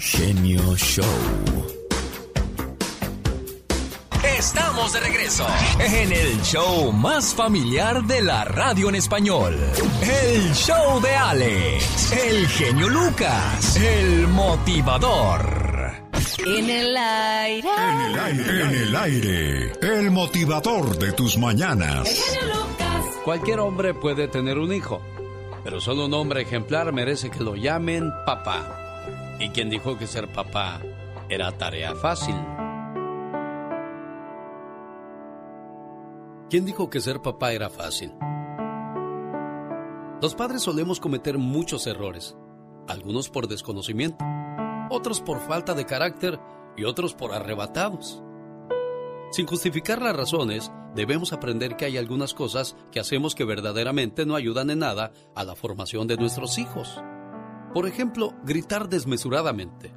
genio show. Estamos de regreso en el show más familiar de la radio en español. El show de Alex, el genio Lucas, el motivador. En el aire. En el aire. En el aire. El motivador de tus mañanas. Cualquier hombre puede tener un hijo, pero solo un hombre ejemplar merece que lo llamen papá. ¿Y quién dijo que ser papá era tarea fácil? ¿Quién dijo que ser papá era fácil? Los padres solemos cometer muchos errores, algunos por desconocimiento, otros por falta de carácter y otros por arrebatados. Sin justificar las razones, debemos aprender que hay algunas cosas que hacemos que verdaderamente no ayudan en nada a la formación de nuestros hijos. Por ejemplo, gritar desmesuradamente.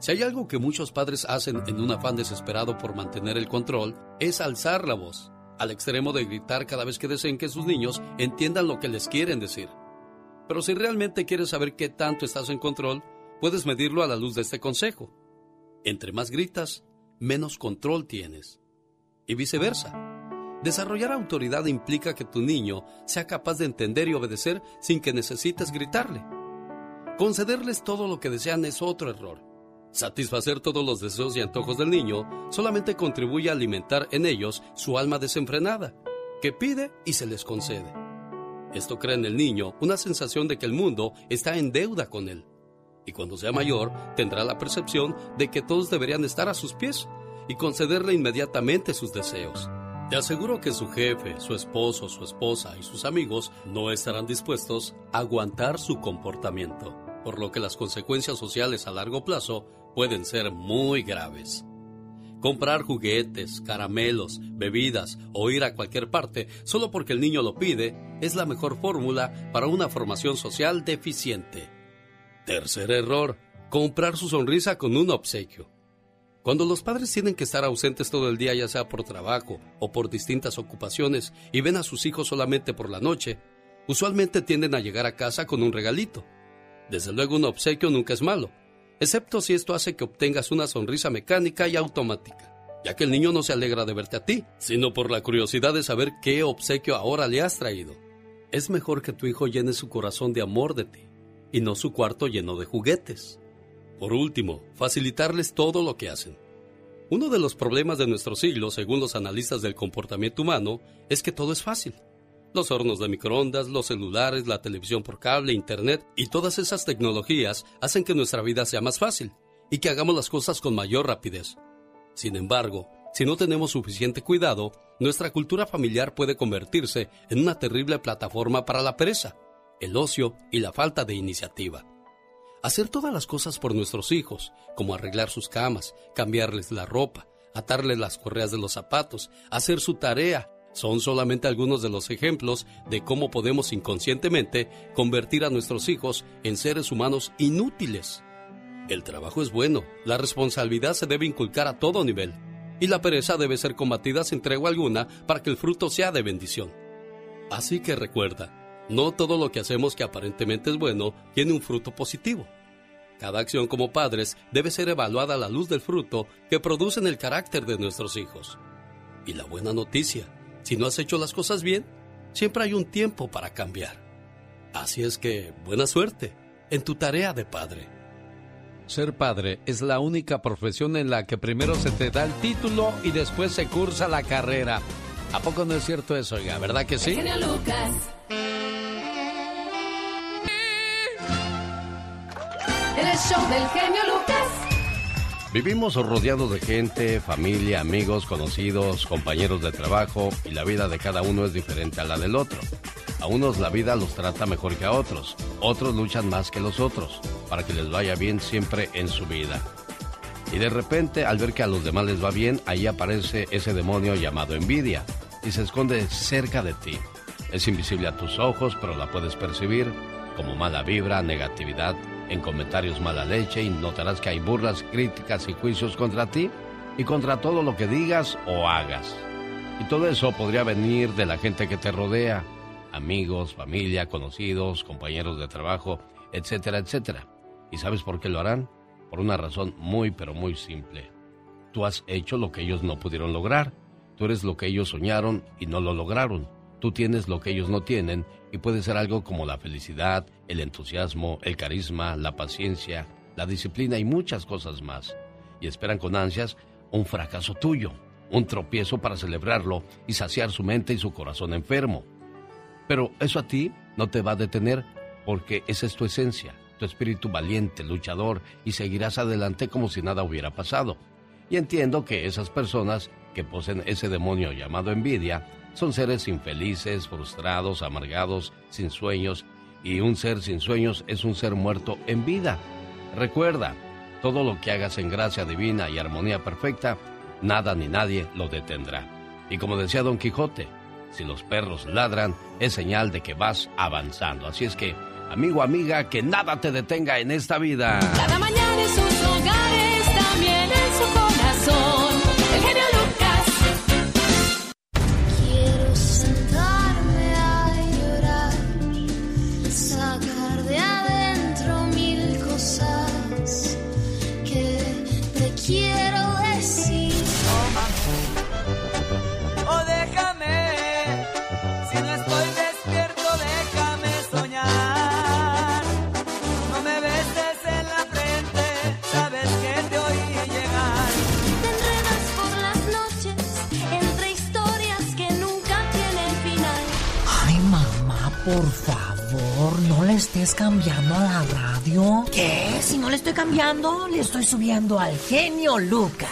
Si hay algo que muchos padres hacen en un afán desesperado por mantener el control, es alzar la voz, al extremo de gritar cada vez que deseen que sus niños entiendan lo que les quieren decir. Pero si realmente quieres saber qué tanto estás en control, puedes medirlo a la luz de este consejo. Entre más gritas, menos control tienes. Y viceversa. Desarrollar autoridad implica que tu niño sea capaz de entender y obedecer sin que necesites gritarle. Concederles todo lo que desean es otro error. Satisfacer todos los deseos y antojos del niño solamente contribuye a alimentar en ellos su alma desenfrenada, que pide y se les concede. Esto crea en el niño una sensación de que el mundo está en deuda con él. Y cuando sea mayor, tendrá la percepción de que todos deberían estar a sus pies y concederle inmediatamente sus deseos. Te aseguro que su jefe, su esposo, su esposa y sus amigos no estarán dispuestos a aguantar su comportamiento, por lo que las consecuencias sociales a largo plazo pueden ser muy graves. Comprar juguetes, caramelos, bebidas o ir a cualquier parte solo porque el niño lo pide es la mejor fórmula para una formación social deficiente. Tercer error, comprar su sonrisa con un obsequio. Cuando los padres tienen que estar ausentes todo el día, ya sea por trabajo o por distintas ocupaciones, y ven a sus hijos solamente por la noche, usualmente tienden a llegar a casa con un regalito. Desde luego un obsequio nunca es malo, excepto si esto hace que obtengas una sonrisa mecánica y automática, ya que el niño no se alegra de verte a ti, sino por la curiosidad de saber qué obsequio ahora le has traído. Es mejor que tu hijo llene su corazón de amor de ti, y no su cuarto lleno de juguetes. Por último, facilitarles todo lo que hacen. Uno de los problemas de nuestro siglo, según los analistas del comportamiento humano, es que todo es fácil. Los hornos de microondas, los celulares, la televisión por cable, internet y todas esas tecnologías hacen que nuestra vida sea más fácil y que hagamos las cosas con mayor rapidez. Sin embargo, si no tenemos suficiente cuidado, nuestra cultura familiar puede convertirse en una terrible plataforma para la pereza, el ocio y la falta de iniciativa. Hacer todas las cosas por nuestros hijos, como arreglar sus camas, cambiarles la ropa, atarles las correas de los zapatos, hacer su tarea, son solamente algunos de los ejemplos de cómo podemos inconscientemente convertir a nuestros hijos en seres humanos inútiles. El trabajo es bueno, la responsabilidad se debe inculcar a todo nivel, y la pereza debe ser combatida sin tregua alguna para que el fruto sea de bendición. Así que recuerda, no todo lo que hacemos que aparentemente es bueno tiene un fruto positivo. Cada acción como padres debe ser evaluada a la luz del fruto que producen el carácter de nuestros hijos. Y la buena noticia, si no has hecho las cosas bien, siempre hay un tiempo para cambiar. Así es que, buena suerte en tu tarea de padre. Ser padre es la única profesión en la que primero se te da el título y después se cursa la carrera. ¿A poco no es cierto eso, oiga? ¿Verdad que sí? Lucas. el show del genio Lucas. Vivimos rodeados de gente, familia, amigos, conocidos, compañeros de trabajo y la vida de cada uno es diferente a la del otro. A unos la vida los trata mejor que a otros, otros luchan más que los otros para que les vaya bien siempre en su vida. Y de repente, al ver que a los demás les va bien, ahí aparece ese demonio llamado envidia y se esconde cerca de ti. Es invisible a tus ojos, pero la puedes percibir como mala vibra, negatividad, en comentarios mala leche y notarás que hay burlas, críticas y juicios contra ti y contra todo lo que digas o hagas. Y todo eso podría venir de la gente que te rodea, amigos, familia, conocidos, compañeros de trabajo, etcétera, etcétera. ¿Y sabes por qué lo harán? por una razón muy pero muy simple. Tú has hecho lo que ellos no pudieron lograr. Tú eres lo que ellos soñaron y no lo lograron. Tú tienes lo que ellos no tienen puede ser algo como la felicidad, el entusiasmo, el carisma, la paciencia, la disciplina y muchas cosas más. Y esperan con ansias un fracaso tuyo, un tropiezo para celebrarlo y saciar su mente y su corazón enfermo. Pero eso a ti no te va a detener porque esa es tu esencia, tu espíritu valiente, luchador y seguirás adelante como si nada hubiera pasado. Y entiendo que esas personas que poseen ese demonio llamado envidia son seres infelices, frustrados, amargados, sin sueños, y un ser sin sueños es un ser muerto en vida. Recuerda, todo lo que hagas en gracia divina y armonía perfecta, nada ni nadie lo detendrá. Y como decía Don Quijote, si los perros ladran, es señal de que vas avanzando. Así es que, amigo, amiga, que nada te detenga en esta vida. Cada mañana en sus hogares, también por favor, no le estés cambiando a la radio. ¿Qué? Si no le estoy cambiando, le estoy subiendo al genio Lucas.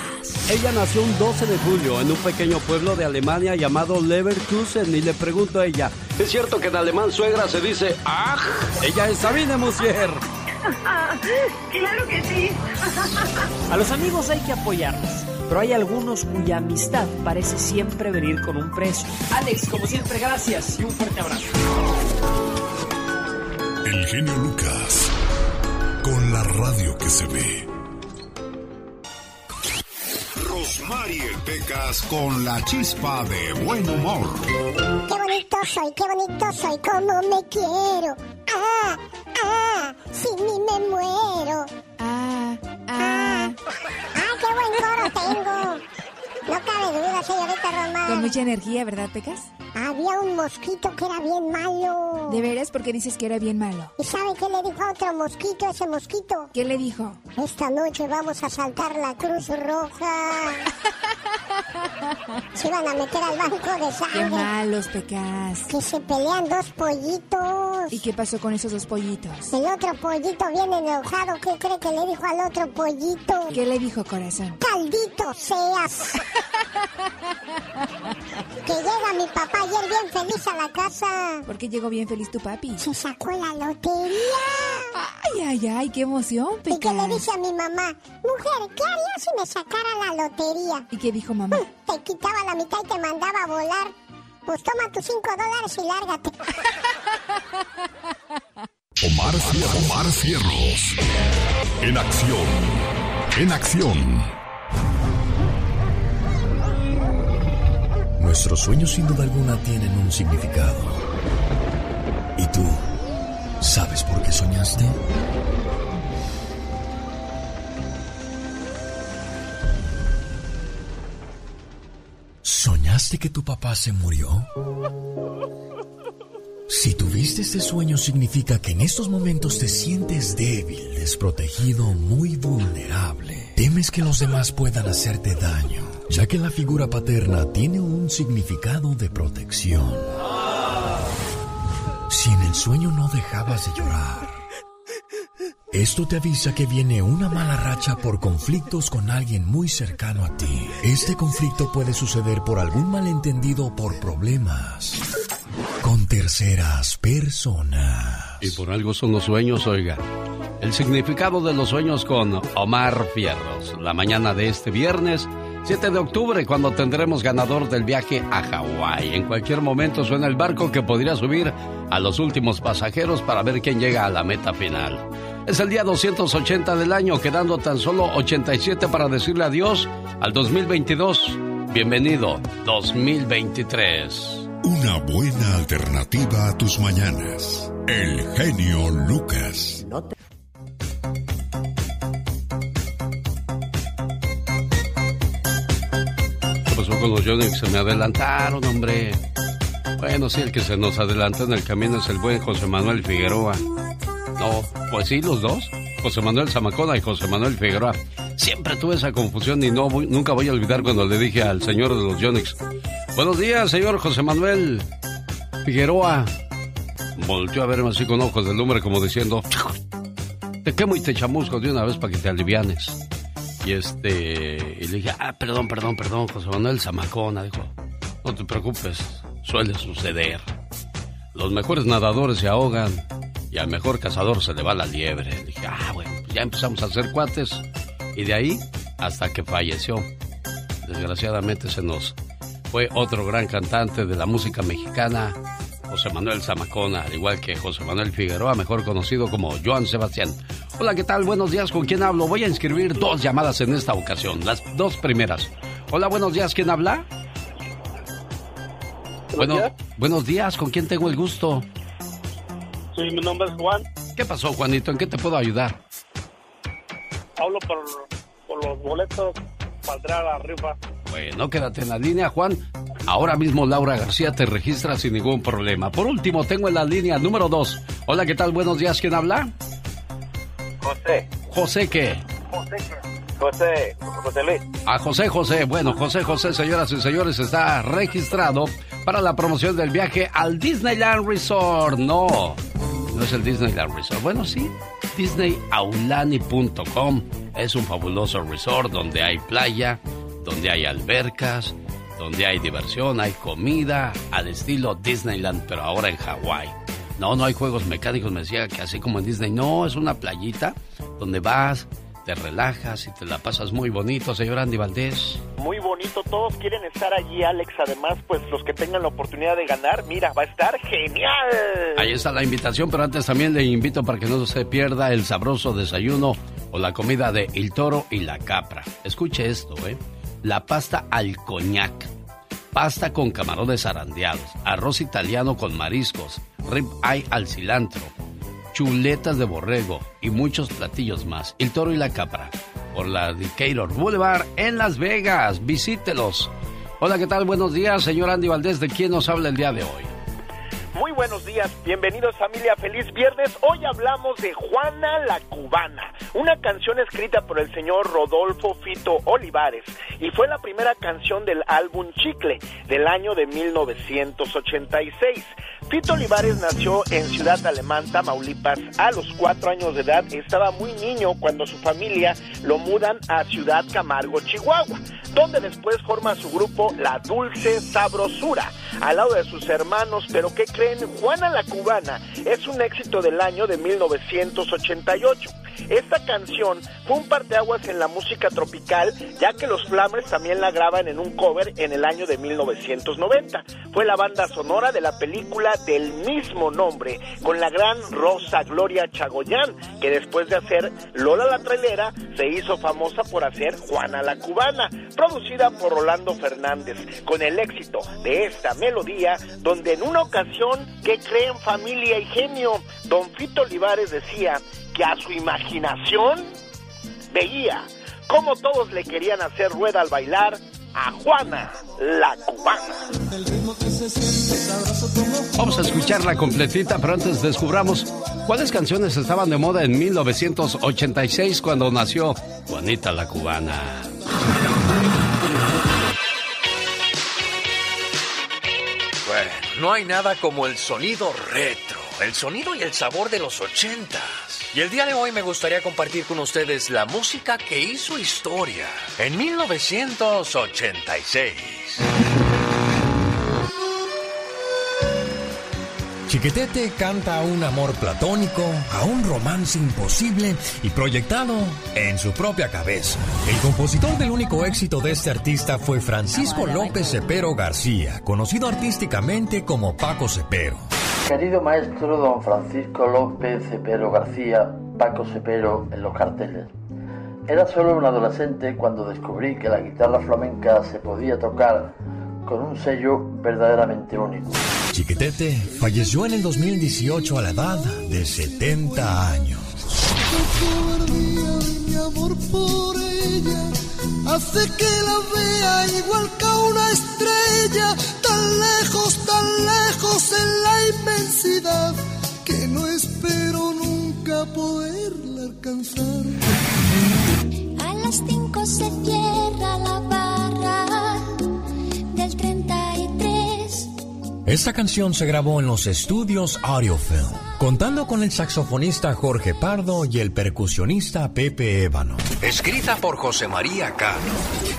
Ella nació un 12 de julio en un pequeño pueblo de Alemania llamado Leverkusen y le pregunto a ella, ¿es cierto que en alemán suegra se dice ¡aj! Ella es Sabine Musier. Claro que sí. A los amigos hay que apoyarlos, pero hay algunos cuya amistad parece siempre venir con un precio. Alex, como siempre, gracias y un fuerte abrazo. El genio Lucas. Con la radio que se ve. Rosmarie Pecas con la chispa de buen humor. Qué bonito soy, qué bonito soy, cómo me quiero. Ah, ah, sin mí me muero. Ah, Ah, ah, buen coro tengo. No cabe duda, señorita Román. Con mucha energía, ¿verdad, Pecas? Había un mosquito que era bien malo. ¿De veras? porque dices que era bien malo? ¿Y sabe qué le dijo a otro mosquito ese mosquito? ¿Qué le dijo? Esta noche vamos a saltar la Cruz Roja. Se iban a meter al banco de Qué sangre. malos, Pecas. Que se pelean dos pollitos. ¿Y qué pasó con esos dos pollitos? El otro pollito viene enojado. ¿Qué cree que le dijo al otro pollito? ¿Qué le dijo, corazón? Caldito seas. Que llega mi papá ayer bien feliz a la casa. ¿Por qué llegó bien feliz tu papi? Se sacó la lotería. Ay, ay, ay, qué emoción, Y que le dice a mi mamá, mujer, ¿qué harías si me sacara la lotería? ¿Y qué dijo mamá? Te quitaba la mitad y te mandaba a volar. Pues toma tus cinco dólares y lárgate. Omar, Omar Cierros. En acción. En acción. Nuestros sueños sin duda alguna tienen un significado. ¿Y tú sabes por qué soñaste? ¿Soñaste que tu papá se murió? Si tuviste este sueño significa que en estos momentos te sientes débil, desprotegido, muy vulnerable. Temes que los demás puedan hacerte daño, ya que la figura paterna tiene un significado de protección. Si en el sueño no dejabas de llorar, esto te avisa que viene una mala racha por conflictos con alguien muy cercano a ti. Este conflicto puede suceder por algún malentendido o por problemas con terceras personas. Y por algo son los sueños, oiga. El significado de los sueños con Omar Fierros. La mañana de este viernes, 7 de octubre, cuando tendremos ganador del viaje a Hawái. En cualquier momento suena el barco que podría subir a los últimos pasajeros para ver quién llega a la meta final. Es el día 280 del año, quedando tan solo 87 para decirle adiós al 2022. Bienvenido, 2023. Una buena alternativa a tus mañanas. El genio Lucas. Con los Yonix, se me adelantaron, hombre. Bueno, sí, el que se nos adelantó en el camino es el buen José Manuel Figueroa. No, pues sí, los dos. José Manuel Zamacona y José Manuel Figueroa. Siempre tuve esa confusión y no nunca voy a olvidar cuando le dije al señor de los Yonix. Buenos días, señor José Manuel Figueroa. Volteó a verme así con ojos del hombre como diciendo, te quemo y te chamusco de una vez para que te alivianes. Y este, y le dije, ah, perdón, perdón, perdón, José Manuel Zamacona. Dijo, no te preocupes, suele suceder. Los mejores nadadores se ahogan y al mejor cazador se le va la liebre. Le dije, ah, bueno, pues ya empezamos a hacer cuates. Y de ahí hasta que falleció. Desgraciadamente se nos fue otro gran cantante de la música mexicana, José Manuel Zamacona, al igual que José Manuel Figueroa, mejor conocido como Joan Sebastián. Hola, ¿qué tal? Buenos días, ¿con quién hablo? Voy a inscribir dos llamadas en esta ocasión, las dos primeras. Hola, buenos días, ¿quién habla? Bueno, buenos días, ¿con quién tengo el gusto? Sí, mi nombre es Juan. ¿Qué pasó, Juanito? ¿En qué te puedo ayudar? Hablo por, por los boletos para entrar a la rifa. Bueno, quédate en la línea, Juan. Ahora mismo Laura García te registra sin ningún problema. Por último, tengo en la línea número dos. Hola, ¿qué tal? Buenos días, ¿quién habla? José. ¿José qué? José. José. José Luis. A José José. Bueno, José José, señoras y señores, está registrado para la promoción del viaje al Disneyland Resort. No, no es el Disneyland Resort. Bueno, sí, disneyaulani.com es un fabuloso resort donde hay playa, donde hay albercas, donde hay diversión, hay comida al estilo Disneyland, pero ahora en Hawái. No, no hay juegos mecánicos, me decía que así como en Disney, no, es una playita donde vas, te relajas y te la pasas muy bonito, señor Andy Valdés. Muy bonito, todos quieren estar allí, Alex. Además, pues los que tengan la oportunidad de ganar, mira, va a estar genial. Ahí está la invitación, pero antes también le invito para que no se pierda el sabroso desayuno o la comida de El Toro y la Capra. Escuche esto, ¿eh? La pasta al coñac, pasta con camarones zarandeados, arroz italiano con mariscos, rib eye al cilantro, chuletas de borrego y muchos platillos más. El Toro y la Capra, por la Decatur Boulevard en Las Vegas. Visítelos. Hola, ¿qué tal? Buenos días, señor Andy Valdés. ¿De quién nos habla el día de hoy? Muy buenos días, bienvenidos familia, feliz viernes. Hoy hablamos de Juana la Cubana, una canción escrita por el señor Rodolfo Fito Olivares y fue la primera canción del álbum Chicle del año de 1986. Fito Olivares nació en Ciudad Alemán, Tamaulipas, a los cuatro años de edad. Estaba muy niño cuando su familia lo mudan a Ciudad Camargo, Chihuahua, donde después forma su grupo La Dulce Sabrosura, al lado de sus hermanos. Pero ¿qué creen? Juana la Cubana es un éxito del año de 1988. Esta canción fue un parteaguas en la música tropical, ya que los Flamers también la graban en un cover en el año de 1990. Fue la banda sonora de la película del mismo nombre, con la gran Rosa Gloria Chagoyán, que después de hacer Lola la Trailera, se hizo famosa por hacer Juana la Cubana, producida por Rolando Fernández, con el éxito de esta melodía, donde en una ocasión, que creen familia y genio? Don Fito Olivares decía que a su imaginación veía cómo todos le querían hacer rueda al bailar a Juana la cubana. Vamos a escucharla completita, pero antes descubramos cuáles canciones estaban de moda en 1986 cuando nació Juanita la cubana. Bueno, no hay nada como el sonido retro, el sonido y el sabor de los ochentas. Y el día de hoy me gustaría compartir con ustedes la música que hizo historia en 1986. Chiquetete canta a un amor platónico, a un romance imposible y proyectado en su propia cabeza. El compositor del único éxito de este artista fue Francisco López Cepero García, conocido artísticamente como Paco Cepero. Querido maestro don Francisco López Cepero García, Paco Cepero en los carteles. Era solo un adolescente cuando descubrí que la guitarra flamenca se podía tocar con un sello verdaderamente único. Chiquetete falleció en el 2018 a la edad de 70 años. mi amor por ella hace que la vea igual que una estrella, tan lejos, tan lejos en la inmensidad, que no espero nunca poderla alcanzar. A las 5 se cierra la barra Esta canción se grabó en los estudios Audiofilm, contando con el saxofonista Jorge Pardo y el percusionista Pepe Ébano. Escrita por José María Cano.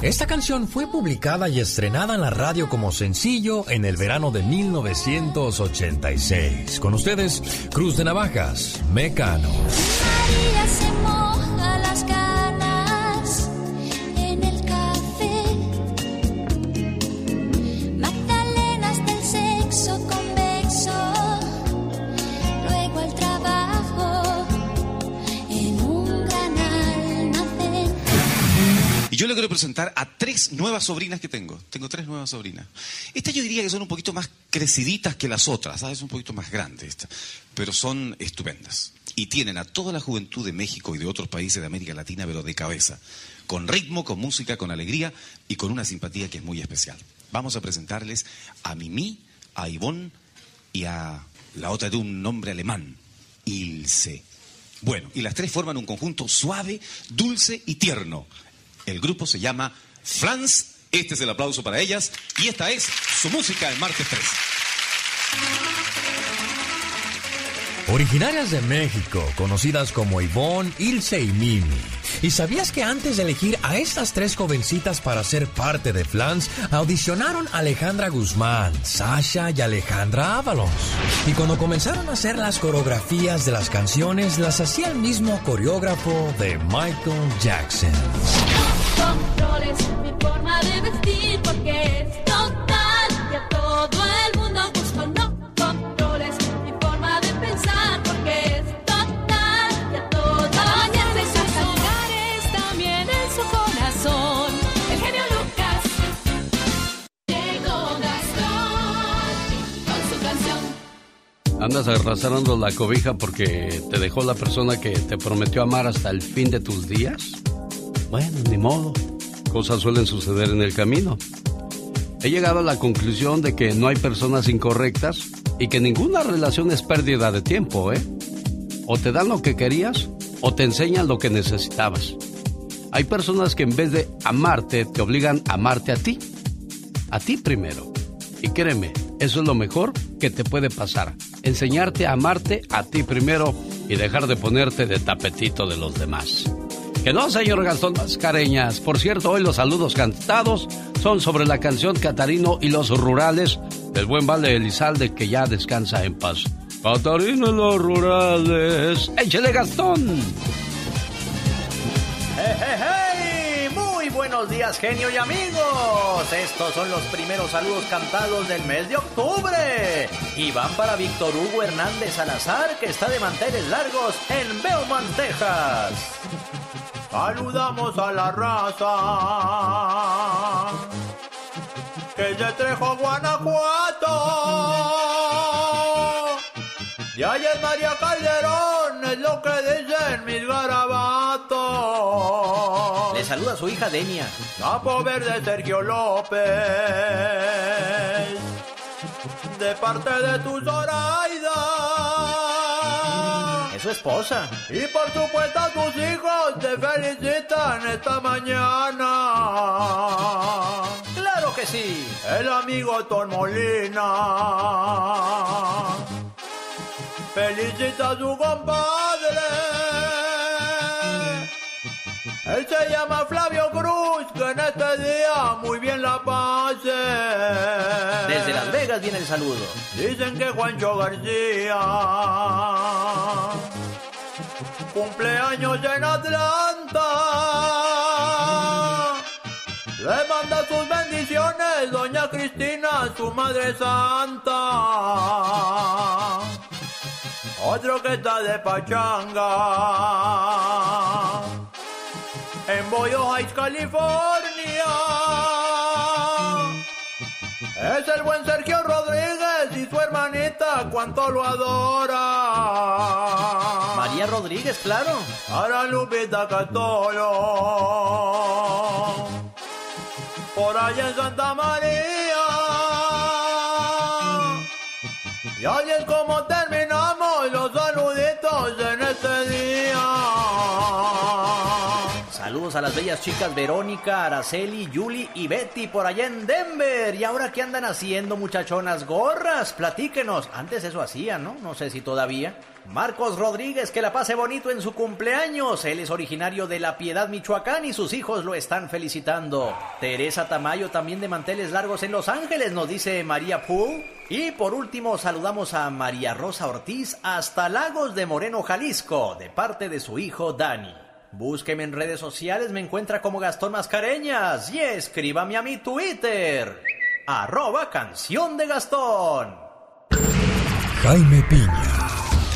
Esta canción fue publicada y estrenada en la radio como sencillo en el verano de 1986. Con ustedes, Cruz de Navajas, Mecano. María se moja las yo le quiero presentar a tres nuevas sobrinas que tengo. Tengo tres nuevas sobrinas. Estas yo diría que son un poquito más creciditas que las otras, ¿sabes? Un poquito más grandes, esta. pero son estupendas. Y tienen a toda la juventud de México y de otros países de América Latina, pero de cabeza. Con ritmo, con música, con alegría y con una simpatía que es muy especial. Vamos a presentarles a Mimi, a Ivonne y a la otra de un nombre alemán, Ilse. Bueno, y las tres forman un conjunto suave, dulce y tierno. El grupo se llama Franz. Este es el aplauso para ellas. Y esta es su música el martes 3. Originarias de México, conocidas como Ivonne, Ilse y Mimi. ¿Y sabías que antes de elegir a estas tres jovencitas para ser parte de Flans, audicionaron Alejandra Guzmán, Sasha y Alejandra Ábalos? Y cuando comenzaron a hacer las coreografías de las canciones, las hacía el mismo coreógrafo de Michael Jackson. Controles mi forma de vestir porque es total y a todo el Andas arrastrando la cobija porque te dejó la persona que te prometió amar hasta el fin de tus días. Bueno, ni modo. Cosas suelen suceder en el camino. He llegado a la conclusión de que no hay personas incorrectas y que ninguna relación es pérdida de tiempo, ¿eh? O te dan lo que querías o te enseñan lo que necesitabas. Hay personas que en vez de amarte te obligan a amarte a ti. A ti primero. Y créeme, eso es lo mejor que te puede pasar. Enseñarte a amarte a ti primero y dejar de ponerte de tapetito de los demás. Que no, señor Gastón Mascareñas. Por cierto, hoy los saludos cantados son sobre la canción Catarino y los rurales del buen Vale Elizalde que ya descansa en paz. Catarino y los rurales. ¡Échale Gastón! Buenos días, genio y amigos. Estos son los primeros saludos cantados del mes de octubre. Y van para Víctor Hugo Hernández Salazar, que está de manteles largos en Beaumont, Texas. Saludamos a la raza que de Trejo, Guanajuato. Y ahí es María Calderón, es lo que dicen mis garabatos. Le saluda su hija Denia. Capo Verde Sergio López. De parte de tu Zoraida. Es su esposa. Y por supuesto a tus hijos te felicitan esta mañana. Claro que sí. El amigo Tom Molina. Felicita a su compadre. Él se llama Flavio Cruz, que en este día muy bien la pase. Desde Las Vegas viene el saludo. Dicen que Juancho García cumpleaños en Atlanta. Le manda sus bendiciones, doña Cristina, su madre santa. Otro que está de pachanga. En Boyo Heights, California. Es el buen Sergio Rodríguez, Betty, su hermanita, cuánto lo adora. María Rodríguez, claro. Para Lupita Castolo. Por allá en Santa María. Y A las bellas chicas Verónica, Araceli, Yuli y Betty por allá en Denver. ¿Y ahora qué andan haciendo, muchachonas? Gorras, platíquenos. Antes eso hacían, ¿no? No sé si todavía. Marcos Rodríguez, que la pase bonito en su cumpleaños. Él es originario de La Piedad, Michoacán, y sus hijos lo están felicitando. Teresa Tamayo, también de manteles largos en Los Ángeles, nos dice María Poole. Y por último, saludamos a María Rosa Ortiz hasta Lagos de Moreno, Jalisco, de parte de su hijo Dani. Búsqueme en redes sociales, me encuentra como Gastón Mascareñas y escríbame a mi Twitter, arroba canción de Gastón. Jaime Piña,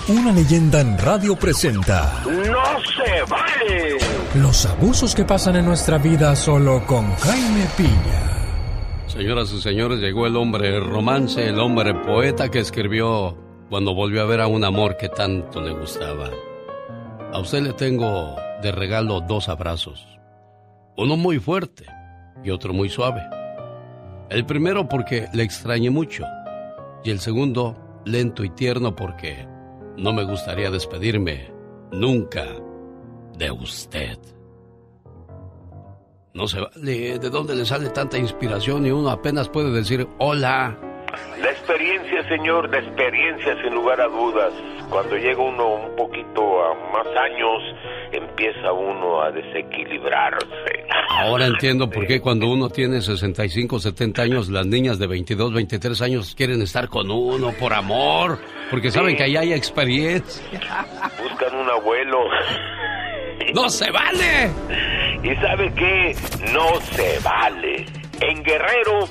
una leyenda en radio presenta ¡No se vale! los abusos que pasan en nuestra vida solo con Jaime Piña. Señoras y señores, llegó el hombre romance, el hombre poeta que escribió cuando volvió a ver a un amor que tanto le gustaba. A usted le tengo de regalo dos abrazos. Uno muy fuerte y otro muy suave. El primero porque le extrañé mucho y el segundo lento y tierno porque no me gustaría despedirme nunca de usted. No se vale. ¿De dónde le sale tanta inspiración y uno apenas puede decir hola? La experiencia, señor, la experiencia sin lugar a dudas. Cuando llega uno un poquito a más años, empieza uno a desequilibrarse. Ahora entiendo por qué cuando uno tiene 65, 70 años, las niñas de 22, 23 años quieren estar con uno por amor, porque saben que ahí hay experiencia. Buscan un abuelo. ¡No se vale! ¿Y sabe qué? No se vale. En Guerrero,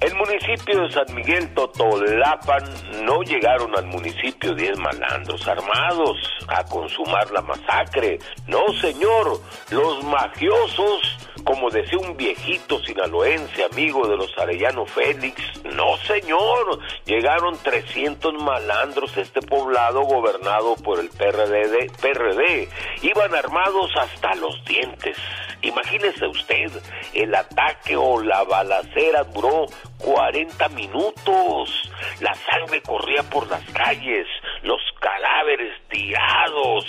el municipio de San Miguel Totolapan no llegaron al municipio 10 malandros armados a consumar la masacre. No, señor, los magiosos, como decía un viejito sinaloense amigo de los Arellano Félix, no, señor, llegaron 300 malandros a este poblado gobernado por el PRD, PRD. Iban armados hasta los dientes. Imagínese usted, el ataque o la balacera duró 40 minutos. La sangre corría por las calles, los cadáveres tirados.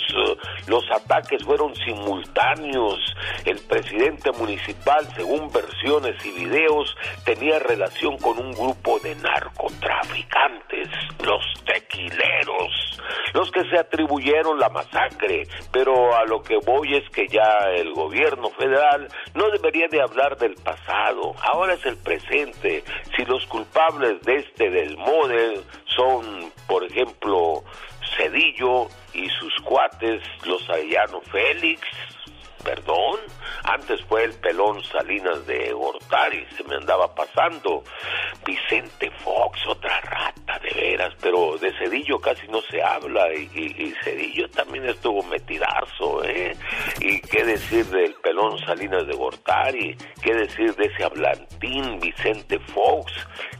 Los ataques fueron simultáneos. El presidente municipal, según versiones y videos, tenía relación con un grupo de narcotraficantes, los tequileros, los que se atribuyeron la masacre. Pero a lo que voy es que ya el gobierno federal no debería de hablar del pasado. Ahora es el presente. Si los culpables de este del model son, por ejemplo, Cedillo y sus cuates, los Arellano Félix, perdón, antes fue el pelón Salinas de Gortari, se me andaba pasando, Vicente Fox, otra rata, de veras, pero de Cedillo casi no se habla y, y- y Cedillo también estuvo metidazo, ¿eh? Y qué decir del pelón Salinas de Gortari, qué decir de ese hablantín Vicente Fox,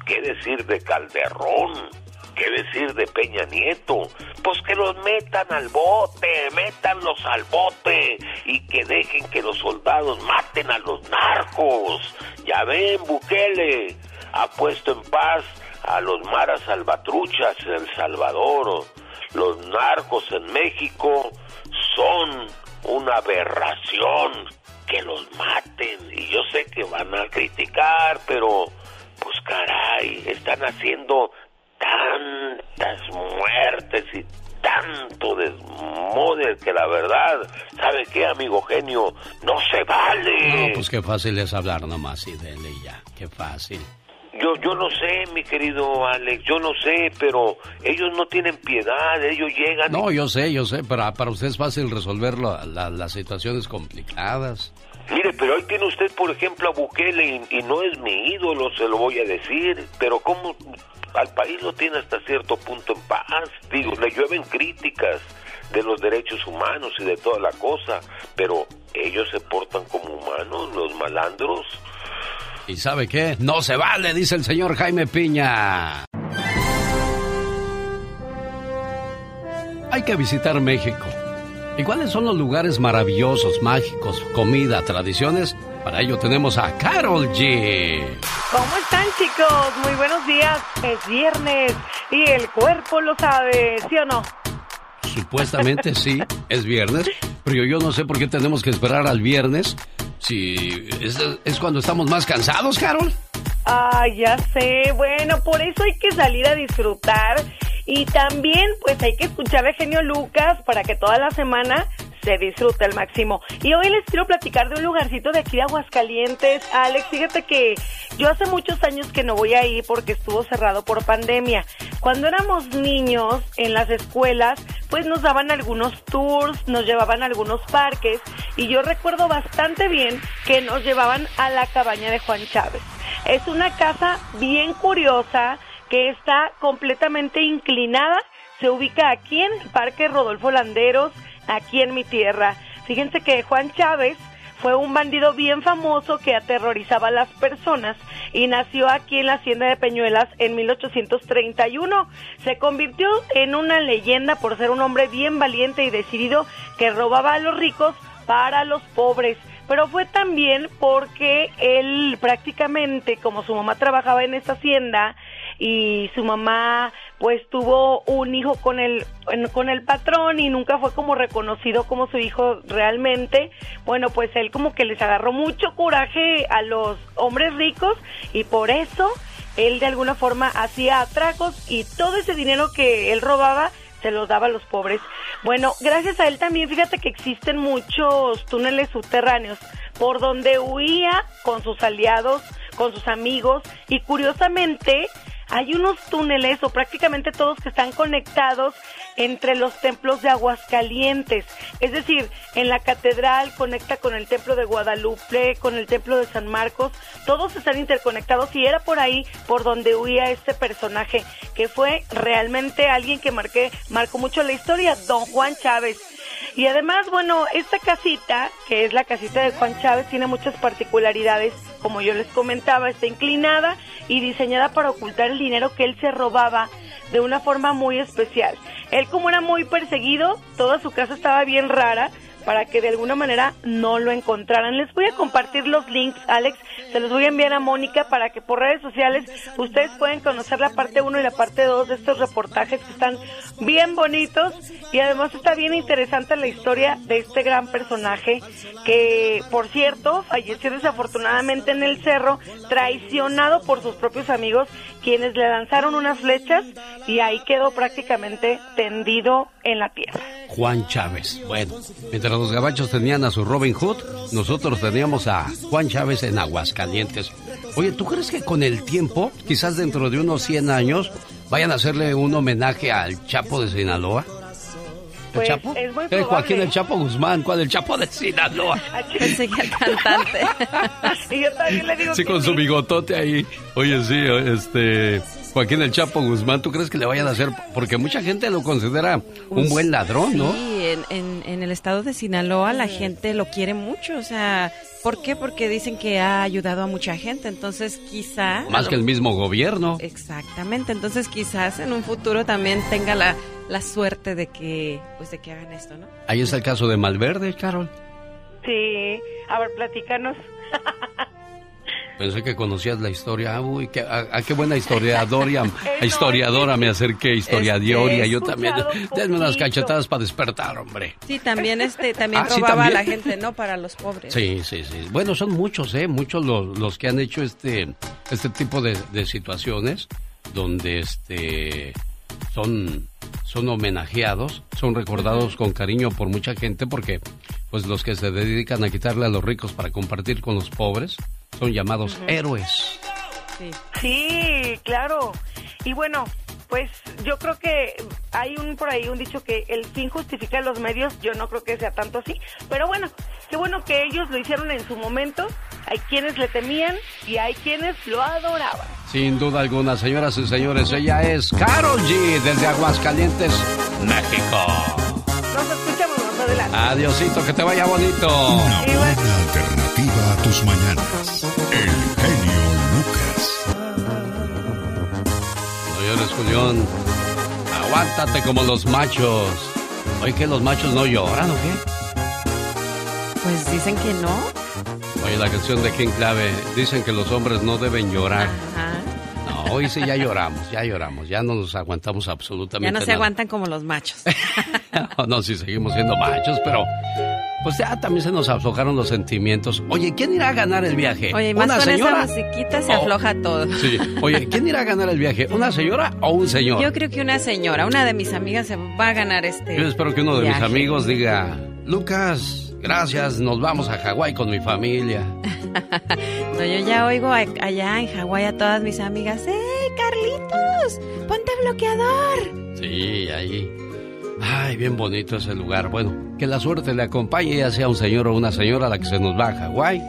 qué decir de Calderón, ¿Qué decir de Peña Nieto? Pues que los metan al bote, métanlos al bote y que dejen que los soldados maten a los narcos. Ya ven, Bukele ha puesto en paz a los maras salvatruchas en El Salvador. Los narcos en México son una aberración. Que los maten. Y yo sé que van a criticar, pero pues caray, están haciendo tantas muertes y tanto desmoder que la verdad, ¿sabe qué, amigo genio? No se vale. No, pues qué fácil es hablar nomás y dele ya. Qué fácil. Yo, yo no sé, mi querido Alex, yo no sé, pero ellos no tienen piedad, ellos llegan. No, yo sé, yo sé, pero para usted es fácil resolver la- la- las situaciones complicadas. Mire, pero hoy tiene usted, por ejemplo, a Bukele y, y no es mi ídolo, se lo voy a decir, pero ¿cómo al país lo tiene hasta cierto punto en paz. Digo, le llueven críticas de los derechos humanos y de toda la cosa, pero ellos se portan como humanos, los malandros. ¿Y sabe qué? No se vale, dice el señor Jaime Piña. Hay que visitar México. ¿Y cuáles son los lugares maravillosos, mágicos, comida, tradiciones? Para ello tenemos a Carol G. ¿Cómo están chicos? Muy buenos días. Es viernes y el cuerpo lo sabe, ¿sí o no? Supuestamente sí, es viernes, pero yo no sé por qué tenemos que esperar al viernes si es, es cuando estamos más cansados, Carol. Ah, ya sé. Bueno, por eso hay que salir a disfrutar. Y también, pues hay que escuchar a Genio Lucas para que toda la semana se disfrute al máximo. Y hoy les quiero platicar de un lugarcito de aquí de Aguascalientes. Alex, fíjate que yo hace muchos años que no voy ahí porque estuvo cerrado por pandemia. Cuando éramos niños en las escuelas, pues nos daban algunos tours, nos llevaban a algunos parques y yo recuerdo bastante bien que nos llevaban a la cabaña de Juan Chávez. Es una casa bien curiosa que está completamente inclinada. Se ubica aquí en el Parque Rodolfo Landeros, aquí en mi tierra. Fíjense que Juan Chávez fue un bandido bien famoso que aterrorizaba a las personas y nació aquí en la hacienda de Peñuelas en 1831. Se convirtió en una leyenda por ser un hombre bien valiente y decidido que robaba a los ricos para los pobres. Pero fue también porque él prácticamente, como su mamá trabajaba en esta hacienda y su mamá pues tuvo un hijo con el con el patrón y nunca fue como reconocido como su hijo realmente. Bueno, pues él como que les agarró mucho coraje a los hombres ricos y por eso él de alguna forma hacía atracos y todo ese dinero que él robaba se los daba a los pobres. Bueno, gracias a él también, fíjate que existen muchos túneles subterráneos por donde huía con sus aliados, con sus amigos y curiosamente hay unos túneles o prácticamente todos que están conectados entre los templos de Aguascalientes. Es decir, en la catedral conecta con el templo de Guadalupe, con el templo de San Marcos, todos están interconectados y era por ahí por donde huía este personaje, que fue realmente alguien que marqué, marcó mucho la historia, don Juan Chávez. Y además, bueno, esta casita, que es la casita de Juan Chávez, tiene muchas particularidades. Como yo les comentaba, está inclinada y diseñada para ocultar el dinero que él se robaba de una forma muy especial. Él como era muy perseguido, toda su casa estaba bien rara para que de alguna manera no lo encontraran. Les voy a compartir los links, Alex, se los voy a enviar a Mónica para que por redes sociales ustedes pueden conocer la parte 1 y la parte 2 de estos reportajes que están bien bonitos y además está bien interesante la historia de este gran personaje que, por cierto, falleció desafortunadamente en el cerro, traicionado por sus propios amigos, quienes le lanzaron unas flechas y ahí quedó prácticamente tendido en la tierra. Juan Chávez. Bueno, mientras los gabachos tenían a su Robin Hood, nosotros teníamos a Juan Chávez en Aguascalientes. Oye, ¿tú crees que con el tiempo, quizás dentro de unos 100 años, vayan a hacerle un homenaje al Chapo de Sinaloa? ¿El Pues, Chapo? es muy probable. Joaquín el Chapo Guzmán, ¿cuál el Chapo de Sinaloa? Pensé que el cantante. y yo también le digo Sí, que con su bigotote ahí. Oye, sí, este. Joaquín el Chapo Guzmán, ¿tú crees que le vayan a hacer? Porque mucha gente lo considera un buen ladrón, ¿no? Sí, en, en- en el estado de Sinaloa la gente lo quiere mucho, o sea, ¿por qué? Porque dicen que ha ayudado a mucha gente, entonces quizá... Más que el mismo gobierno. Exactamente, entonces quizás en un futuro también tenga la, la suerte de que, pues de que hagan esto, ¿no? Ahí está el caso de Malverde, Carol. Sí, a ver, platícanos. Pensé que conocías la historia. Ah, uy, qué, a, a qué buena historiadora, historiadora me acerqué, historiadoria. Este, Yo también. Denme unas cachetadas para despertar, hombre. Sí, también este, también Ah, sí, robaba a la gente, ¿no? Para los pobres. Sí, sí, sí. Bueno, son muchos, ¿eh? Muchos los, los que han hecho este, este tipo de, de situaciones donde este, son, son homenajeados, son recordados con cariño por mucha gente porque pues los que se dedican a quitarle a los ricos para compartir con los pobres son llamados héroes. Sí, claro. Y bueno, pues yo creo que hay un por ahí un dicho que el fin justifica los medios. Yo no creo que sea tanto así, pero bueno, qué bueno que ellos lo hicieron en su momento. Hay quienes le temían y hay quienes lo adoraban. Sin duda alguna, señoras y señores, ella es Carol G desde Aguascalientes, México. Nos escuchamos más adelante. Adiosito, que te vaya bonito. Una buena tus mañanas. El genio Lucas. No llores, Julián. Aguántate como los machos. Oye, que los machos no lloran o qué? Pues dicen que no. Oye, la canción de King Clave, dicen que los hombres no deben llorar. No, hoy sí ya lloramos, ya lloramos, ya no nos aguantamos absolutamente Ya no se nada. aguantan como los machos. no, sí seguimos siendo machos, pero pues ya también se nos aflojaron los sentimientos. Oye, ¿quién irá a ganar el viaje? Oye, más ¿Una con señora? esa musiquita se Oh. afloja todo. Sí. Oye, ¿quién irá a ganar el viaje? ¿Una señora o un señor? Yo creo que una señora, una de mis amigas se va a ganar este. Yo espero que uno de mis amigos diga, Lucas, gracias, nos vamos a Hawái con mi familia. No, yo ya oigo a- allá en Hawái a todas mis amigas. ¡Ey, Carlitos! ¡Ponte bloqueador! Sí, ahí. Ay, bien bonito ese lugar. Bueno, que la suerte le acompañe, ya sea un señor o una señora a la que se nos va a Hawái.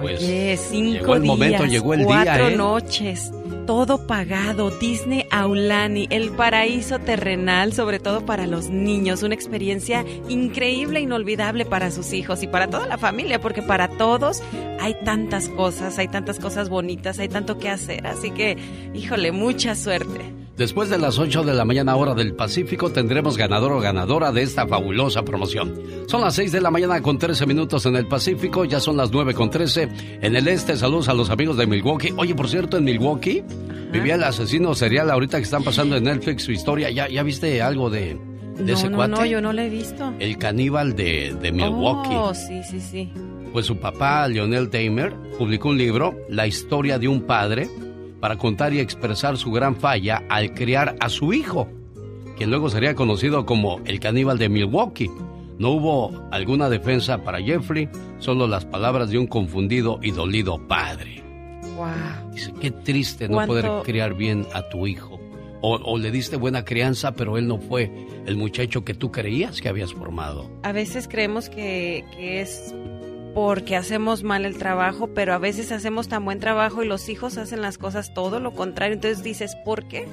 Pues Oye, cinco llegó el momento, llegó el cuatro día, ¿eh? noches, todo pagado, Disney Aulani, el paraíso terrenal, sobre todo para los niños, una experiencia increíble, inolvidable para sus hijos y para toda la familia, porque para todos hay tantas cosas, hay tantas cosas bonitas, hay tanto que hacer, así que, híjole, mucha suerte. Después de las 8 de la mañana hora del Pacífico tendremos ganador o ganadora de esta fabulosa promoción. Son las 6 de la mañana con 13 minutos en el Pacífico, ya son las 9 con 13 en el este. Saludos a los amigos de Milwaukee. Oye, por cierto, en Milwaukee vivía el asesino serial ahorita que están pasando en Netflix su historia. ¿Ya, ya viste algo de, de No, ese no, cuate? no, yo no lo he visto. El caníbal de, de Milwaukee. Oh, sí, sí, sí. Pues su papá, Lionel Tamer, publicó un libro, La historia de un padre, para contar y expresar su gran falla al criar a su hijo, quien luego sería conocido como el caníbal de Milwaukee. No hubo alguna defensa para Jeffrey, solo las palabras de un confundido y dolido padre. Wow. Dice, qué triste no ¿Cuánto- poder criar bien a tu hijo. O, o le diste buena crianza, pero él no fue el muchacho que tú creías que habías formado. A veces creemos que, que es porque hacemos mal el trabajo, pero a veces hacemos tan buen trabajo y los hijos hacen las cosas todo lo contrario. Entonces dices, ¿por qué?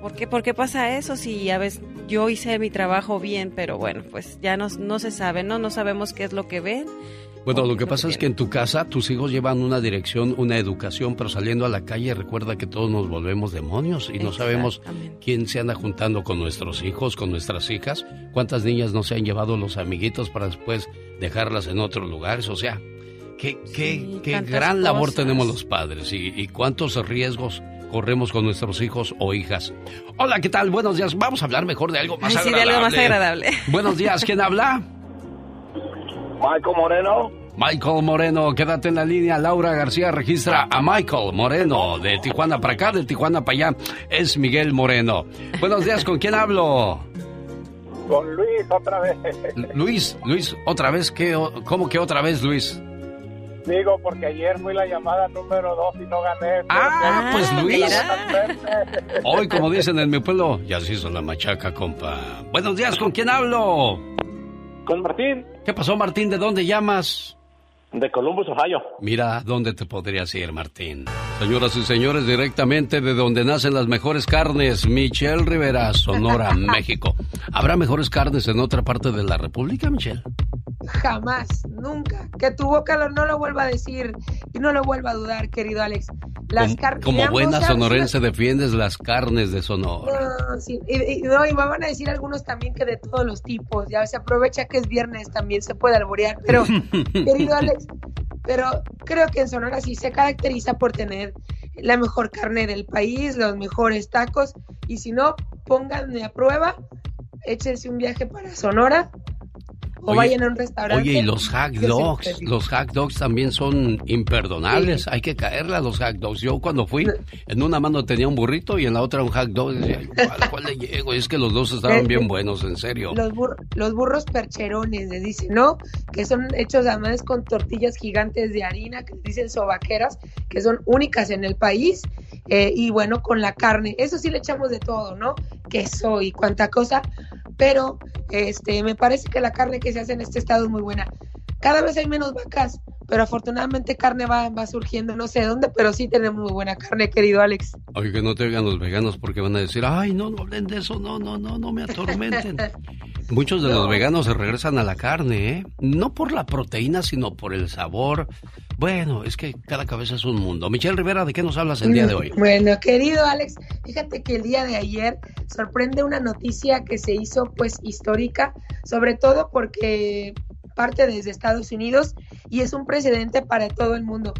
¿Por qué, ¿Por qué pasa eso? Si a veces yo hice mi trabajo bien, pero bueno, pues ya no, no se sabe, ¿no? No sabemos qué es lo que ven. Bueno, lo que pasa es que en tu casa tus hijos llevan una dirección, una educación, pero saliendo a la calle recuerda que todos nos volvemos demonios y no sabemos quién se anda juntando con nuestros hijos, con nuestras hijas, cuántas niñas no se han llevado los amiguitos para después dejarlas en otros lugares, o sea, qué, qué, qué gran labor tenemos los padres y, y cuántos riesgos corremos con nuestros hijos o hijas. Hola, ¿qué tal? Buenos días. Vamos a hablar mejor de algo más Ay, sí, de agradable. algo más agradable. Buenos días, ¿quién habla? Michael Moreno. Michael Moreno, quédate en la línea. Laura García registra a Michael Moreno, de Tijuana para acá, de Tijuana para allá. Es Miguel Moreno. Buenos días, ¿con quién hablo? Con Luis otra vez. Luis, Luis, otra vez, ¿qué, ¿cómo que otra vez, Luis? Digo, porque ayer fui la llamada número dos y no gané. Ah, pues Luis. Hoy, como dicen en mi pueblo, ya se hizo la machaca, compa. Buenos días, ¿con quién hablo? Con Martín. ¿Qué pasó, Martín? ¿De dónde llamas? De Columbus, Ohio. Mira dónde te podrías ir, Martín. Señoras y señores, directamente de donde nacen las mejores carnes, Michelle Rivera, Sonora, México. ¿Habrá mejores carnes en otra parte de la República, Michelle? Jamás, nunca. Que tu boca lo- no lo vuelva a decir y no lo vuelva a dudar, querido Alex. Las Como, carnes. como buena sonorense defiendes las carnes de Sonora. No, sí, y, y- no, y me van a decir algunos también que de todos los tipos, ya se aprovecha que es viernes, también se puede alborear, pero querido Alex, pero creo que en Sonora sí se caracteriza por tener la mejor carne del país, los mejores tacos, y si no, pónganme a prueba, échense un viaje para Sonora o Oye, vayan a un restaurante. Oye, y los hack dogs, los hack dogs también son imperdonables. Hay que caerle a los hack dogs. Yo cuando fui, en una mano tenía un burrito y en la otra un hack dog. Decía, ¿cuál, cuál le llego? Y es que los dos estaban bien buenos, en serio. Los, bur- los burros percherones, les dicen, ¿no? Que son hechos además con tortillas gigantes de harina, que dicen sobaqueras, que son únicas en el país. eh, y bueno, con la carne, eso sí le echamos de todo, ¿no? Queso y cuánta cosa. Pero este, me parece que la carne que se hace en este estado es muy buena. Cada vez hay menos vacas, pero afortunadamente carne va, va surgiendo, no sé de dónde, pero sí tenemos muy buena carne, querido Alex. Oye, que no te oigan los veganos porque van a decir, ay, no, no hablen de eso, no, no, no, no me atormenten. Muchos de los veganos se regresan a la carne, ¿eh? No por la proteína, sino por el sabor. Bueno, es que cada cabeza es un mundo. Michelle Rivera, ¿de qué nos hablas el día de hoy? Bueno, querido Alex, fíjate que el día de ayer sorprende una noticia que se hizo pues histórica, sobre todo porque parte desde Estados Unidos y es un precedente para todo el mundo.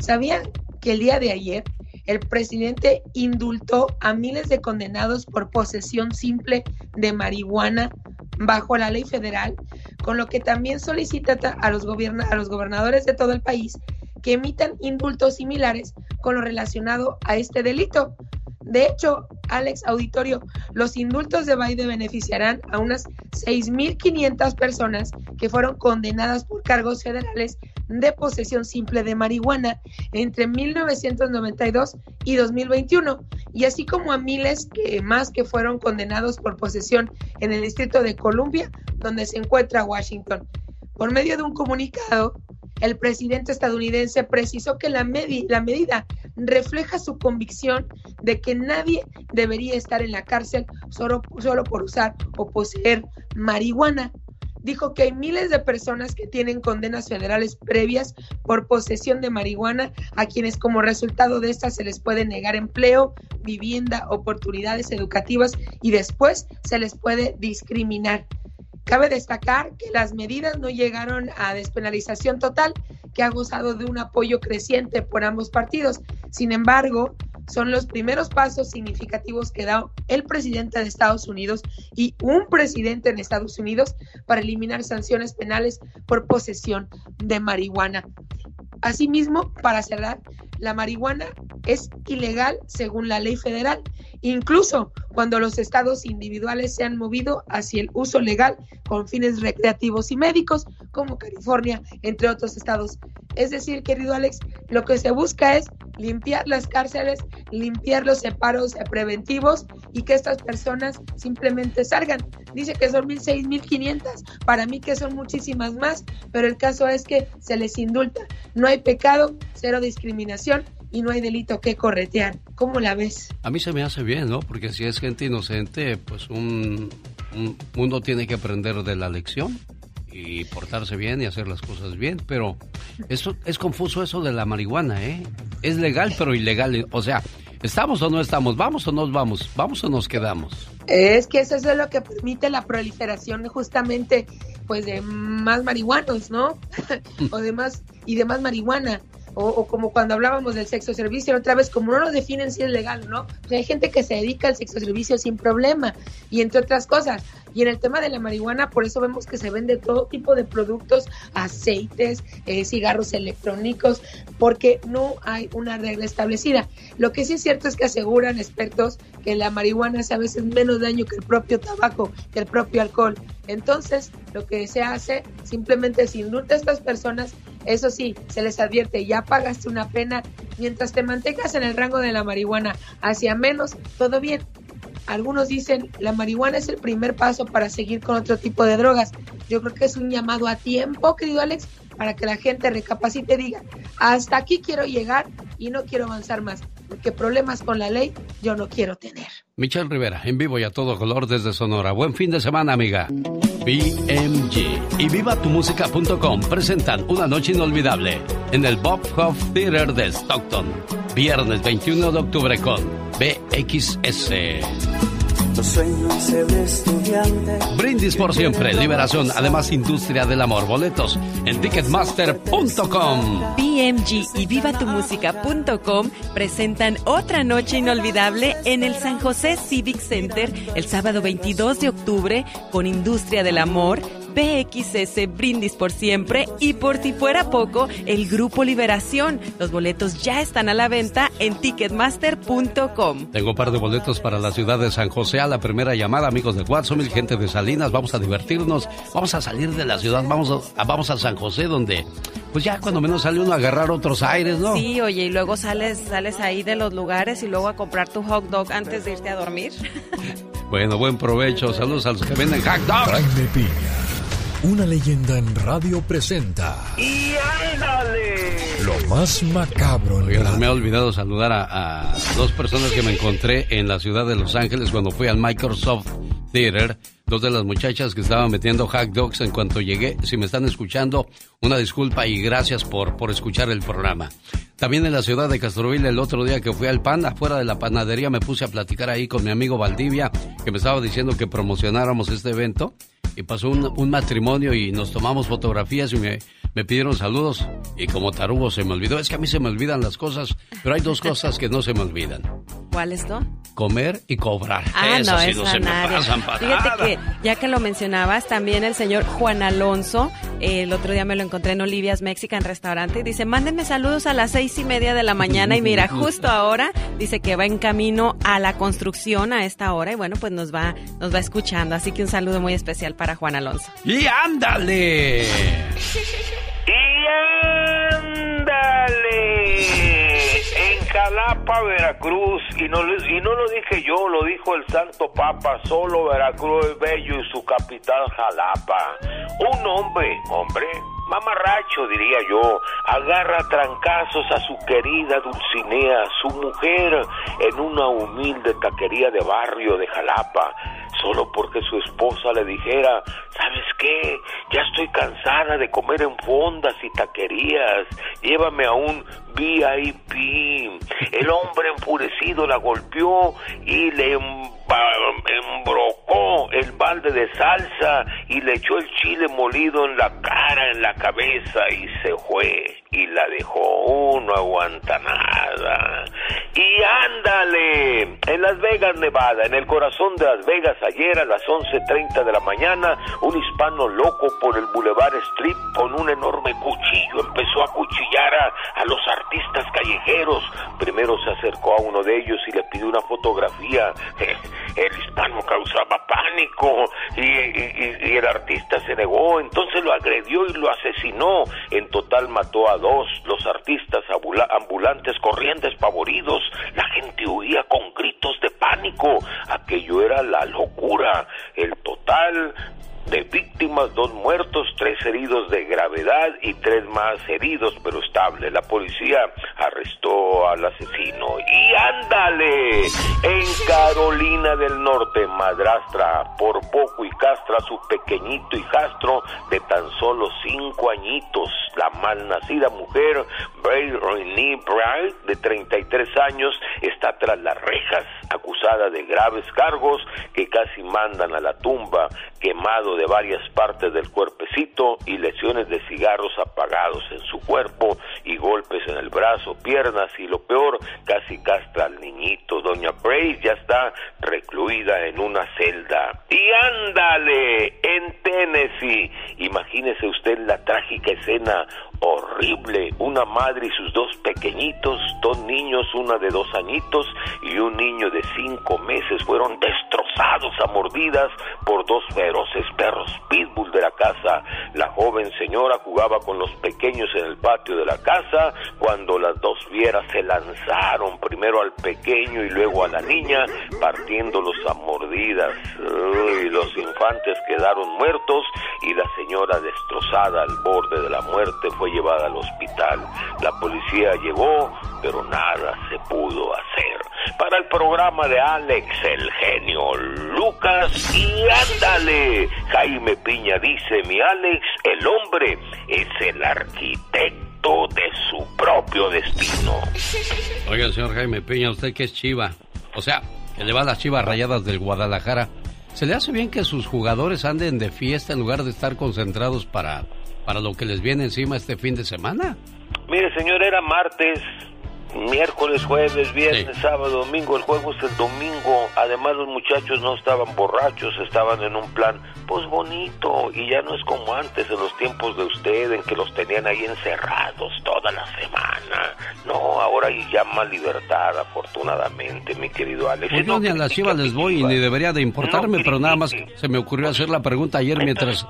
¿Sabían que el día de ayer el presidente indultó a miles de condenados por posesión simple de marihuana bajo la ley federal, con lo que también solicita a los, a los gobernadores de todo el país que emitan indultos similares con lo relacionado a este delito. De hecho, Alex Auditorio, los indultos de Biden beneficiarán a unas 6.500 personas que fueron condenadas por cargos federales de posesión simple de marihuana entre 1992 y 2021, y así como a miles que más que fueron condenados por posesión en el Distrito de Columbia, donde se encuentra Washington. Por medio de un comunicado, el presidente estadounidense precisó que la, la medida refleja su convicción de que nadie debería estar en la cárcel solo, solo por usar o poseer marihuana. Dijo que hay miles de personas que tienen condenas federales previas por posesión de marihuana, a quienes como resultado de estas se les puede negar empleo, vivienda, oportunidades educativas y después se les puede discriminar. Cabe destacar que las medidas no llegaron a despenalización total, que ha gozado de un apoyo creciente por ambos partidos. Sin embargo, son los primeros pasos significativos que da el presidente de Estados Unidos y un presidente en Estados Unidos para eliminar sanciones penales por posesión de marihuana. Asimismo, para cerrar, la marihuana es ilegal según la ley federal, incluso cuando los estados individuales se han movido hacia el uso legal con fines recreativos y médicos, como California, entre otros estados. Es decir, querido Alex, lo que se busca es limpiar las cárceles, limpiar los separos preventivos y que estas personas simplemente salgan. Dice que son 1.006, 1.500, para mí que son muchísimas más, pero el caso es que se les indulta. No hay pecado, cero discriminación y no hay delito que corretear. ¿Cómo la ves? A mí se me hace bien, ¿no? Porque si es gente inocente, pues un, un mundo tiene que aprender de la lección y portarse bien y hacer las cosas bien, pero eso es confuso eso de la marihuana, ¿eh? Es legal pero ilegal, o sea, ¿estamos o no estamos? ¿Vamos o nos vamos? ¿Vamos o nos quedamos? Es que eso es lo que permite la proliferación justamente pues de más marihuanos, ¿no? o de más y de más marihuana. O, o como cuando hablábamos del sexo servicio, otra vez, como no lo definen si es legal o no, pues hay gente que se dedica al sexo servicio sin problema, y entre otras cosas. Y en el tema de la marihuana, por eso vemos que se vende todo tipo de productos, aceites, eh, cigarros electrónicos, porque no hay una regla establecida. Lo que sí es cierto es que aseguran expertos que la marihuana hace a veces menos daño que el propio tabaco, que el propio alcohol. Entonces, lo que se hace simplemente se indulta a estas personas. Eso sí, se les advierte, ya pagaste una pena. Mientras te mantengas en el rango de la marihuana hacia menos, todo bien. Algunos dicen, la marihuana es el primer paso para seguir con otro tipo de drogas. Yo creo que es un llamado a tiempo, querido Alex, para que la gente recapacite y diga, hasta aquí quiero llegar y no quiero avanzar más, porque problemas con la ley yo no quiero tener. Michelle Rivera, en vivo y a todo color desde Sonora. Buen fin de semana, amiga. BMG y vivatumusica.com presentan una noche inolvidable en el Bob Hoff Theater de Stockton. Viernes 21 de octubre con BXS. Sueño ser estudiante. Brindis por siempre, liberación, además industria del amor. Boletos en ticketmaster.com. BMG y vivatumusica.com presentan otra noche inolvidable en el San José Civic Center el sábado 22 de octubre con Industria del Amor, BXS Brindis por siempre y por si fuera poco, el Grupo Liberación. Los boletos ya están a la venta en ticketmaster.com. Tengo un par de boletos para la ciudad de San José a la primera llamada, amigos de Watson, gente de Salinas, vamos a divertirnos, vamos a salir de la ciudad, vamos a, vamos a San José donde pues ya cuando menos sale uno a agarrar otros aires, ¿no? Sí, oye, y luego sales, sales ahí de los lugares y luego a comprar tu hot dog antes de irte a dormir. Bueno, buen provecho, saludos a los que venden hot dogs. Una leyenda en radio presenta ¡Y ándale! lo más macabro en radio. me ha olvidado saludar a, a dos personas que me encontré en la ciudad de Los Ángeles cuando fui al Microsoft Theater dos de las muchachas que estaban metiendo hot dogs en cuanto llegué. Si me están escuchando, una disculpa y gracias por, por escuchar el programa. También en la ciudad de Castroville, el otro día que fui al pan, afuera de la panadería, me puse a platicar ahí con mi amigo Valdivia, que me estaba diciendo que promocionáramos este evento. Y pasó un, un matrimonio y nos tomamos fotografías y me, me pidieron saludos. Y como tarugo se me olvidó. Es que a mí se me olvidan las cosas, pero hay dos cosas que no se me olvidan. ¿Cuáles no? Comer y cobrar. Ah, Esas no, sí no se me pasan para Fíjate nada. que ya que lo mencionabas, también el señor Juan Alonso, eh, el otro día me lo encontré en Olivia's Mexican Restaurante y dice, mándenme saludos a las seis y media de la mañana y mira, justo ahora dice que va en camino a la construcción a esta hora y bueno, pues nos va, nos va escuchando. Así que un saludo muy especial para Juan Alonso. ¡Y ándale! Y ándale en Jalapa, Veracruz, y no, lo- y no lo dije yo, lo dijo el Santo Papa, solo Veracruz es bello y su capital Jalapa. Un hombre, hombre, mamarracho diría yo, agarra trancazos a su querida Dulcinea, su mujer, en una humilde taquería de barrio de Jalapa solo porque su esposa le dijera, ¿sabes qué? Ya estoy cansada de comer en fondas y taquerías, llévame a un VIP. El hombre enfurecido la golpeó y le embrocó el balde de salsa y le echó el chile molido en la cara, en la cabeza y se fue y la dejó. Uno aguanta nada. Y ándale, en Las Vegas, Nevada, en el corazón de Las Vegas, ayer a las 11.30 de la mañana, un hispano loco por el Boulevard Strip con un enorme cuchillo empezó a cuchillar a, a los artistas callejeros. Primero se acercó a uno de ellos y le pidió una fotografía. El hispano causaba pánico y- y el artista se negó, entonces lo agredió y lo asesinó. En total mató a dos, los artistas ambula- ambulantes corrían despavoridos, la gente huía con gritos de pánico, aquello era la locura. El total de víctimas, dos muertos, tres heridos de gravedad y tres más heridos pero estable. La policía arrestó al asesino. Y ándale, en Carolina del Norte, madrastra por poco y castra a su pequeñito hijastro de tan solo cinco añitos. La malnacida mujer, Brittany Bright, de 33 años, está tras las rejas, acusada de graves cargos que casi mandan a la tumba, quemado de varias partes del cuerpecito y lesiones de cigarros apagados en su cuerpo y golpes en el brazo, piernas y lo peor, casi castra al niñito. Doña Brace ya está recluida en una celda. Y ándale, en Tennessee, imagínese usted la trágica escena horrible, una madre y sus dos pequeñitos, dos niños, una de dos añitos y un niño de cinco meses fueron destrozados a mordidas por dos feroces perros pitbull de la casa. La joven señora jugaba con los pequeños en el patio de la casa cuando las dos fieras se lanzaron primero al pequeño y luego a la niña, partiéndolos a mordidas. Los infantes quedaron muertos y la señora destrozada al borde de la muerte fue llevada al hospital. La policía llegó, pero nada se pudo hacer. Para el programa de Alex, el genio Lucas, y ándale, Jaime Piña dice, mi Alex, el hombre es el arquitecto de su propio destino. Oiga, señor Jaime Peña, usted que es chiva, o sea, que le va a las chivas rayadas del Guadalajara, ¿se le hace bien que sus jugadores anden de fiesta en lugar de estar concentrados para, para lo que les viene encima este fin de semana? Mire, señor, era martes, miércoles, jueves, viernes, sábado, domingo. El juego es el domingo. Además, los muchachos no estaban borrachos, estaban en un plan, pues bonito. Y ya no es como antes, en los tiempos de usted, en que los tenían ahí encerrados toda la semana. No, ahora hay ya más libertad, afortunadamente, mi querido Alex. Pues yo ni a las chivas les voy y ni debería de importarme, pero nada más se me ocurrió hacer la pregunta ayer mientras...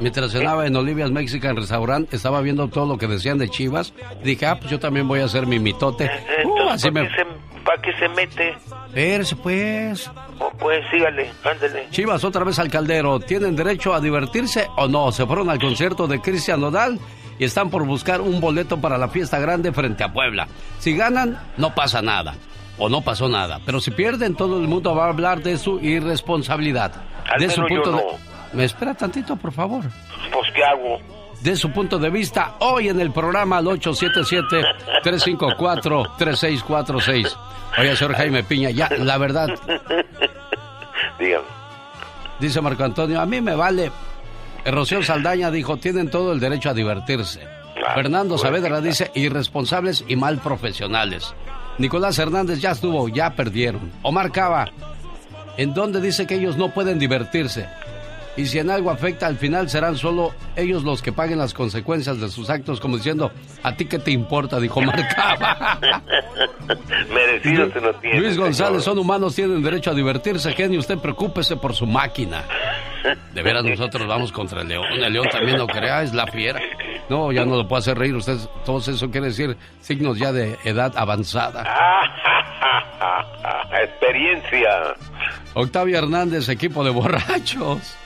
Mientras cenaba en Olivia's Mexican Restaurant, estaba viendo todo lo que decían de Chivas. Dije, ah, pues yo también voy a hacer mi mitote. Uh, así me... ¿Para qué se mete? Espérese, pues. Oh, pues sígale, ándale. Chivas otra vez al caldero. ¿Tienen derecho a divertirse o no? Se fueron al concierto de Cristian Nodal y están por buscar un boleto para la fiesta grande frente a Puebla. Si ganan, no pasa nada. O no pasó nada. Pero si pierden, todo el mundo va a hablar de su irresponsabilidad. Al de su punto yo de... ¿Me espera tantito, por favor? Pues, ¿qué hago? De su punto de vista, hoy en el programa al 877-354-3646. Oye, señor Jaime Piña, ya, la verdad, Dígame. dice Marco Antonio, a mí me vale. Rocío Saldaña dijo, tienen todo el derecho a divertirse. Fernando Saavedra dice, irresponsables y mal profesionales. Nicolás Hernández ya estuvo, ya perdieron. Omar Cava, ¿en dónde dice que ellos no pueden divertirse? Y si en algo afecta, al final serán solo ellos los que paguen las consecuencias de sus actos, como diciendo, ¿a ti qué te importa? Dijo Omar Cava. Merecido se no tiene. Luis González, son humanos, tienen derecho a divertirse, genio. Usted preocúpese por su máquina. De veras, nosotros vamos contra el león. El león también lo crea, es la fiera. No, ya no lo puede hacer reír. Usted, todo eso quiere decir signos ya de edad avanzada. Experiencia. Octavio Hernández, equipo de borrachos.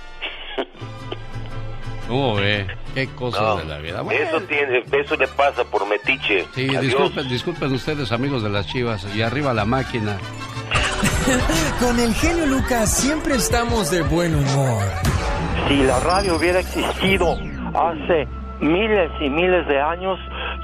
¿Cómo ve? Qué cosas No, de la vida. Bueno, Eso tiene, eso le pasa por metiche. sí, Adiós. disculpen, disculpen ustedes, amigos de las chivas. Y arriba la máquina. Con el genio Lucas siempre estamos de buen humor. Si la radio hubiera existido hace miles y miles de años,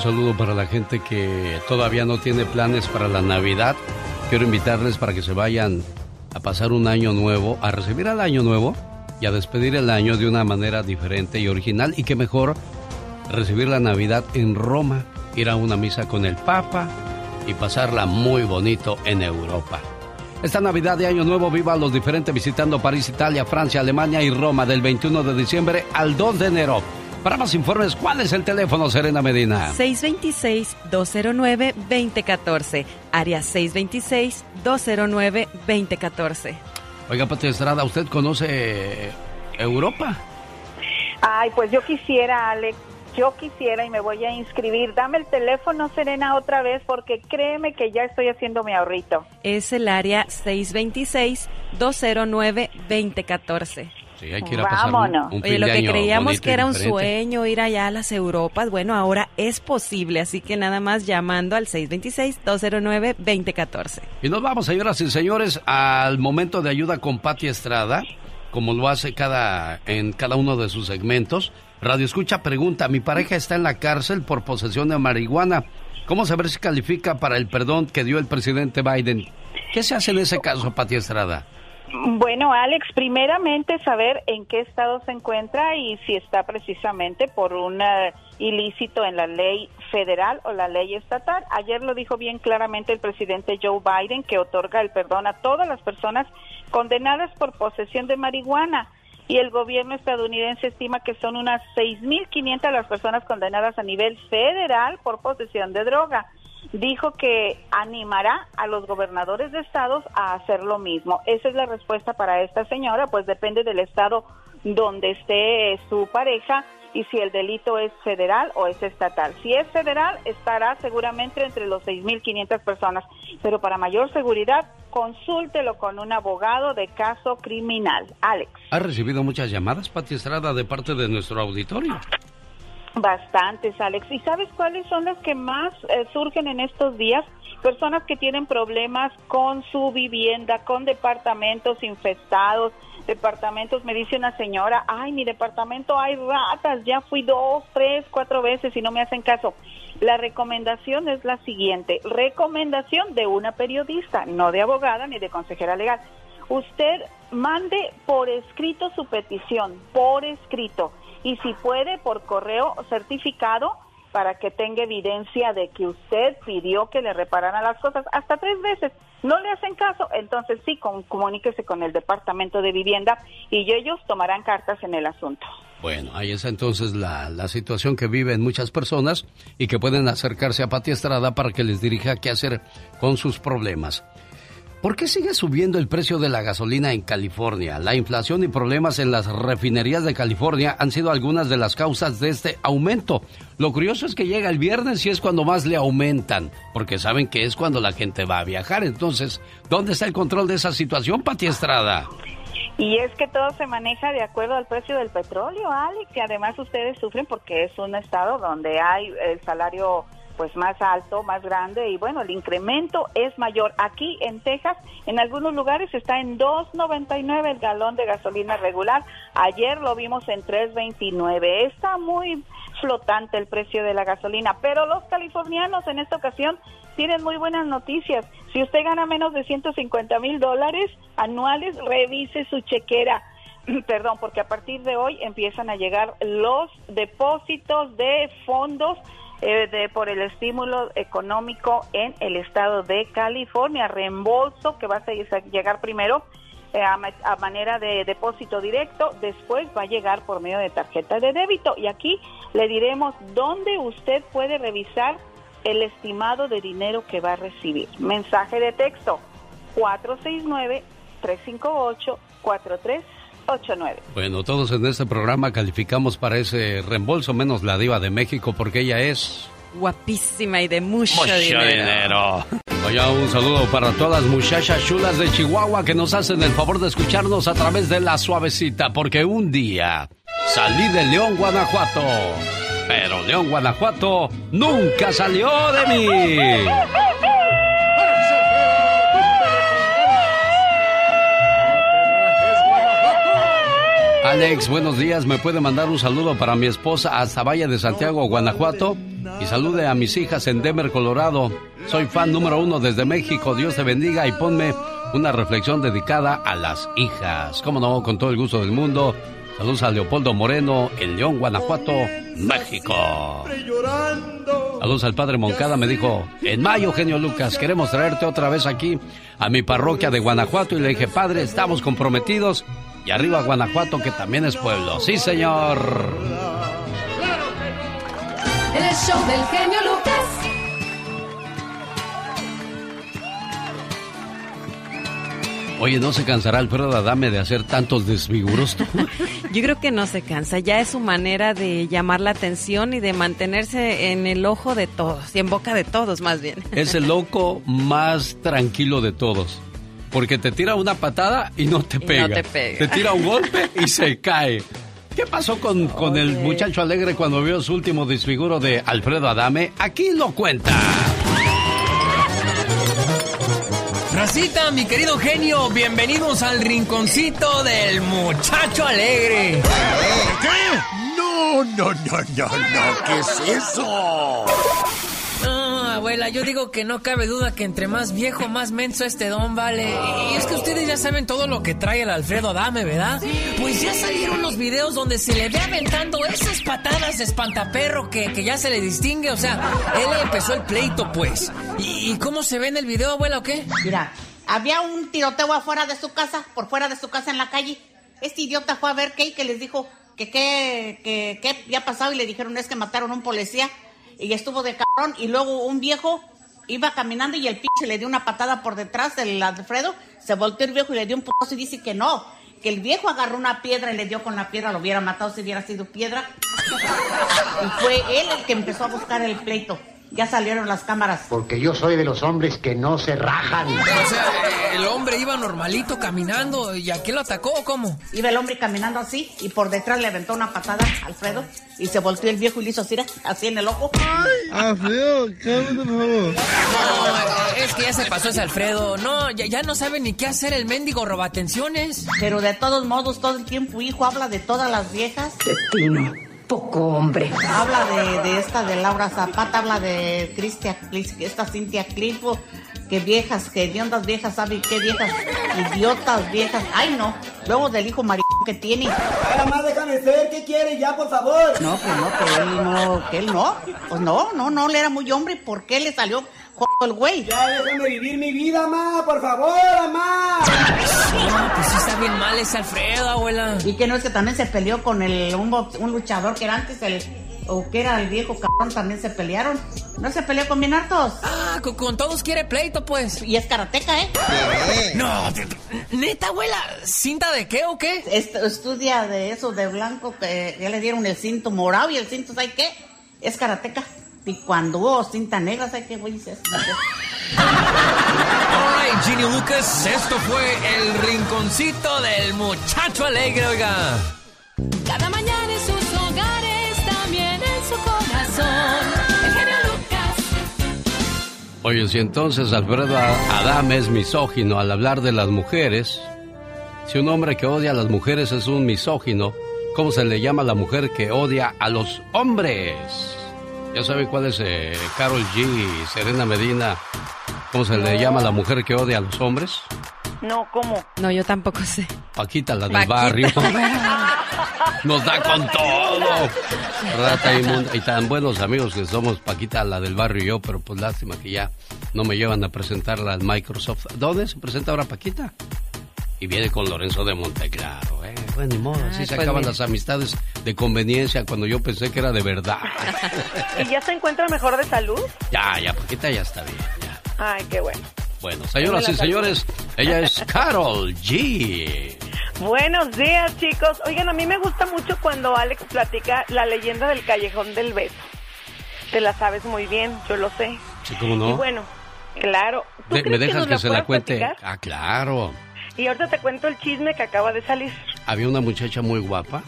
Saludo para la gente que todavía no tiene planes para la Navidad. Quiero invitarles para que se vayan a pasar un año nuevo, a recibir al año nuevo y a despedir el año de una manera diferente y original. Y que mejor recibir la Navidad en Roma, ir a una misa con el Papa y pasarla muy bonito en Europa. Esta Navidad de Año Nuevo viva a los diferentes visitando París, Italia, Francia, Alemania y Roma del 21 de diciembre al 2 de enero. Para más informes, ¿cuál es el teléfono, Serena Medina? 626-209-2014. Área 626-209-2014. Oiga, Pati Estrada, ¿usted conoce eh, Europa? Ay, pues yo quisiera, Alex, yo quisiera y me voy a inscribir. Dame el teléfono, Serena, otra vez, porque créeme que ya estoy haciendo mi ahorrito. Es el área 626-209-2014. Sí, hay que ir a pasar Vámonos. un Oye, lo que creíamos que era un sueño ir allá a las Europas, bueno, ahora es posible, así que nada más llamando al 626-209-2014. Y nos vamos, señoras y señores, al momento de ayuda con Pati Estrada, como lo hace cada, en cada uno de sus segmentos. Radio Escucha pregunta, mi pareja está en la cárcel por posesión de marihuana. ¿Cómo saber si califica para el perdón que dio el presidente Biden? ¿Qué se hace en ese caso, Pati Estrada? Bueno, Alex, primeramente saber en qué estado se encuentra y si está precisamente por un eh, ilícito en la ley federal o la ley estatal. Ayer lo dijo bien claramente el presidente Joe Biden que otorga el perdón a todas las personas condenadas por posesión de marihuana. Y el gobierno estadounidense estima que son unas 6.500 las personas condenadas a nivel federal por posesión de droga dijo que animará a los gobernadores de estados a hacer lo mismo. Esa es la respuesta para esta señora, pues depende del estado donde esté su pareja y si el delito es federal o es estatal. Si es federal, estará seguramente entre los 6.500 personas, pero para mayor seguridad, consúltelo con un abogado de caso criminal. Alex. ¿Ha recibido muchas llamadas, Pati Estrada, de parte de nuestro auditorio? Bastantes, Alex. ¿Y sabes cuáles son las que más eh, surgen en estos días? Personas que tienen problemas con su vivienda, con departamentos infestados, departamentos, me dice una señora, ay, mi departamento hay ratas, ya fui dos, tres, cuatro veces y no me hacen caso. La recomendación es la siguiente, recomendación de una periodista, no de abogada ni de consejera legal. Usted mande por escrito su petición, por escrito y si puede por correo certificado para que tenga evidencia de que usted pidió que le repararan las cosas hasta tres veces. No le hacen caso, entonces sí, com- comuníquese con el Departamento de Vivienda y ellos tomarán cartas en el asunto. Bueno, ahí está entonces la, la situación que viven muchas personas y que pueden acercarse a Pati Estrada para que les dirija qué hacer con sus problemas. ¿Por qué sigue subiendo el precio de la gasolina en California? La inflación y problemas en las refinerías de California han sido algunas de las causas de este aumento. Lo curioso es que llega el viernes y es cuando más le aumentan, porque saben que es cuando la gente va a viajar. Entonces, ¿dónde está el control de esa situación, Pati Estrada? Y es que todo se maneja de acuerdo al precio del petróleo, Alex, que además ustedes sufren porque es un estado donde hay el salario pues más alto, más grande y bueno, el incremento es mayor. Aquí en Texas, en algunos lugares está en 2.99 el galón de gasolina regular. Ayer lo vimos en 3.29. Está muy flotante el precio de la gasolina, pero los californianos en esta ocasión tienen muy buenas noticias. Si usted gana menos de 150 mil dólares anuales, revise su chequera. Perdón, porque a partir de hoy empiezan a llegar los depósitos de fondos eh, de, por el estímulo económico en el estado de California. Reembolso que va a llegar primero eh, a, a, manera de depósito directo, después va a llegar por medio de tarjeta de débito. Y aquí le diremos dónde usted puede revisar el estimado de dinero que va a recibir. Mensaje de texto 469 358 43 bueno, todos en este programa calificamos para ese reembolso, menos la diva de México, porque ella es... Guapísima y de mucho, dinero. Oye, un saludo para todas las muchachas chulas de Chihuahua que nos hacen el favor de escucharnos a través de la suavecita, porque un día salí de León, Guanajuato, pero León, Guanajuato nunca salió de mí. Alex, buenos días. ¿Me puede mandar un saludo para mi esposa hasta Valle de Santiago, Guanajuato? Y salude a mis hijas en Denver, Colorado. Soy fan número uno desde México. Dios te bendiga y ponme una reflexión dedicada a las hijas. Cómo no, con todo el gusto del mundo. Saludos a Leopoldo Moreno en León, Guanajuato, México. Saludos al padre Moncada, me dijo, en mayo, genio Lucas, queremos traerte otra vez aquí a mi parroquia de Guanajuato. Y le dije, padre, estamos comprometidos y arriba Guanajuato, que también es pueblo. Sí, señor. El show del genio Lucas. Oye, ¿no se cansará Alfredo Adame de hacer tantos desfiguros? Yo creo que no se cansa. Ya es su manera de llamar la atención y de mantenerse en el ojo de todos y en boca de todos, más bien. Es el loco más tranquilo de todos porque te tira una patada y no te, pega. te tira un golpe y se cae. ¿Qué pasó con, con el muchacho alegre cuando vio su último desfiguro de Alfredo Adame? Aquí lo cuenta. Racita, mi querido genio, bienvenidos al rinconcito del muchacho alegre. ¿Qué? No, no, no, no, no, ¿qué es eso? Abuela, yo digo que no cabe duda que entre más viejo, más menso este don vale. Y es que ustedes ya saben todo lo que trae el Alfredo Adame, ¿verdad? Pues ya salieron los videos donde se le ve aventando esas patadas de espantaperro que, que ya se le distingue. O sea, él empezó el pleito, pues. ¿Y, cómo se ve en el video, abuela, o qué? Mira, había un tiroteo afuera de su casa, por fuera de su casa en la calle. Este idiota fue a ver qué y que les dijo que qué que, que había pasado y le dijeron es que mataron a un policía y estuvo de cabrón y luego un viejo iba caminando y el pinche le dio una patada por detrás del Alfredo, se volteó el viejo y le dio un putazo y dice que no, que el viejo agarró una piedra y le dio con la piedra, lo hubiera matado si hubiera sido piedra. Y fue él el que empezó a buscar el pleito. Ya salieron las cámaras. Porque yo soy de los hombres que no se rajan. O sea, el hombre iba normalito caminando y aquí lo atacó o cómo? Iba el hombre caminando así y por detrás le aventó una patada a Alfredo y se volteó el viejo y le hizo así, así en el ojo. Alfredo, cálmate por favor. No, es que ya se pasó ese Alfredo. No, ya, ya no sabe ni qué hacer el mendigo robatenciones. Pero de todos modos, todo el tiempo, hijo, habla de todas las viejas. Poco hombre. Habla de, de, esta de Laura Zapata, habla de Cristian, esta Cintia Cliffo, que viejas, que ondas viejas, ¿sabe qué viejas? Idiotas viejas. Ay, no. Luego del hijo maricón que tiene. Nada más déjame ser, ¿qué quiere ya, por favor? No, pues no, que él no, que él no. Pues no, no, no, él era muy hombre. ¿Por qué le salió el güey. Ya déjame vivir mi vida, ma, por favor, mamá. No, pues sí está bien mal ese Alfredo, abuela. Y que no es que también se peleó con el un, un luchador que era antes el o que era el viejo cabrón también se pelearon. ¿No se peleó con bien hartos? Ah, con, con todos quiere pleito, pues. Y es karateca, ¿eh? No, neta, abuela, ¿cinta de qué o qué? Est- estudia de eso, de blanco, que ya le dieron el cinto morado y el cinto, ¿sabes qué? Es karateca. Y cuando hubo cinta negra, ¿sabes qué, güey? Es- Alright, Ginny Lucas, esto fue el rinconcito del muchacho alegre, oiga. Cada mañana en sus hogares, también en su corazón. El genio Lucas. Oye, si entonces Alfredo Adame es misógino al hablar de las mujeres, si un hombre que odia a las mujeres es un misógino, ¿cómo se le llama a la mujer que odia a los hombres? Ya saben cuál es eh, Carol G y Serena Medina. ¿Cómo se le llama a la mujer que odia a los hombres? No, ¿cómo? No, yo tampoco sé. Paquita, la del Paquita. barrio. Nos da con todo. Rata inmunda. Y tan buenos amigos que somos Paquita, la del barrio y yo, pero pues lástima que ya no me llevan a presentarla al Microsoft. ¿Dónde se presenta ahora Paquita? Y viene con Lorenzo de Monteclaro, Bueno, ni modo, así se pues acaban mira. las amistades de conveniencia cuando yo pensé que era de verdad. ¿Y ya se encuentra mejor de salud? ya, ya, Paquita ya está bien. ya. Ay, qué bueno. Bueno, señoras y señores, ella es Carol G. Buenos días, chicos. Oigan, a mí me gusta mucho cuando Alex platica la leyenda del callejón del beso. Te la sabes muy bien, yo lo sé. Sí, ¿cómo no? Y bueno, claro. ¿Tú De- ¿Me crees dejas nos que se la cuente? platicar? Ah, claro. Y ahorita te cuento el chisme que acaba de salir. Había una muchacha muy guapa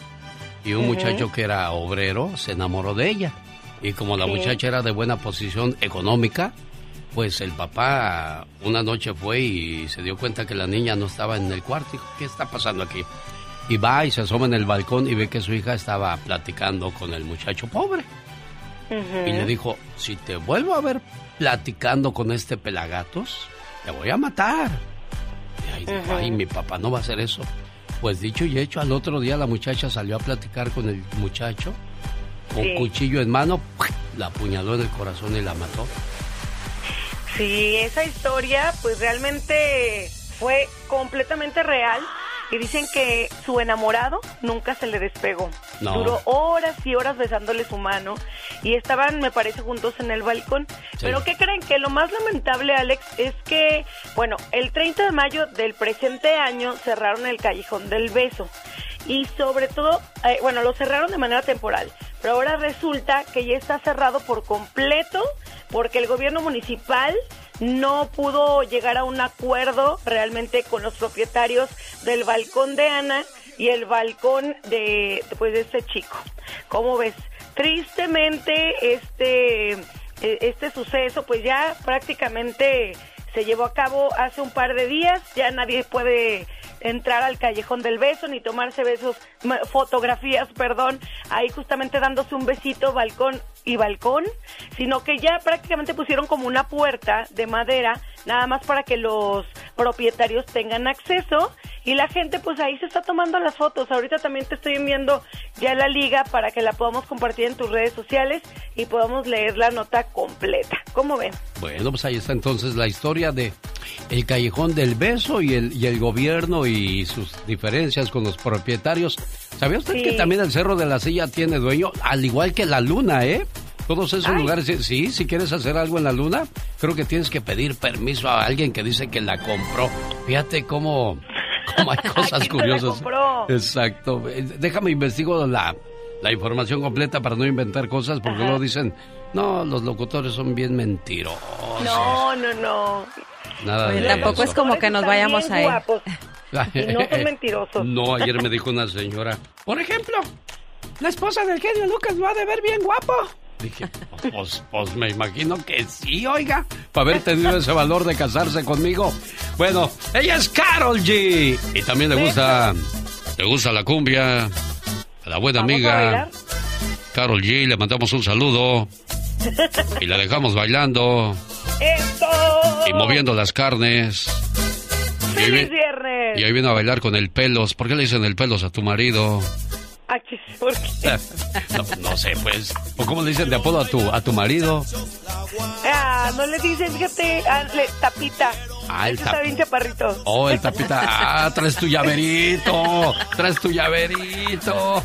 y un Ujú. muchacho que era obrero se enamoró de ella. Y como la Sí. muchacha era de buena posición económica, pues el papá una noche fue y se dio cuenta que la niña no estaba en el cuarto. Dijo, ¿qué está pasando aquí? Y va y se asoma en el balcón y ve que su hija estaba platicando con el muchacho pobre. Y le dijo, si te vuelvo a ver platicando con este pelagatos, te voy a matar. Ay, mi papá no va a hacer eso. Pues dicho y hecho, al otro día la muchacha salió a platicar con el muchacho, con Sí. cuchillo en mano, la apuñaló en el corazón y la mató. Sí, esa historia pues realmente fue completamente real y dicen que su enamorado nunca se le despegó. No. Duró horas y horas besándole su mano y estaban, me parece, juntos en el balcón. Pero ¿qué creen? Que lo más lamentable, Alex, es que, bueno, el 30 de mayo del presente año cerraron el Callejón del Beso. Y sobre todo, eh, bueno, lo cerraron de manera temporal, pero ahora resulta que ya está cerrado por completo porque el gobierno municipal no pudo llegar a un acuerdo realmente con los propietarios del balcón de Ana y el balcón de pues de este chico. ¿Cómo ves? Tristemente este eh, este suceso pues ya prácticamente se llevó a cabo hace un par de días, ya nadie puede entrar al callejón del beso ni tomarse besos, fotografías, perdón, ahí justamente dándose un besito balcón y balcón, sino que ya prácticamente pusieron como una puerta de madera, nada más para que los propietarios tengan acceso y la gente pues ahí se está tomando las fotos. Ahorita también te estoy enviando ya la liga para que la podamos compartir en tus redes sociales y podamos leer la nota completa. ¿Cómo ven? Bueno, pues ahí está entonces la historia de el callejón del beso y el, y el gobierno y sus diferencias con los propietarios. ¿Sabía usted Sí. que también el Cerro de la Silla tiene dueño? Al igual que la Luna, ¿eh? Todos esos Ay. lugares, sí, si quieres hacer algo en la Luna, creo que tienes que pedir permiso a alguien que dice que la compró. Fíjate cómo, cómo hay cosas ¿Quién te la curiosas. compró? Exacto. Eh, Déjame investigo la, la información completa para no inventar cosas, porque luego dicen, no, los locutores son bien mentirosos. No, no, no. Nada Oye, de tampoco eso. es como que nos vayamos a ir. Y no son mentirosos. No, ayer me dijo una señora, por ejemplo, la esposa del genio Lucas lo ha de ver bien guapo. Dije, pues, pues me imagino que sí, oiga, para haber tenido ese valor de casarse conmigo. Bueno, ella es Carol G. Y también le gusta, le gusta la cumbia. A la buena ¿Vamos a amiga? Carol G. Le mandamos un saludo y la dejamos bailando ¡Eso! y moviendo las carnes. Y ahí, ¡Feliz vi- viernes! y ahí vino a bailar con el pelos. ¿Por qué le dicen el pelos a tu marido? Ay, chis, ¿por qué? No, no sé, pues. ¿O cómo le dicen de apodo a tu, a tu marido? Ah, no le dicen, fíjate, ah, le- tapita. Ah, el Ese está bien chaparrito. Oh, el tapita. Ah, traes tu llaverito. Traes tu llaverito.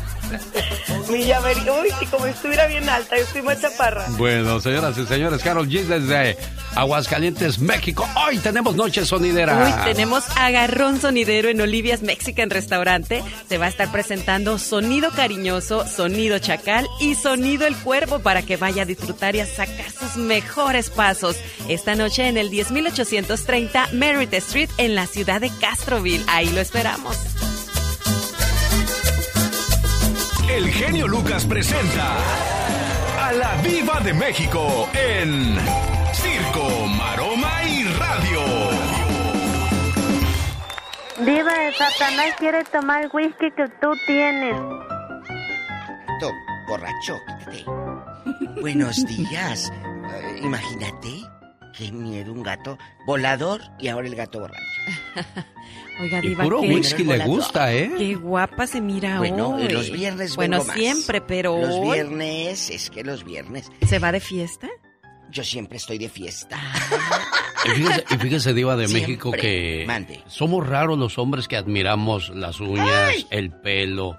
Mi llaverito, uy, si como estuviera bien alta, yo estoy más chaparra. Bueno, señoras y señores, Carol G desde Aguascalientes, México. Hoy tenemos Noche Sonidera. Hoy tenemos agarrón sonidero en Olivia's Mexican Restaurante. Se va a estar presentando sonido cariñoso, sonido chacal y sonido el cuervo para que vaya a disfrutar y a sacar sus mejores pasos. Esta noche en el 10830 Merritt Street en la ciudad de Castroville. Ahí lo esperamos. El genio Lucas presenta a la Viva de México en Circo, Maroma y Radio. Diva de Satanás quiere tomar el whisky que tú tienes. Gato, borracho, quítate. Buenos días. Eh, imagínate, qué miedo un gato volador y ahora el gato borracho. Oiga, Y Diva, puro qué- whisky le gusta, ¿eh? Qué guapa se mira Bueno, hoy. los viernes Bueno, vengo más. siempre, pero Los hoy viernes, es que los viernes. ¿Se va de fiesta? Yo siempre estoy de fiesta. Y fíjese, y fíjese, Diva de Siempre. México, que Mande. somos raros los hombres que admiramos las uñas, el pelo.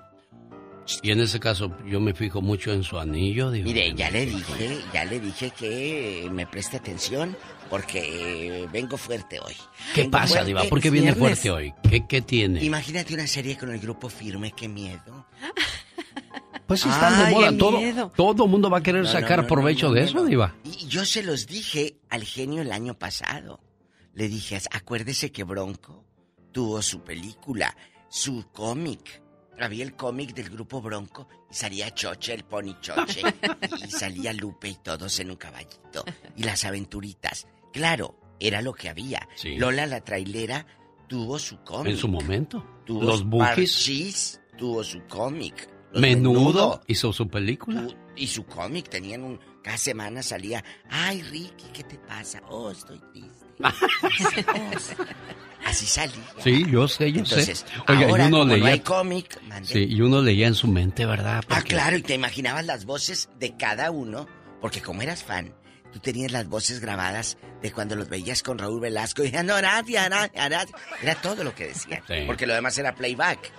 Y en ese caso, yo me fijo mucho en su anillo, Diva. Mire, ya le dije, ya le dije que me preste atención porque vengo fuerte hoy. ¿Qué Vengo pasa, fuerte. Diva? ¿Por qué viene fuerte hoy? ¿Qué, qué tiene? Imagínate una serie con el grupo firme, qué miedo. Pues están de moda. Todo, todo mundo va a querer No, sacar no, no, provecho de eso. Diva. Y yo se los dije al genio el año pasado. Le dije, acuérdese que Bronco tuvo su película, su cómic. Había el cómic del grupo Bronco y salía Choche, el pony Choche. y salía Lupe y todos en un caballito. Y las aventuritas. Claro, era lo que había. Sí. Lola la trailera tuvo su cómic. En su momento. Tuvo Los. Parchís, tuvo su cómic. Los Menudo hizo su película. y su cómic tenían un cada semana salía ay Ricky qué te pasa oh estoy triste así salía Sí, yo sé, yo entonces sé. Oiga, ahora y uno como no leía. hay cómic. Sí, y uno leía en su mente, ¿verdad? ah claro y te imaginabas las voces de cada uno porque como eras fan tú tenías las voces grabadas de cuando los veías con Raúl Velasco y no, Aradia, Aradia, Aradia. era todo lo que decían Sí. porque lo demás era playback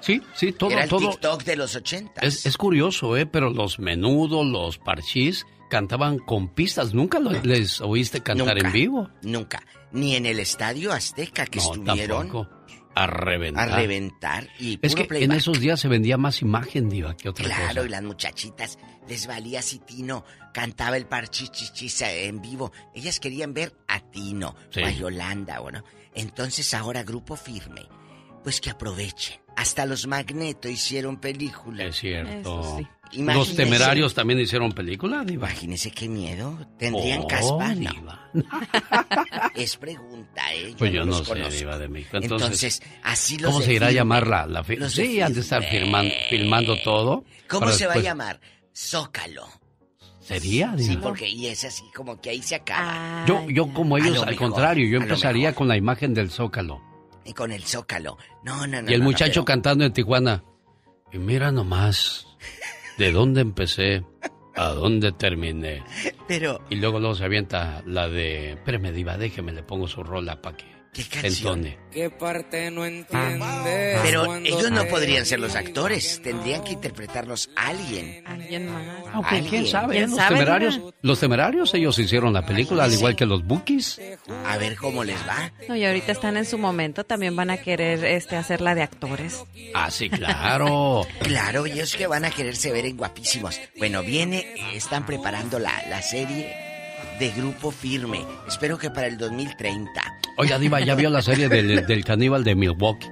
Sí, sí, todo, era el todo. TikTok de los 80 Es, es curioso, ¿eh? Pero los menudos, los parchís, cantaban con pistas. ¿Nunca lo- les oíste cantar Nunca, en vivo? Nunca. Ni en el Estadio Azteca que No, estuvieron tampoco. A reventar. a reventar y Es que playback. en esos días se vendía más imagen, Diva, que otra Claro, cosa. y las muchachitas les valía si Tino cantaba el parchichichis en vivo. Ellas querían ver a Tino Sí. o a Yolanda, ¿o no? Entonces ahora Grupo Firme, pues que aprovechen. Hasta los Magneto hicieron película. Es cierto. Eso sí. Los temerarios también hicieron película, Diva. Imagínese qué miedo. ¿Tendrían Oh, caspa? No. Es pregunta, ¿eh? Yo Pues yo no sé. Diva de México. Entonces, Entonces, así los ¿Cómo se irá a llamar la, la fi- los de Sí, han de estar firman- filmando todo. ¿Cómo se va a llamar? Zócalo. ¿Sería, Sí, Diva? porque y es así como que ahí se acaba. Yo, yo como A ellos, lo al mejor, contrario, yo empezaría con la imagen del Zócalo. Y con el Zócalo. No, no, no. y el no, no, muchacho pero- cantando en Tijuana. Y mira nomás, de dónde empecé, a dónde terminé. Pero, Y luego luego se avienta la de, espérame diva, déjeme, le pongo su rola para que canción? entone. ¿Qué parte no entiendes? pero ellos no podrían ser los actores. Tendrían que interpretarlos alguien. Alguien más. Aunque quién Alguien. sabe, ¿Quién los sabe, temerarios, los temerarios ellos hicieron la película, al igual que los Bookies. A ver cómo les va. No, y ahorita están en su momento, también van a querer este hacerla de actores. Ah, sí, claro. Claro, ellos que van a quererse ver en guapísimos. Bueno, viene, eh, están preparando la, la serie de Grupo Firme. Espero que para el 2030. Oiga, Diva, ¿ya vio la serie del, del caníbal de Milwaukee?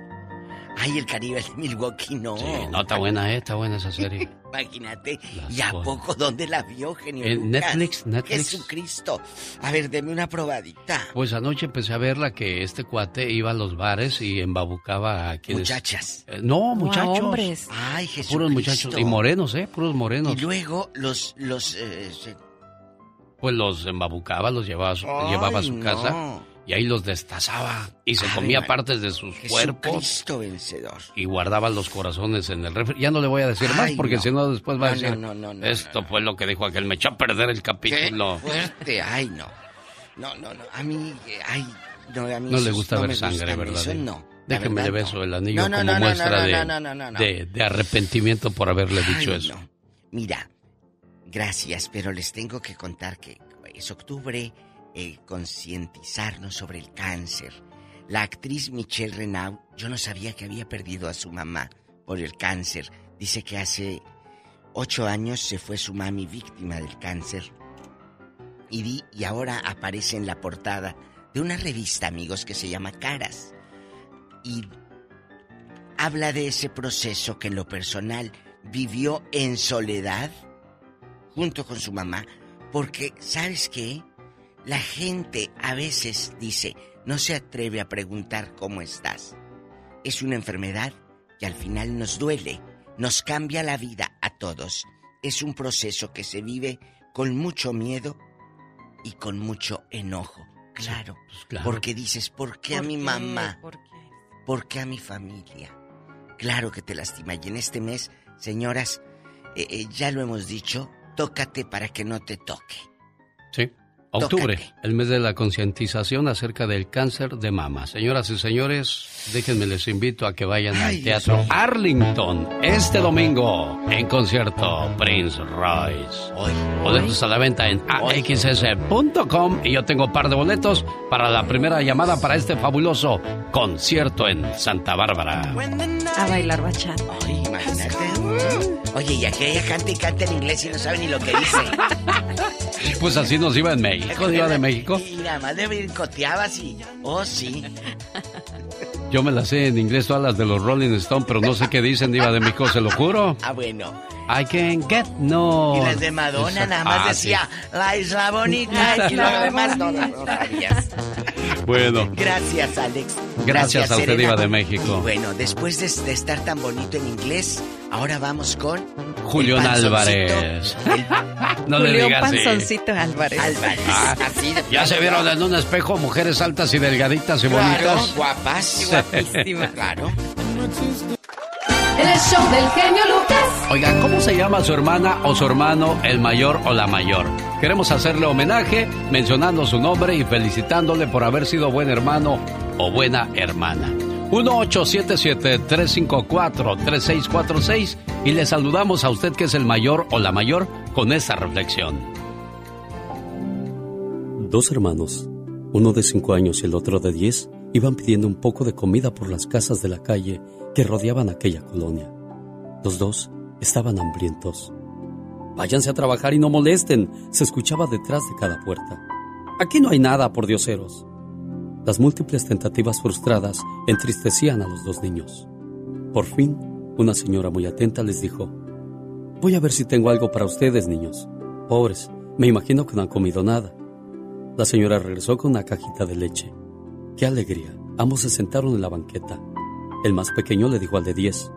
Ay, el Caribe de Milwaukee, no. Sí, no, está buena, ¿eh? Está buena esa serie. Imagínate. ¿Y a poco dónde la vio, genio? En Lucas? Netflix, Netflix. Jesucristo. A ver, deme una probadita. Pues anoche empecé a verla que este cuate iba a los bares y embabucaba a quienes... Muchachas. Eh, no, muchachos. hombres. Ay, Jesucristo. Puros muchachos. Y morenos, ¿eh? Puros morenos. Y luego los, los, eh, se- Pues los embabucaba, los llevaba a su, Ay, llevaba a su no. casa y ahí los destazaba y se Ave comía María. partes de sus cuerpos Jesucristo vencedor. y guardaba los corazones en el refri. Ya no le voy a decir más porque no. si no después va a decir, no, esto fue lo que dijo aquel, me echó a perder el Qué capítulo. fuerte. Ay, no. No, no, no. A mí, eh, ay, no, a mí No le gusta ver sangre, ¿verdad? Eso no. Déjeme le beso el anillo No, no, como muestra no, no, de, no, no, no, no. de- de arrepentimiento por haberle dicho eso. Mira, gracias, pero les tengo que contar que es octubre, eh, concientizarnos sobre el cáncer. La actriz Michelle Renaud, yo no sabía que había perdido a su mamá por el cáncer. Dice que hace ocho años se fue su mami víctima del cáncer. Y, di- y ahora aparece en la portada de una revista, amigos, que se llama Caras. Y habla de ese proceso que en lo personal vivió en soledad junto con su mamá, porque, ¿sabes qué? La gente a veces dice, no se atreve a preguntar cómo estás. Es una enfermedad que al final nos duele, nos cambia la vida a todos. Es un proceso que se vive con mucho miedo y con mucho enojo. Claro, claro. porque dices, ¿por qué a ¿Por mi qué? mamá? ¿Por qué? ¿Por qué a mi familia? Claro que te lastima. Y en este mes, señoras, eh, eh, ya lo hemos dicho, tócate para que no te toque. Sí. Octubre, el mes de la concientización acerca del cáncer de mama. Señoras y señores, déjenme les invito a que vayan al Teatro Arlington este domingo en concierto Prince Royce. Boletos a la venta en axs.com y yo tengo un par de boletos para la primera llamada para este fabuloso concierto en Santa Bárbara. A bailar bachata. Ay, imagínate. Oye, y aquí ella canta y canta en inglés y no sabe ni lo que dice. Pues así nos iba en México, iba de México. Y nada más de brincoteabas y... Oh, sí. Yo me las sé en inglés todas las de los Rolling Stones, pero no sé qué dicen, Diva de México, se lo juro. Ah, bueno. I can get no. Y las de Madonna nada más Ah, sí. decía La isla bonita y lo demás no, no, no sabías. Bueno, Gracias, Alex. Gracias a usted, Serena. Diva de México. Y bueno, después de, de estar tan bonito en inglés, ahora vamos con... Julián el. Álvarez. No le Julio digas así. Panzoncito Álvarez. Álvarez. Ah, Así de Ya se vieron en un espejo mujeres altas y delgaditas y bonitas. Claro, guapas. Guapísima. Claro. El show del genio Lucas. Oiga, ¿cómo se llama su hermana o su hermano, el mayor o la mayor? Queremos hacerle homenaje mencionando su nombre y felicitándole por haber sido buen hermano o buena hermana. 1877-354-3646 y le saludamos a usted que es el mayor o la mayor con esta reflexión. Dos hermanos, uno de cinco años y el otro de diez, iban pidiendo un poco de comida por las casas de la calle que rodeaban aquella colonia. Los dos estaban hambrientos. Váyanse a trabajar y no molesten, se escuchaba detrás de cada puerta. Aquí no hay nada, por dioseros. Las múltiples tentativas frustradas entristecían a los dos niños. Por fin, una señora muy atenta les dijo, Voy a ver si tengo algo para ustedes, niños. Pobres, me imagino que no han comido nada. La señora regresó con una cajita de leche. ¡Qué alegría! Ambos se sentaron en la banqueta. El más pequeño le dijo al de diez,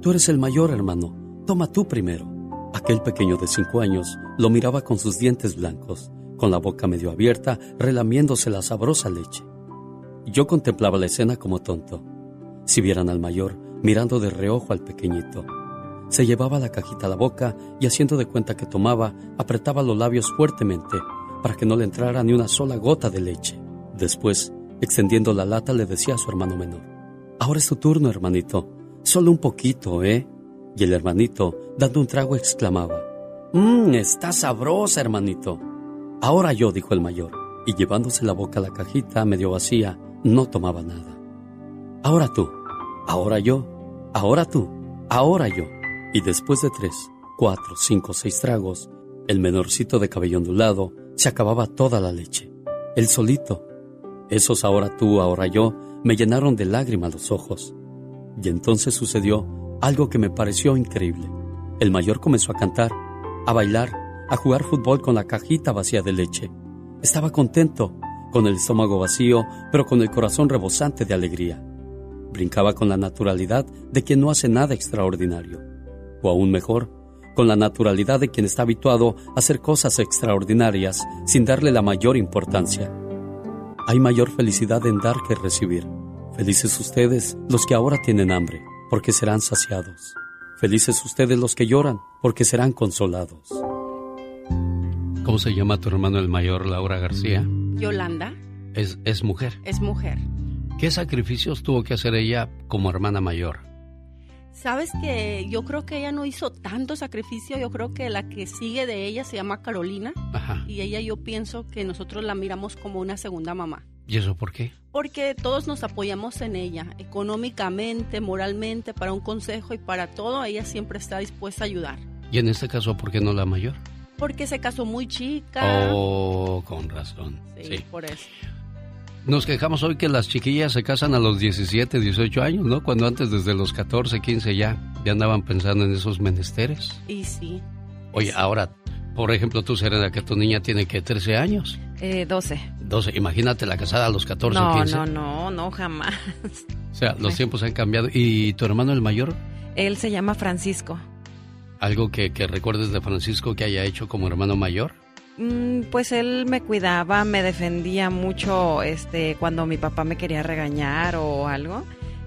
Tú eres el mayor, hermano. Toma tú primero. Aquel pequeño de cinco años lo miraba con sus dientes blancos, con la boca medio abierta, relamiéndose la sabrosa leche. Yo contemplaba la escena como tonto. Si vieran al mayor mirando de reojo al pequeñito. Se llevaba la cajita a la boca y haciendo de cuenta que tomaba, apretaba los labios fuertemente para que no le entrara ni una sola gota de leche. Después, extendiendo la lata, le decía a su hermano menor, Ahora es tu turno, hermanito. Solo un poquito, ¿eh? Y el hermanito, dando un trago, exclamaba, Mmm, está sabrosa, hermanito. Ahora yo, dijo el mayor, y llevándose la boca a la cajita medio vacía, no tomaba nada. Ahora tú, ahora yo, ahora tú, ahora yo. Y después de tres, cuatro, cinco, seis tragos, el menorcito de cabello ondulado se acababa toda la leche. El solito. Esos ahora tú, ahora yo, me llenaron de lágrimas los ojos. Y entonces sucedió algo que me pareció increíble. El mayor comenzó a cantar, a bailar, a jugar fútbol con la cajita vacía de leche. Estaba contento, con el estómago vacío, pero con el corazón rebosante de alegría. Brincaba con la naturalidad de quien no hace nada extraordinario. O aún mejor, con la naturalidad de quien está habituado a hacer cosas extraordinarias sin darle la mayor importancia. Hay mayor felicidad en dar que recibir. Felices ustedes los que ahora tienen hambre, porque serán saciados. Felices ustedes los que lloran, porque serán consolados. ¿Cómo se llama tu hermano el mayor, Laura García? Yolanda Es, es mujer. es mujer. ¿Qué sacrificios tuvo que hacer ella como hermana mayor? Sabes que yo creo que ella no hizo tanto sacrificio, yo creo que la que sigue de ella se llama Carolina Ajá. y ella yo pienso que nosotros la miramos como una segunda mamá. ¿Y eso por qué? Porque todos nos apoyamos en ella, económicamente, moralmente, para un consejo y para todo, ella siempre está dispuesta a ayudar. Y en este caso, ¿por qué no la mayor? Porque se casó muy chica. Oh, con razón. sí, Sí. por eso. Nos quejamos hoy que las chiquillas se casan a los 17, 18 años, ¿no? Cuando antes desde los 14, 15 ya, ya andaban pensando en esos menesteres. Y sí. Oye, ahora, por ejemplo, tú, Serena, que tu niña tiene que 13 años, Eh, 12. 12, imagínate la casada a los 14, No, 15. no, no, no, jamás. O sea, los tiempos han cambiado. ¿Y tu hermano el mayor? Él se llama Francisco. ¿Algo que, que recuerdes de Francisco que haya hecho como hermano mayor? Mm, Pues él me cuidaba, me defendía mucho este cuando mi papá me quería regañar o algo.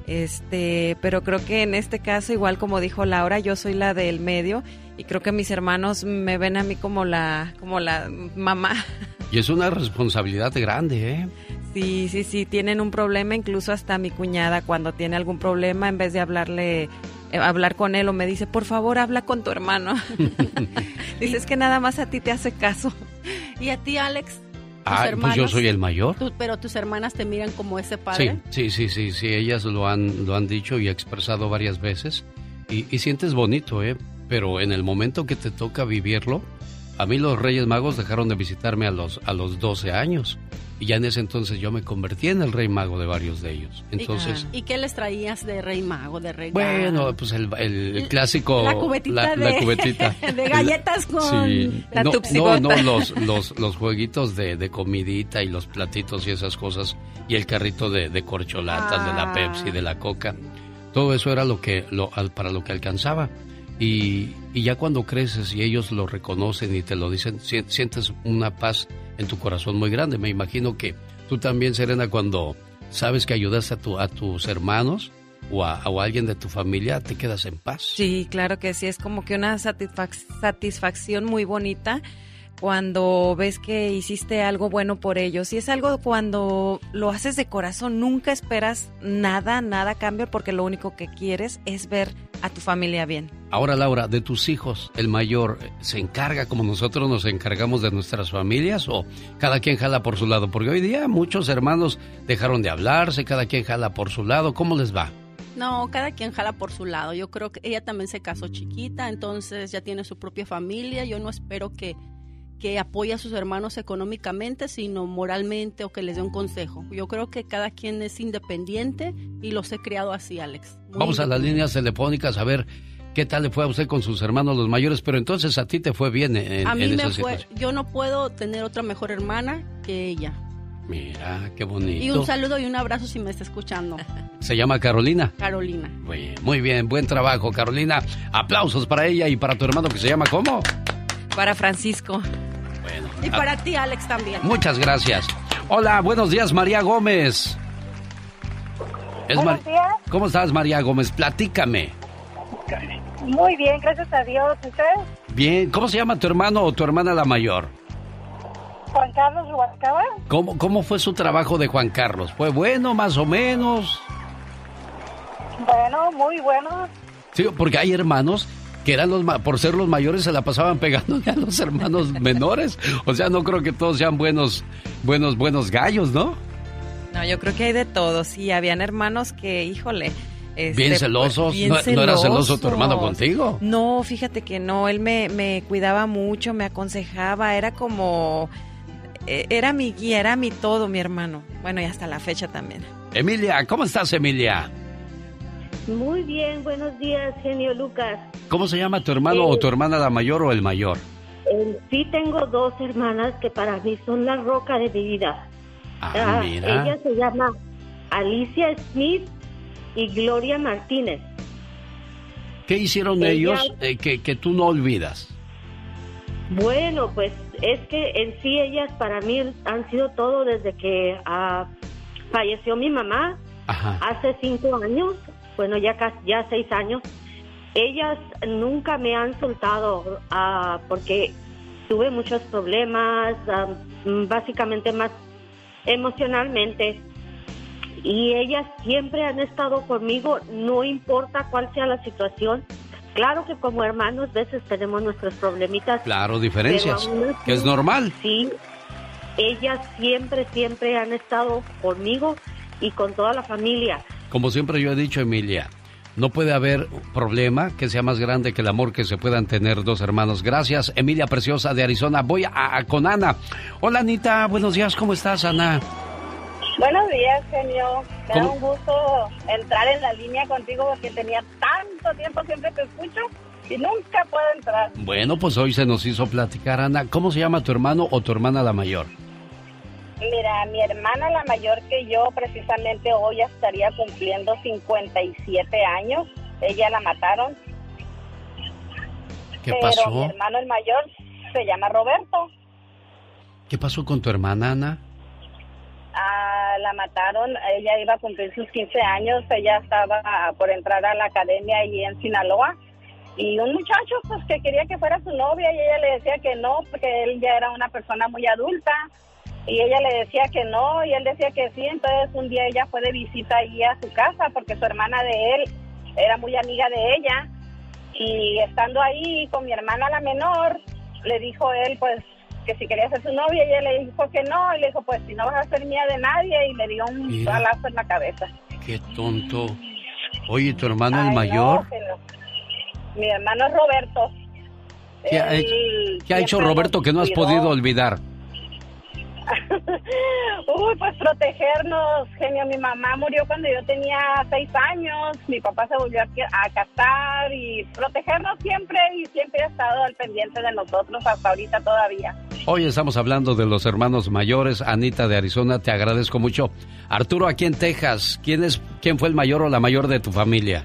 Este, pero creo que en este caso igual como dijo Laura, yo soy la del medio y creo que mis hermanos me ven a mí como la como la mamá. Y es una responsabilidad grande, ¿eh? Sí, sí, sí, tienen un problema, incluso hasta mi cuñada cuando tiene algún problema en vez de hablarle hablar con él o me dice, "Por favor, habla con tu hermano." Dices que nada más a ti te hace caso. ¿Y a ti, Alex? ¿Tus Ah, pues yo hermanos? soy el mayor. Tú- pero tus hermanas te miran como ese Sí, padre. sí, sí, sí, sí, ellas lo han, lo han dicho y expresado varias veces. Y, y sientes bonito, ¿eh? Pero en el momento que te toca vivirlo, a mí los Reyes Magos dejaron de visitarme a los, a los 12 años. Y ya en ese entonces yo me convertí en el Rey Mago de varios de ellos. ¿Y- Entonces, ¿Y, qué les traías de Rey Mago, de regalo? bueno, pues el, el clásico... La cubetita la- la de, cubetita. de galletas con Sí. la no, no, no, los, los, los jueguitos de, de comidita y los platitos y esas cosas y el carrito de, de corcholatas, de la Ah. Pepsi, de la Coca. Todo eso era lo que, lo, para lo que alcanzaba. Y, y ya cuando creces y ellos lo reconocen y te lo dicen, si- sientes una paz en tu corazón muy grande. Me imagino que tú también, Serena, cuando sabes que ayudaste a, tu, a tus hermanos o a, alguien de tu familia, te quedas en paz. Sí, claro que sí, es como que una satisfac- satisfacción muy bonita cuando ves que hiciste algo bueno por ellos. Y es algo cuando lo haces de corazón, nunca esperas nada, nada cambio porque lo único que quieres es ver a tu familia bien. Ahora, Laura, de tus hijos, ¿el mayor se encarga como nosotros nos encargamos de nuestras familias o cada quien jala por su lado? Porque hoy día muchos hermanos dejaron de hablarse, cada quien jala por su lado. ¿Cómo les va? No, cada quien jala por su lado. Yo creo que ella también se casó chiquita, entonces ya tiene su propia familia. Yo no espero que, que apoye a sus hermanos económicamente, sino moralmente o que les dé un consejo. Yo creo que cada quien es independiente y los he criado así, Alex. Vamos a las líneas telefónicas a ver qué tal le fue a usted con sus hermanos los mayores, pero entonces a ti te fue bien en, a mí en me fue, yo no puedo tener otra mejor hermana que ella. Mira, qué bonito. Y un saludo y un abrazo si me está escuchando, Se llama Carolina. Carolina. Muy, muy bien, buen trabajo, Carolina. Aplausos para ella y para tu hermano que se llama ¿cómo? Para Francisco. Bueno. Y para ti, Alex, también. Muchas gracias. Hola, buenos días, María Gómez. Es Buenos Mar- días. ¿Cómo estás, María Gómez? Platícame. Muy bien, gracias a Dios. ¿Usted? Bien, ¿cómo se llama tu hermano o tu hermana la mayor? Juan Carlos Rubalcaba. ¿Cómo, cómo fue su trabajo de Juan Carlos? ¿Fue bueno, más o menos? Bueno, muy bueno. Sí, porque hay hermanos que eran los ma- por ser los mayores se la pasaban pegando a los hermanos menores. O sea, no creo que todos sean buenos, buenos, buenos gallos, ¿no? No, yo creo que hay de todo. Sí, habían hermanos que, híjole. Este, Bien celosos. bien ¿No- no era celoso tu celosos. hermano contigo? No, fíjate que no. Él me, me cuidaba mucho, me aconsejaba. Era como. eh, Era mi guía, era mi todo, mi hermano. Bueno, y hasta la fecha también. Emilia, ¿cómo estás, Emilia? Muy bien, buenos días, genio Lucas. ¿Cómo se llama tu hermano Eh, o tu hermana la mayor o el mayor? Eh, sí tengo dos hermanas que para mí son la roca de mi vida. Ah, mira. Ella se llama Alicia Smith y Gloria Martínez. ¿Qué hicieron Ella- ellos eh, que, que tú no olvidas? Bueno, pues es que en sí ellas para mí han sido todo desde que ah, falleció mi mamá Ajá. hace cinco años, bueno ya casi ya seis años. Ellas nunca me han soltado ah, porque tuve muchos problemas, ah, básicamente más emocionalmente. Y ellas siempre han estado conmigo, no importa cuál sea la situación. Claro que como hermanos a veces tenemos nuestros problemitas. Claro, diferencias, así, que es normal. Sí, ellas siempre, siempre han estado conmigo y con toda la familia. Como siempre yo he dicho, Emilia, no puede haber problema que sea más grande que el amor que se puedan tener dos hermanos. Gracias, Emilia Preciosa de Arizona. Voy a, a- con Ana. Hola, Anita. Buenos días. ¿Cómo estás, Ana? Buenos días, genio. Me da un gusto entrar en la línea contigo porque tenía tanto tiempo, siempre te escucho y nunca puedo entrar. Bueno, pues hoy se nos hizo platicar, Ana. ¿Cómo se llama tu hermano o tu hermana la mayor? Mira, mi hermana, la mayor que yo, precisamente hoy estaría cumpliendo 57 años. Ella la mataron. ¿Qué pero pasó? mi hermano, el mayor, se llama Roberto. ¿Qué pasó con tu hermana, Ana? Ah, la mataron, ella iba a cumplir sus 15 años, ella estaba por entrar a la academia allí en Sinaloa. Y un muchacho pues que quería que fuera su novia y ella le decía que no porque él ya era una persona muy adulta. Y ella le decía que no y él decía que sí, entonces un día ella fue de visita allí a su casa porque su hermana de él era muy amiga de ella. Y estando ahí con mi hermana la menor le dijo él pues que si quería ser su novia y ella le dijo que no y le dijo pues si no vas a ser mía de nadie y le dio un Mira. balazo en la cabeza. Qué tonto. Oye, ¿tu hermano el Ay, no, mayor? no. Mi hermano es Roberto. ¿Qué ha, hecho, qué ha hecho siempre Roberto que no has podido olvidar? Uy, pues protegernos, genio. Mi mamá murió cuando yo tenía seis años. Mi papá se volvió a casar y protegernos siempre y siempre ha estado al pendiente de nosotros hasta ahorita todavía. Hoy estamos hablando de los hermanos mayores. Anita de Arizona, te agradezco mucho. Arturo, aquí en Texas, ¿quién, es, ¿quién fue el mayor o la mayor de tu familia?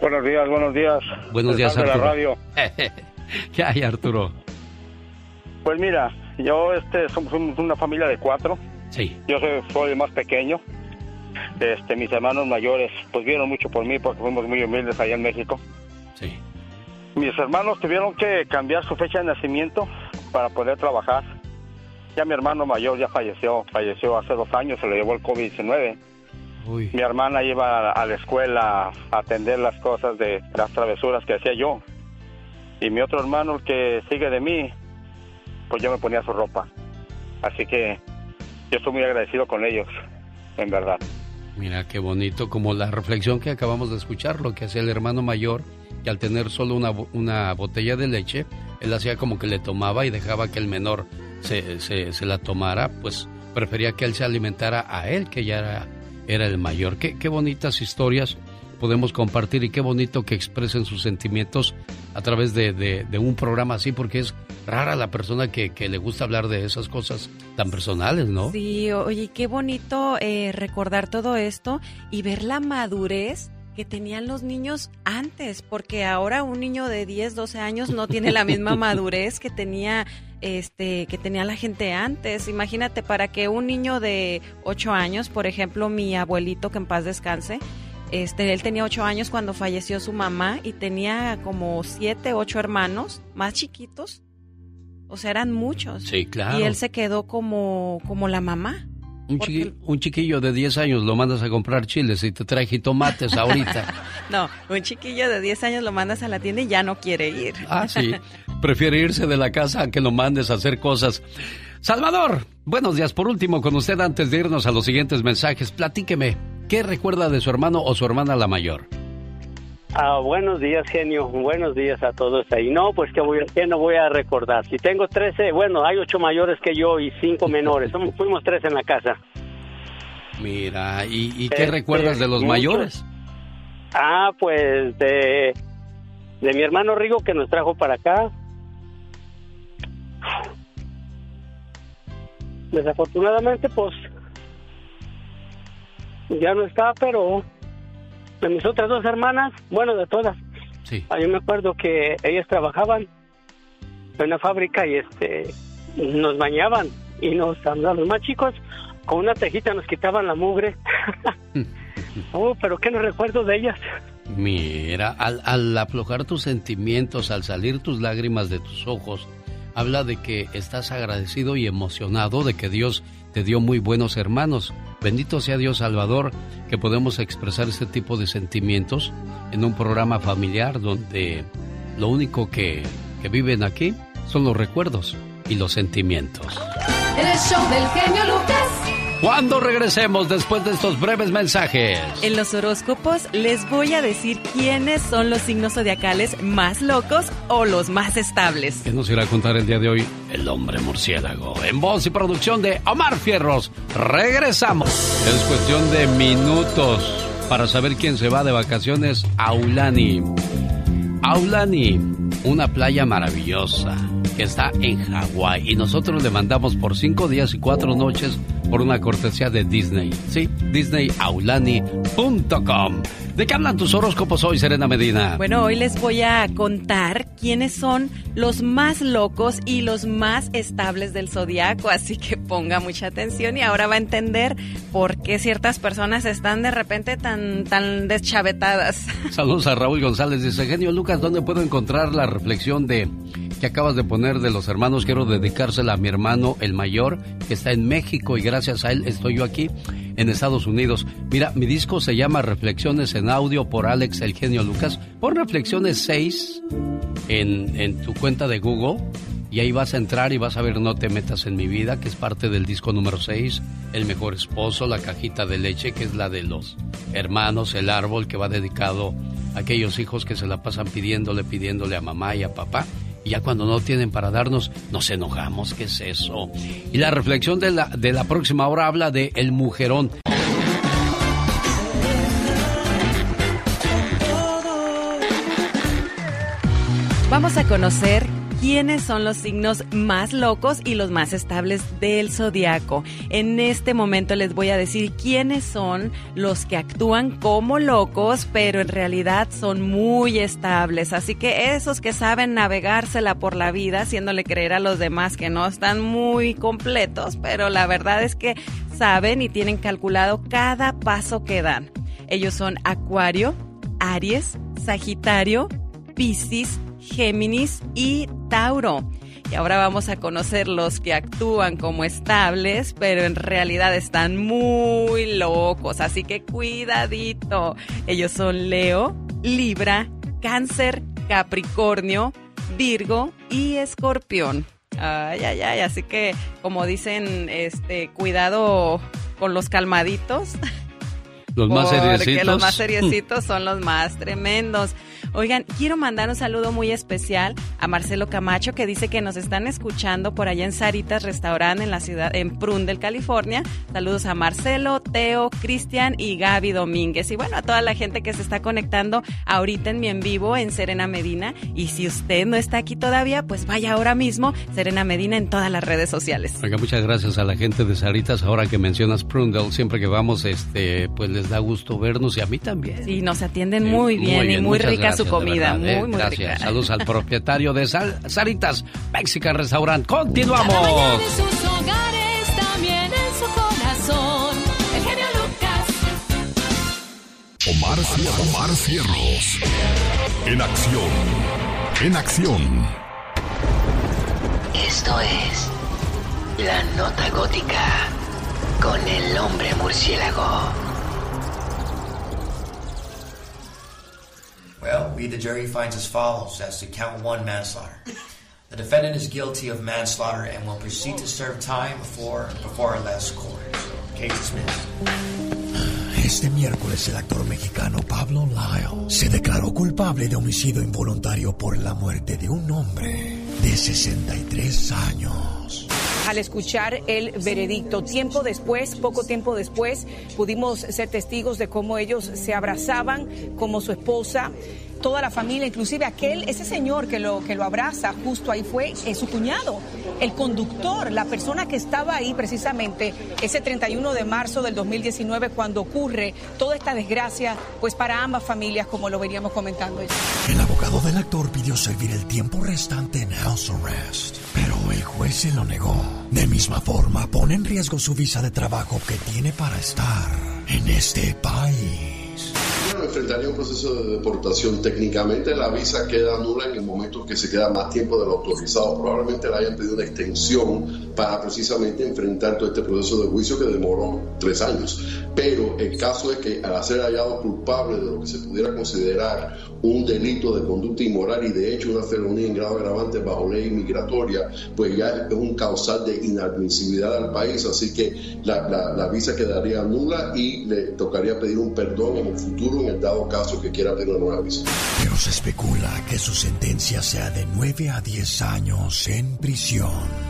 Buenos días, buenos días. Buenos días, fan de la Arturo. radio. ¿Qué hay, Arturo? Pues mira, yo este somos un- una familia de cuatro. Sí. Yo soy, soy el más pequeño. Este, mis hermanos mayores, pues vieron mucho por mí porque fuimos muy humildes allá en México. Sí. Mis hermanos tuvieron que cambiar su fecha de nacimiento para poder trabajar. Ya mi hermano mayor ya falleció, falleció hace dos años, se le llevó el COVID-19. Mi hermana iba a, a la escuela a atender las cosas de las travesuras que hacía yo. Y mi otro hermano, el que sigue de mí, pues yo me ponía su ropa. Así que yo estoy muy agradecido con ellos, en verdad. Mira qué bonito, como la reflexión que acabamos de escuchar, lo que hacía el hermano mayor, que al tener solo una, una botella de leche, él hacía como que le tomaba y dejaba que el menor se, se, se la tomara, pues prefería que él se alimentara a él, que ya era, era el mayor. Qué, qué bonitas historias podemos compartir y qué bonito que expresen sus sentimientos a través de, de- de un programa así, porque es rara la persona que, que le gusta hablar de esas cosas tan personales, ¿no? Sí, oye, qué bonito eh, recordar todo esto y ver la madurez que tenían los niños antes, porque ahora un niño de 10, 12 años no tiene la misma madurez que tenía este que tenía la gente antes. Imagínate para que un niño de 8 años, por ejemplo, mi abuelito que en paz descanse, este él tenía 8 años cuando falleció su mamá y tenía como 7, 8 hermanos más chiquitos. O sea, eran muchos. Sí, claro. Y él se quedó como, como la mamá. Un, chiqui- un chiquillo de 10 años lo mandas a comprar chiles y te trae jitomates ahorita. No, un chiquillo de 10 años lo mandas a la tienda y ya no quiere ir. Ah, sí. Prefiere irse de la casa a que lo mandes a hacer cosas. Salvador, buenos días. Por último, con usted, antes de irnos a los siguientes mensajes, platíqueme. ¿Qué recuerda de su hermano o su hermana la mayor? Ah, buenos días, genio. Buenos días a todos ahí. No, pues que voy, ¿qué no voy a recordar. Si tengo 13, bueno, hay ocho mayores que yo y cinco menores. Somos, fuimos tres en la casa. Mira, ¿y, y qué Este, recuerdas de los muchos. mayores? Ah, pues de, de mi hermano Rigo que nos trajo para acá. Desafortunadamente, pues ya no está, pero de mis otras dos hermanas, bueno, de todas. Sí. Ah, Yo me acuerdo que ellas trabajaban en una fábrica y este nos bañaban y nos a los más chicos con una tejita nos quitaban la mugre. oh, pero qué no recuerdo de ellas. Mira, al, al aflojar tus sentimientos, al salir tus lágrimas de tus ojos, habla de que estás agradecido y emocionado de que Dios te dio muy buenos hermanos. Bendito sea Dios Salvador que podemos expresar este tipo de sentimientos en un programa familiar donde lo único que, que viven aquí son los recuerdos y los sentimientos. El show del genio Lucas. Cuando regresemos después de estos breves mensajes. En los horóscopos les voy a decir quiénes son los signos zodiacales más locos o los más estables. ¿Qué nos irá a contar el día de hoy? El hombre murciélago. En voz y producción de Omar Fierros. Regresamos. Es cuestión de minutos para saber quién se va de vacaciones a Aulani. Aulani, una playa maravillosa que está en Hawái y nosotros le mandamos por cinco días y cuatro noches por una cortesía de Disney. Sí, disneyaulani.com. ¿De qué hablan tus horóscopos hoy, Serena Medina? Bueno, hoy les voy a contar quiénes son los más locos y los más estables del zodiaco, así que ponga mucha atención y ahora va a entender por qué ciertas personas están de repente tan, tan deschavetadas. Saludos a Raúl González. Dice, genio Lucas, ¿dónde puedo encontrar la reflexión de que acabas de poner de los hermanos? Quiero dedicársela a mi hermano, el mayor, que está en México y gracias a él estoy yo aquí en Estados Unidos. Mira, mi disco se llama Reflexiones en audio por Alex El Genio Lucas. Pon Reflexiones 6 en, tu cuenta de Google y ahí vas a entrar y vas a ver No te metas en mi vida, que es parte del disco número 6, El mejor esposo, La cajita de leche, que es la de los hermanos, El árbol, que va dedicado a aquellos hijos que se la pasan pidiéndole, pidiéndole a mamá y a papá. Ya cuando no tienen para darnos, nos enojamos. ¿Qué es eso? Y la reflexión de la próxima hora habla de el mujerón. Vamos a conocer quiénes son los signos más locos y los más estables del zodiaco. En este momento les voy a decir quiénes son los que actúan como locos, pero en realidad son muy estables. Así que esos que saben navegársela por la vida, haciéndole creer a los demás que no están muy completos, pero la verdad es que saben y tienen calculado cada paso que dan. Ellos son Acuario, Aries, Sagitario, Piscis, Géminis y Tauro. Y ahora vamos a conocer los que actúan como estables, pero en realidad están muy locos, así que cuidadito. Ellos son Leo, Libra, Cáncer, Capricornio, Virgo y Escorpión. Ay, ay, ay, así que como dicen, este, cuidado con los calmaditos. Los más Porque seriecitos. los más seriecitos son los más tremendos. Oigan, quiero mandar un saludo muy especial a Marcelo Camacho que dice que nos están escuchando por allá en Saritas Restaurant en la ciudad, en Prundle, California. Saludos a Marcelo, Teo, Cristian y Gaby Domínguez. Y bueno, a toda la gente que se está conectando ahorita en mi en vivo en Serena Medina. Y si usted no está aquí todavía, pues vaya ahora mismo, Serena Medina en todas las redes sociales. Oiga, muchas gracias a la gente de Saritas. Ahora que mencionas Prundle, siempre que vamos, este, pues les da gusto vernos y a mí también. Sí, nos atienden muy bien y muy muchas rica su comida. verdad, ¿eh? muy, muy gracias. rica. Saludos al propietario de Sal- Saritas Mexican Restaurant. Continuamos. En sus hogares, también en su corazón. El genio Lucas. Omar, Omar Cierros. En acción. En acción. Esto es La Nota Gótica con el hombre murciélago. Well, we, the jury, finds as follows as to count one manslaughter. The defendant is guilty of manslaughter and will proceed to serve time before before our last court. Case dismissed. Este miércoles el actor mexicano Pablo Lyle se declaró culpable de homicidio involuntario por la muerte de un hombre de 63 años. Al escuchar el veredicto, tiempo después, poco tiempo después, pudimos ser testigos de cómo ellos se abrazaban, como su esposa, toda la familia, inclusive aquel, ese señor que lo, que lo abraza justo ahí fue su cuñado, el conductor, la persona que estaba ahí precisamente ese 31 de marzo del 2019 cuando ocurre toda esta desgracia, pues para ambas familias, como lo veníamos comentando. El abogado del actor pidió servir el tiempo restante en house arrest, pero el juez se lo negó. De misma forma, pone en riesgo su visa de trabajo que tiene para estar en este país. Bueno, enfrentaría un proceso de deportación. Técnicamente la visa queda nula en el momento que se queda más tiempo de lo autorizado. Probablemente le hayan pedido una extensión para precisamente enfrentar todo este proceso de juicio que demoró tres años. Pero el caso es que al ser hallado culpable de lo que se pudiera considerar un delito de conducta inmoral y de hecho una felonía en grado agravante bajo ley migratoria, pues ya es un causal de inadmisibilidad al país, así que la, la visa quedaría nula y le tocaría pedir un perdón en el futuro en el dado caso que quiera pedir una nueva visa. Pero se especula que su sentencia sea de 9 a 10 años en prisión.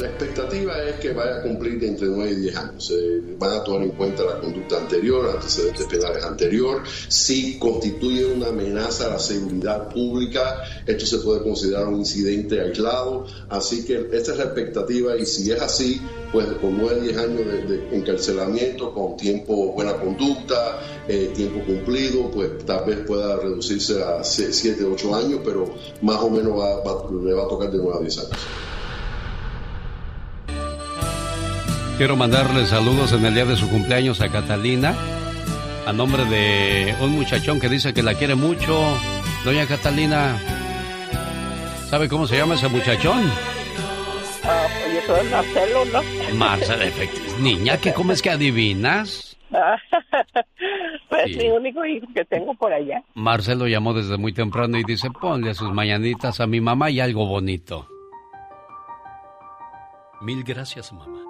La expectativa es que vaya a cumplir entre 9 y 10 años. van a tomar en cuenta la conducta anterior, antecedentes penales anterior. Si constituye una amenaza a la seguridad pública, esto se puede considerar un incidente aislado. Así que esta es la expectativa y si es así, pues con 9 a 10 años de, encarcelamiento, con tiempo, buena conducta, eh, tiempo cumplido, pues tal vez pueda reducirse a 7, 8 años, pero más o menos le va a tocar de 9 a 10 años. Quiero mandarle saludos en el día de su cumpleaños a Catalina, a nombre de un muchachón que dice que la quiere mucho. Doña Catalina, ¿sabe cómo se llama ese muchachón? Ah, pues yo soy Marcelo, ¿no? Marcelo, efectivamente. Niña, ¿qué comes que adivinas? pues es mi único hijo que tengo por allá. Marcelo llamó desde muy temprano y dice, ponle sus mañanitas a mi mamá y algo bonito. Mil gracias, mamá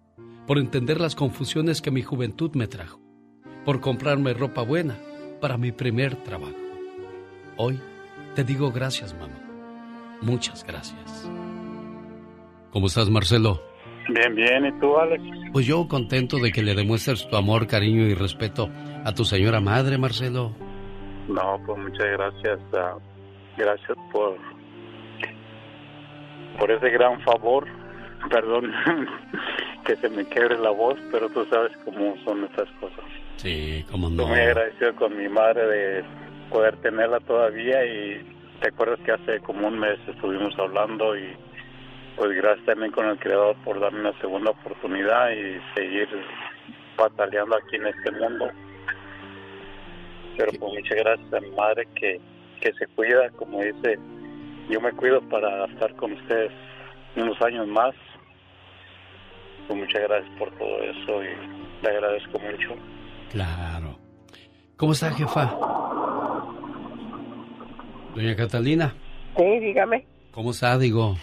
por entender las confusiones que mi juventud me trajo, por comprarme ropa buena para mi primer trabajo. Hoy te digo gracias, mamá. Muchas gracias. ¿Cómo estás, Marcelo? Bien, bien. ¿Y tú, Alex? Pues yo contento de que le demuestres tu amor, cariño y respeto a tu señora madre, Marcelo. No, pues muchas gracias. Ah, gracias por, por ese gran favor. Perdón. que se me quiebre la voz, pero tú sabes cómo son estas cosas. Sí, cómo no. Estoy muy agradecido con mi madre de poder tenerla todavía y te acuerdas que hace como un mes estuvimos hablando y pues gracias también con el creador por darme una segunda oportunidad y seguir bataleando aquí en este mundo. Pero pues muchas gracias a mi madre que, que se cuida, como dice, yo me cuido para estar con ustedes unos años más muchas gracias por todo eso y le agradezco mucho. Claro. ¿Cómo está, jefa? Doña Catalina. Sí, dígame. ¿Cómo está, digo?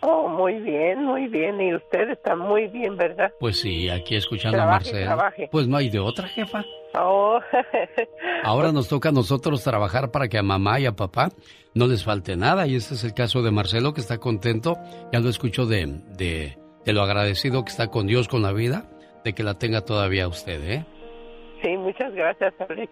Oh, muy bien, muy bien. Y usted está muy bien, ¿verdad? Pues sí, aquí escuchando a Marcelo. Pues no hay de otra, jefa. Oh. Ahora nos toca a nosotros trabajar para que a mamá y a papá no les falte nada. Y este es el caso de Marcelo, que está contento. Ya lo escucho de, de de lo agradecido que está con Dios, con la vida, de que la tenga todavía usted, ¿eh? Sí, muchas gracias, Alex.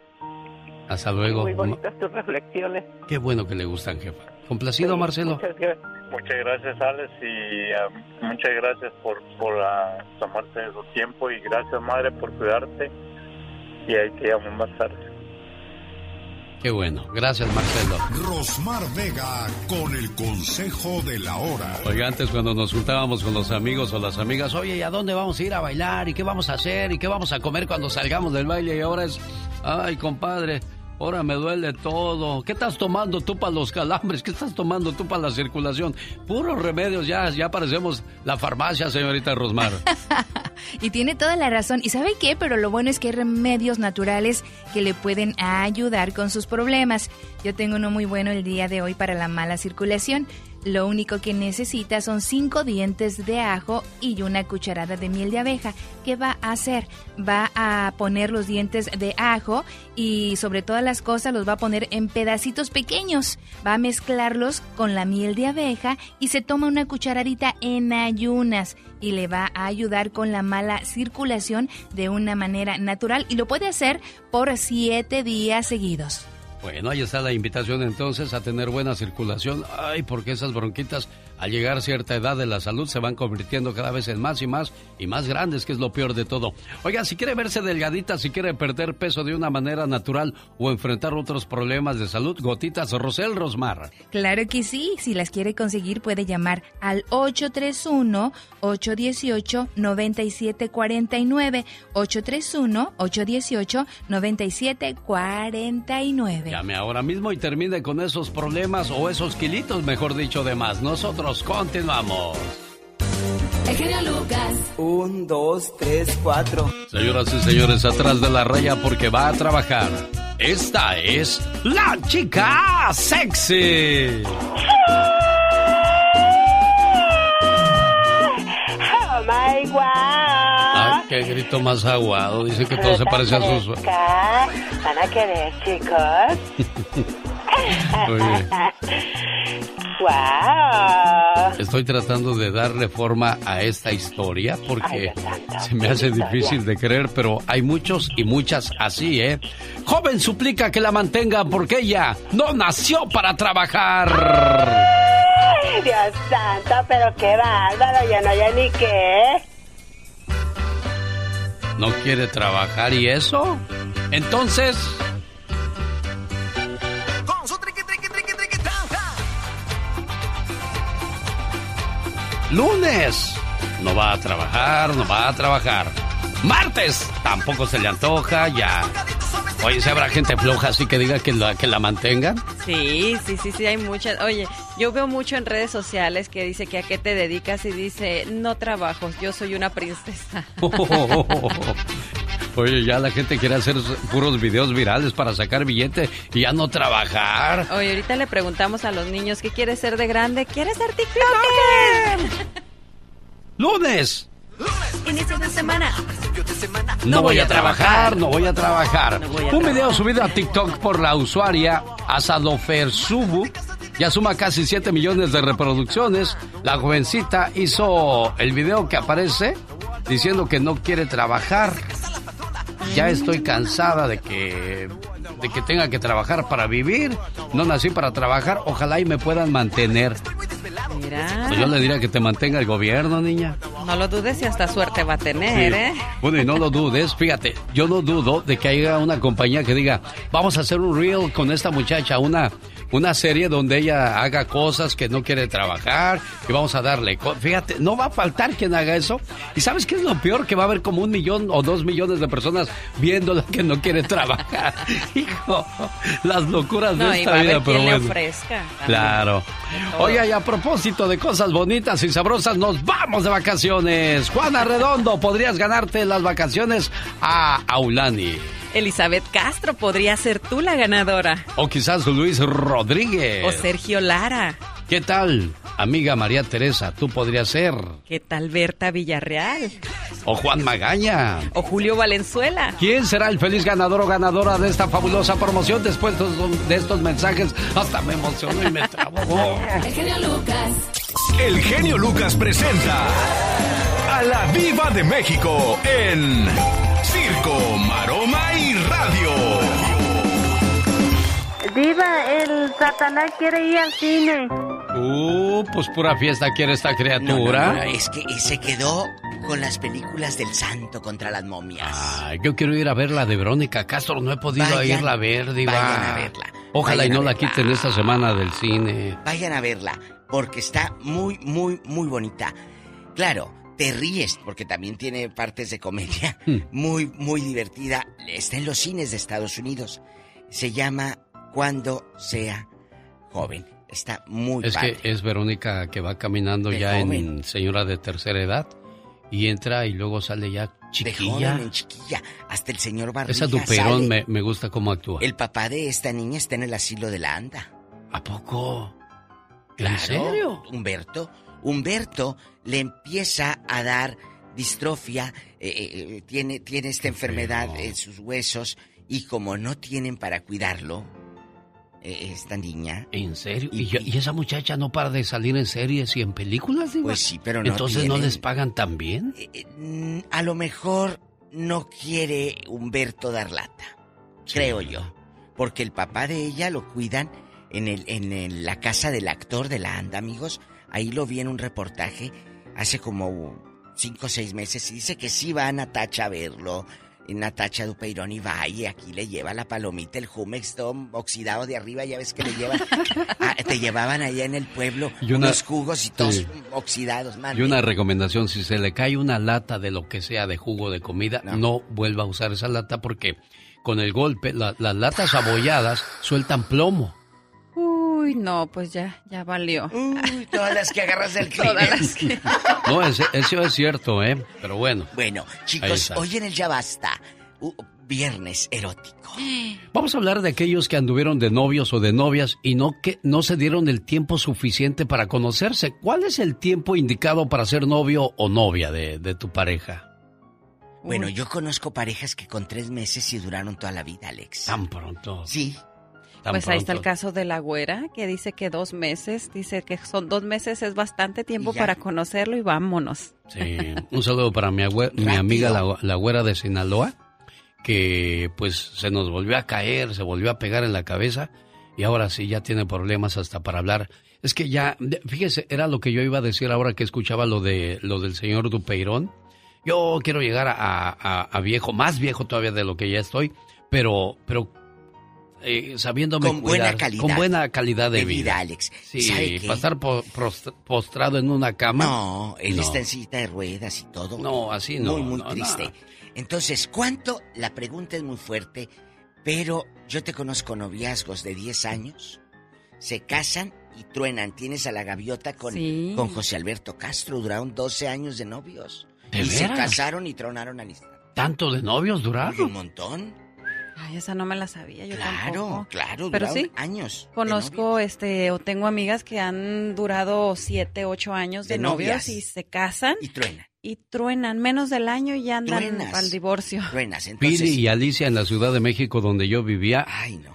Hasta luego. Muy bonitas tus reflexiones. Qué bueno que le gustan, jefa. Complacido, Marcelo. Muchas gracias. Muchas gracias, Alex, y um, muchas gracias por, por uh, tomarte su tiempo y gracias, madre, por cuidarte. Y ahí te llamo más tarde. Qué bueno. Gracias, Marcelo. Rosmar Vega con el consejo de la hora. Oiga, antes cuando nos juntábamos con los amigos o las amigas, oye, ¿y a dónde vamos a ir a bailar? ¿Y qué vamos a hacer? ¿Y qué vamos a comer cuando salgamos del baile? Y ahora es, ay, compadre, Ahora me duele todo. ¿Qué estás tomando tú para los calambres? ¿Qué estás tomando tú para la circulación? Puros remedios, ya, ya parecemos la farmacia, señorita Rosmar. y tiene toda la razón. ¿Y sabe qué? Pero lo bueno es que hay remedios naturales que le pueden ayudar con sus problemas. Yo tengo uno muy bueno el día de hoy para la mala circulación. Lo único que necesita son cinco dientes de ajo y una cucharada de miel de abeja. ¿Qué va a hacer? Va a poner los dientes de ajo y sobre todas las cosas los va a poner en pedacitos pequeños. Va a mezclarlos con la miel de abeja y se toma una cucharadita en ayunas y le va a ayudar con la mala circulación de una manera natural y lo puede hacer por siete días seguidos. Bueno, ahí está la invitación entonces a tener buena circulación. Ay, porque esas bronquitas al llegar a cierta edad de la salud se van convirtiendo cada vez en más y más y más grandes, que es lo peor de todo. Oiga, si quiere verse delgadita, si quiere perder peso de una manera natural o enfrentar otros problemas de salud, gotitas Rosel Rosmar. Claro que sí, si las quiere conseguir puede llamar al 831-818-9749. 831-818-9749. Llame ahora mismo y termine con esos problemas o esos kilitos, mejor dicho, de más. Nosotros continuamos. El genio Lucas. Un, dos, tres, cuatro. Señoras y señores, atrás de la raya porque va a trabajar. Esta es la chica sexy. Oh my God. Ay, qué grito más aguado. Dice que todo se parece a sus... Van a querer, chicos. Oye. wow. Estoy tratando de darle forma a esta historia porque se me hace difícil de creer, pero hay muchos y muchas así, ¿eh? Joven suplica que la mantengan porque ella no nació para trabajar. Ay, Dios santo, pero qué bárbaro, ya no ya ni qué. ¿No quiere trabajar y eso? Entonces... Lunes, no va a trabajar, no va a trabajar. Martes, tampoco se le antoja, ya. Oye, ¿se habrá gente floja así que diga que la, que la mantengan? Sí, sí, sí, sí, hay muchas. Oye, yo veo mucho en redes sociales que dice que a qué te dedicas y dice, no trabajo, yo soy una princesa. Oye, ya la gente quiere hacer puros videos virales para sacar billete y ya no trabajar. Oye, ahorita le preguntamos a los niños, ¿qué quieres ser de grande? ¿Quieres ser TikToker? Lunes, Inicio de semana. No voy a trabajar, no voy a trabajar. Un video subido a TikTok por la usuaria Asadofer Subu ya suma casi 7 millones de reproducciones. La jovencita hizo el video que aparece diciendo que no quiere trabajar. Ya estoy cansada de que de que tenga que trabajar para vivir. No nací para trabajar. Ojalá y me puedan mantener. Mira. Pues yo le diría que te mantenga el gobierno, niña. No lo dudes y hasta suerte va a tener, Sí. ¿eh? Bueno, y no lo dudes, fíjate, yo no dudo de que haya una compañía que diga, vamos a hacer un reel con esta muchacha, una, una serie donde ella haga cosas que no quiere trabajar y vamos a darle. Fíjate, no va a faltar quien haga eso. ¿Y sabes qué es lo peor? Que va a haber como un millón o dos millones de personas viéndola que no quiere trabajar. Hijo, las locuras No, de y esta a vida, haber pero quien le bueno. ofrezca. Claro. Oiga, y a propósito de cosas bonitas y sabrosas, nos vamos de vacaciones. Juana Redondo, podrías ganarte las vacaciones a Aulani. Elizabeth Castro podría ser tú la ganadora. O quizás Luis Rodríguez. O Sergio Lara. ¿Qué tal, amiga María Teresa? Tú podrías ser. ¿Qué tal Berta Villarreal? O Juan Magaña. O Julio Valenzuela. ¿Quién será el feliz ganador o ganadora de esta fabulosa promoción después de estos- mensajes? Hasta me emociono y me trabo. El genio Lucas. El genio Lucas presenta a la Viva de México en Circo, Maroma Diva, el Satanás quiere ir al cine. Uh, pues pura fiesta quiere esta criatura. No, no, no, es que se quedó con las películas del santo contra las momias. Ay, yo quiero ir a ver la de Verónica Castro, no he podido Vayan, irla a ver, Diva. vayan a verla, Ojalá vayan y no la quiten esta semana del cine. Vayan a verla, porque está muy, muy, muy bonita. Claro, te ríes, porque también tiene partes de comedia. Hmm. Muy, muy divertida. Está en los cines de Estados Unidos. Se llama Cuando sea joven. Está muy Es padre. que es Verónica que va caminando De ya en señora de tercera edad y entra y luego sale ya De chiquilla. joven en chiquilla. Hasta el señor Barriga Esa Duperón me, me gusta cómo actúa. El papá de esta niña está en el asilo de la anda. ¿A poco? Claro, ¿En serio? Humberto. Humberto le empieza a dar distrofia, eh, eh, tiene, tiene esta enfermedad en sus huesos y como no tienen para cuidarlo, esta niña... ¿En serio? ¿Y, y esa muchacha no para de salir en series y en películas, Diva? Pues sí, pero no Entonces no les pagan tan bien. Mm, A lo mejor no quiere Humberto dar lata, creo yo, porque el papá de ella lo cuidan en, el, en el- la casa del actor de la anda, amigos. ahí lo vi en un reportaje hace como cinco o seis meses y dice que sí va a Natacha a verlo. Y Natacha Dupeirón y va y aquí le lleva la palomita, el Jumex todo oxidado de arriba, ya ves que le llevan. Ah, te llevaban allá en el pueblo Y una- unos jugos y todos Sí. oxidados, man. Y una recomendación, si se le cae una lata de lo que sea de jugo de comida, no, vuelva a usar esa lata porque con el golpe la- las latas abolladas sueltan plomo. Uy, no, pues ya, ya valió. Uy, todas las que agarras del Todas las que... No, ese- eso es cierto, ¿eh? Pero bueno. Bueno, chicos, hoy en el Ya Basta, uh, viernes erótico. Vamos a hablar de aquellos que anduvieron de novios o de novias y no que no se dieron el tiempo suficiente para conocerse. ¿Cuál es el tiempo indicado para ser novio o novia de, de tu pareja? Bueno, yo conozco parejas que con tres meses sí duraron toda la vida, Alex. Tan pronto. Sí. Tan Pues ahí está el caso de la güera, que dice que dos meses, dice que son dos meses es bastante tiempo para conocerlo y vámonos. Sí, un saludo para mi, amiga la, la güera de Sinaloa, que pues se nos volvió a caer, se volvió a pegar en la cabeza y ahora sí ya tiene problemas hasta para hablar. Es que ya, fíjese, era lo que yo iba a decir ahora que escuchaba lo de lo del señor Dupeirón. Yo quiero llegar a, a- a viejo, más viejo todavía de lo que ya estoy, pero, pero eh, sabiéndome Con buena calidad con buena calidad de, de vida, Alex. Sí, ¿Sabe qué? po- prost- postrado en una cama. No, él no. está en silla de ruedas y todo. No, así no, Muy, muy no, triste. no. Entonces, ¿cuánto? La pregunta es muy fuerte, pero yo te conozco noviazgos de 10 años, se casan y truenan. Tienes a la gaviota con, Sí. con José Alberto Castro, duraron 12 años de novios. ¿De y se veras? casaron y tronaron al instante. ¿Tanto de novios duraron? un montón. Ay, esa no me la sabía yo Claro, tampoco. claro, Pero sí, años. conozco este o tengo amigas que han durado siete, ocho años de, De novios novias. y se casan Y truenan. y truenan menos del año y ya andan Truenas. al divorcio. Truenas, Pili entonces. y Alicia en la Ciudad de México, donde yo vivía,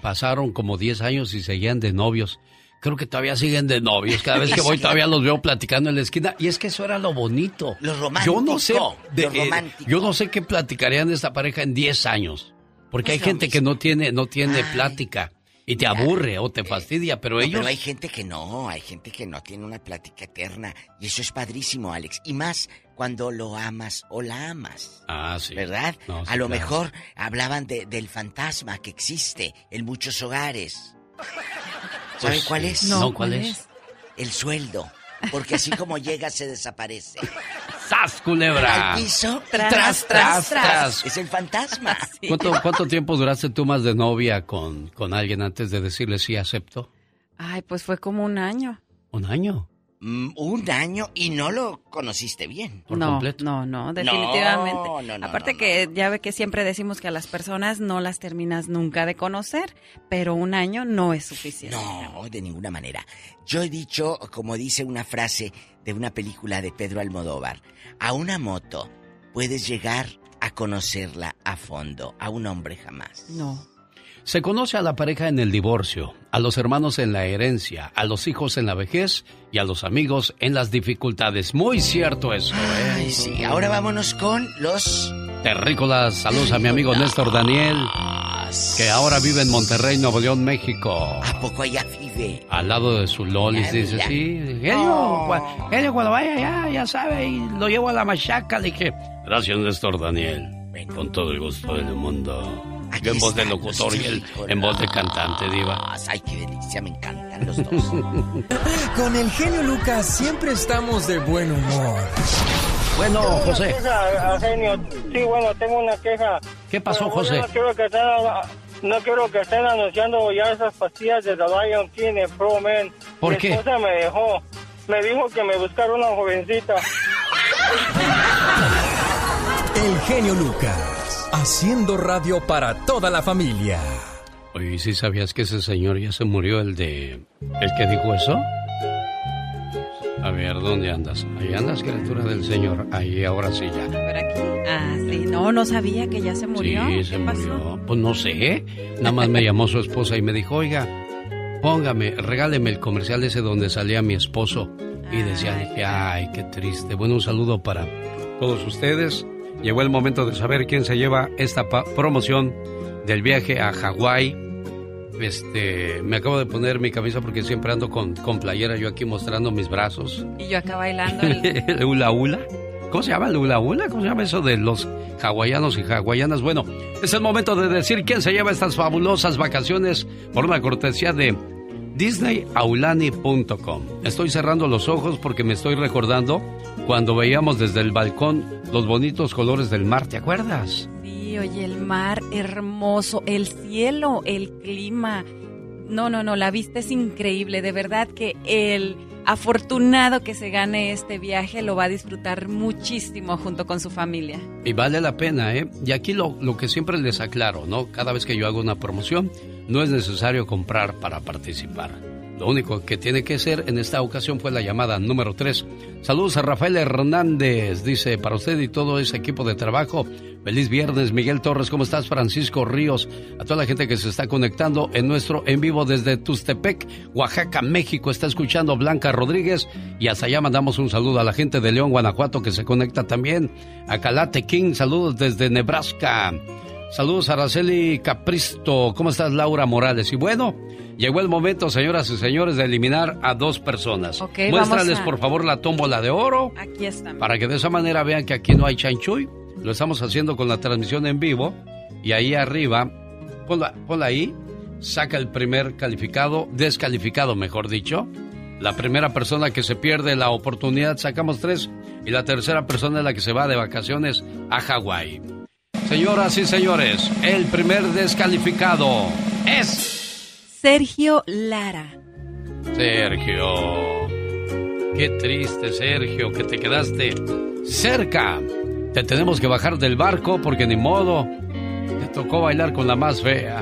pasaron como 10 años y seguían de novios. Creo que todavía siguen de novios. Cada vez que voy todavía los veo platicando en la esquina. Y es que eso era lo bonito. Lo Yo romántico. no sé, de- lo eh, yo no sé qué platicarían de esta pareja en 10 años. Porque hay gente que no tiene, no tiene plática y te aburre o te fastidia, pero No, ellos Pero hay gente que no, hay gente que no tiene una plática eterna. Y eso es padrísimo, Alex. Y más cuando lo amas o la amas. Ah, sí. ¿Verdad? No, sí, a lo claro. mejor hablaban de- del fantasma que existe en muchos hogares. ¿Sabe Pues, cuál es? No, No, ¿cuál ¿cuál es? es? El sueldo. Porque así como llega, se desaparece. ¡Sas, culebra! Al piso, Tras, tras, tras, tras. Es el fantasma. ¿Cuánto, ¿Cuánto tiempo duraste tú más de novia con, con alguien antes de decirle sí acepto? Ay, pues fue como un año. ¿Un año? Mm, un año y no lo conociste bien. no, no, no, definitivamente. No, no, no, Aparte no, que ya ve que siempre decimos que a las personas no las terminas nunca de conocer, pero un año no es suficiente. No, de ninguna manera. Yo he dicho, como dice una frase de una película de Pedro Almodóvar, a una moto puedes llegar a conocerla a fondo, a un hombre jamás. No. Se conoce a la pareja en el divorcio, a los hermanos en la herencia, a los hijos en la vejez y a los amigos en las dificultades. Muy cierto eso, ¿eh? Ay, sí. Ahora vámonos con los... Terrícolas, saludos a mi amigo Néstor Daniel, que ahora vive en Monterrey, Nuevo León, México. ¿A poco allá vive? Al lado de su Lolis, dice, sí. Genio, cua- genio, cuando vaya ya, ya sabe, y lo llevo a la machaca. Le dije, gracias, Néstor Daniel. Con todo el gusto del mundo. Yo en voz de locutor y él en voz de cantante, diva. Ay, qué delicia, me encantan los dos. Con el genio Lucas siempre estamos de buen humor. Bueno, Tengo una José. queja, a genio. Sí, bueno, tengo una queja. ¿Qué pasó, José? No quiero que estén, no quiero que estén anunciando ya esas pastillas de The Lion King en Pro Man. ¿Por Mi qué? esposa me dejó. Me dijo que me buscara una jovencita. El genio Lucas, haciendo radio para toda la familia. Oye, ¿sí sabías que ese señor ya se murió, el de... el que dijo eso? A ver, ¿dónde andas? Ahí andas, criatura del señor. Ahí, ahora sí ya. A ver aquí. Ah, sí, no, no sabía que ya se murió. Sí, ¿Qué se pasó? murió. Pues no sé. Nada más me llamó su esposa y me dijo, oiga, póngame, regáleme el comercial ese donde salía mi esposo. Y decía, dije, ay, qué triste. Bueno, un saludo para todos ustedes. Llegó el momento de saber quién se lleva esta promoción del viaje a Hawái este, me acabo de poner mi camisa porque siempre ando con, con playera yo aquí mostrando mis brazos. Y yo acá bailando el... el hula hula. ¿Cómo se llama el hula hula? ¿Cómo se llama eso de los hawaianos y hawaianas? Bueno, es el momento de decir quién se lleva estas fabulosas vacaciones por una cortesía de disneyaulani.com. Estoy cerrando los ojos porque me estoy recordando cuando veíamos desde el balcón los bonitos colores del mar, ¿te acuerdas? Sí, oye, el mar hermoso, el cielo, el clima. No, no, no, la vista es increíble, de verdad que el afortunado que se gane este viaje lo va a disfrutar muchísimo junto con su familia. Y vale la pena, ¿eh? Y aquí lo, lo que siempre les aclaro, ¿no? Cada vez que yo hago una promoción, no es necesario comprar para participar. Lo único que tiene que ser en esta ocasión fue la llamada número 3. Saludos a Rafael Hernández, dice, para usted y todo ese equipo de trabajo. Feliz viernes, Miguel Torres, ¿cómo estás? Francisco Ríos, a toda la gente que se está conectando en nuestro en vivo desde Tustepec, Oaxaca, México. Está escuchando Blanca Rodríguez y hasta allá mandamos un saludo a la gente de León, Guanajuato, que se conecta también. A Calate King, saludos desde Nebraska. Saludos a Araceli Capristo. ¿Cómo estás, Laura Morales? Y bueno, llegó el momento, señoras y señores, de eliminar a dos personas. Ok, Muéstrales, a- por favor, la tómbola de oro Aquí está. para que de esa manera vean que aquí no hay chanchuy. Lo estamos haciendo con la transmisión en vivo. Y ahí arriba, ponla, ponla ahí, saca el primer calificado, descalificado, mejor dicho. La primera persona que se pierde la oportunidad, sacamos tres. Y la tercera persona es la que se va de vacaciones a Hawái. Señoras y señores, el primer descalificado es Sergio Lara. Sergio. Qué triste, Sergio, que te quedaste cerca. Te tenemos que bajar del barco porque ni modo. Te tocó bailar con la más fea.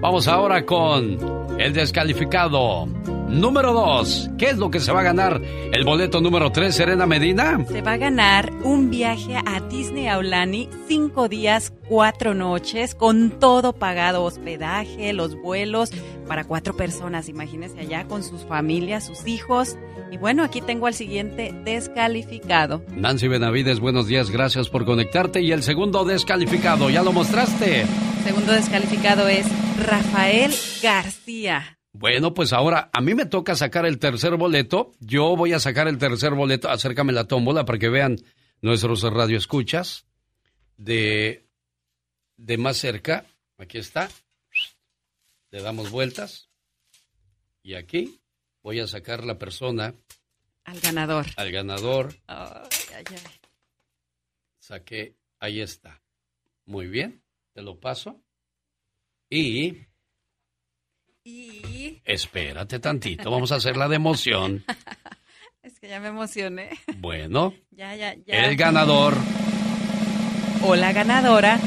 Vamos ahora con el descalificado número 2. ¿Qué es lo que se va a ganar? ¿El boleto número 3, Serena Medina? Se va a ganar un viaje a Disney Aulani, cinco días, cuatro noches, con todo pagado, hospedaje, los vuelos para cuatro personas. Imagínense allá con sus familias, sus hijos. Y bueno, aquí tengo al siguiente descalificado. Nancy Benavides, buenos días, gracias por conectarte. Y el segundo descalificado, ¿ya lo mostraste? Segundo descalificado es Rafael García. Bueno, pues ahora a mí me toca sacar el tercer boleto. Yo voy a sacar el tercer boleto. Acércame la tómbola para que vean nuestros radioescuchas de, de más cerca. Aquí está. Le damos vueltas. Y aquí voy a sacar la persona, Al ganador. al ganador. Ay, ay, ay. Saqué, ahí está. Muy bien, te lo paso. Y Espérate tantito, vamos a hacer la de emoción. es que ya me emocioné. Bueno, Ya, ya, ya. el ganador O la ganadora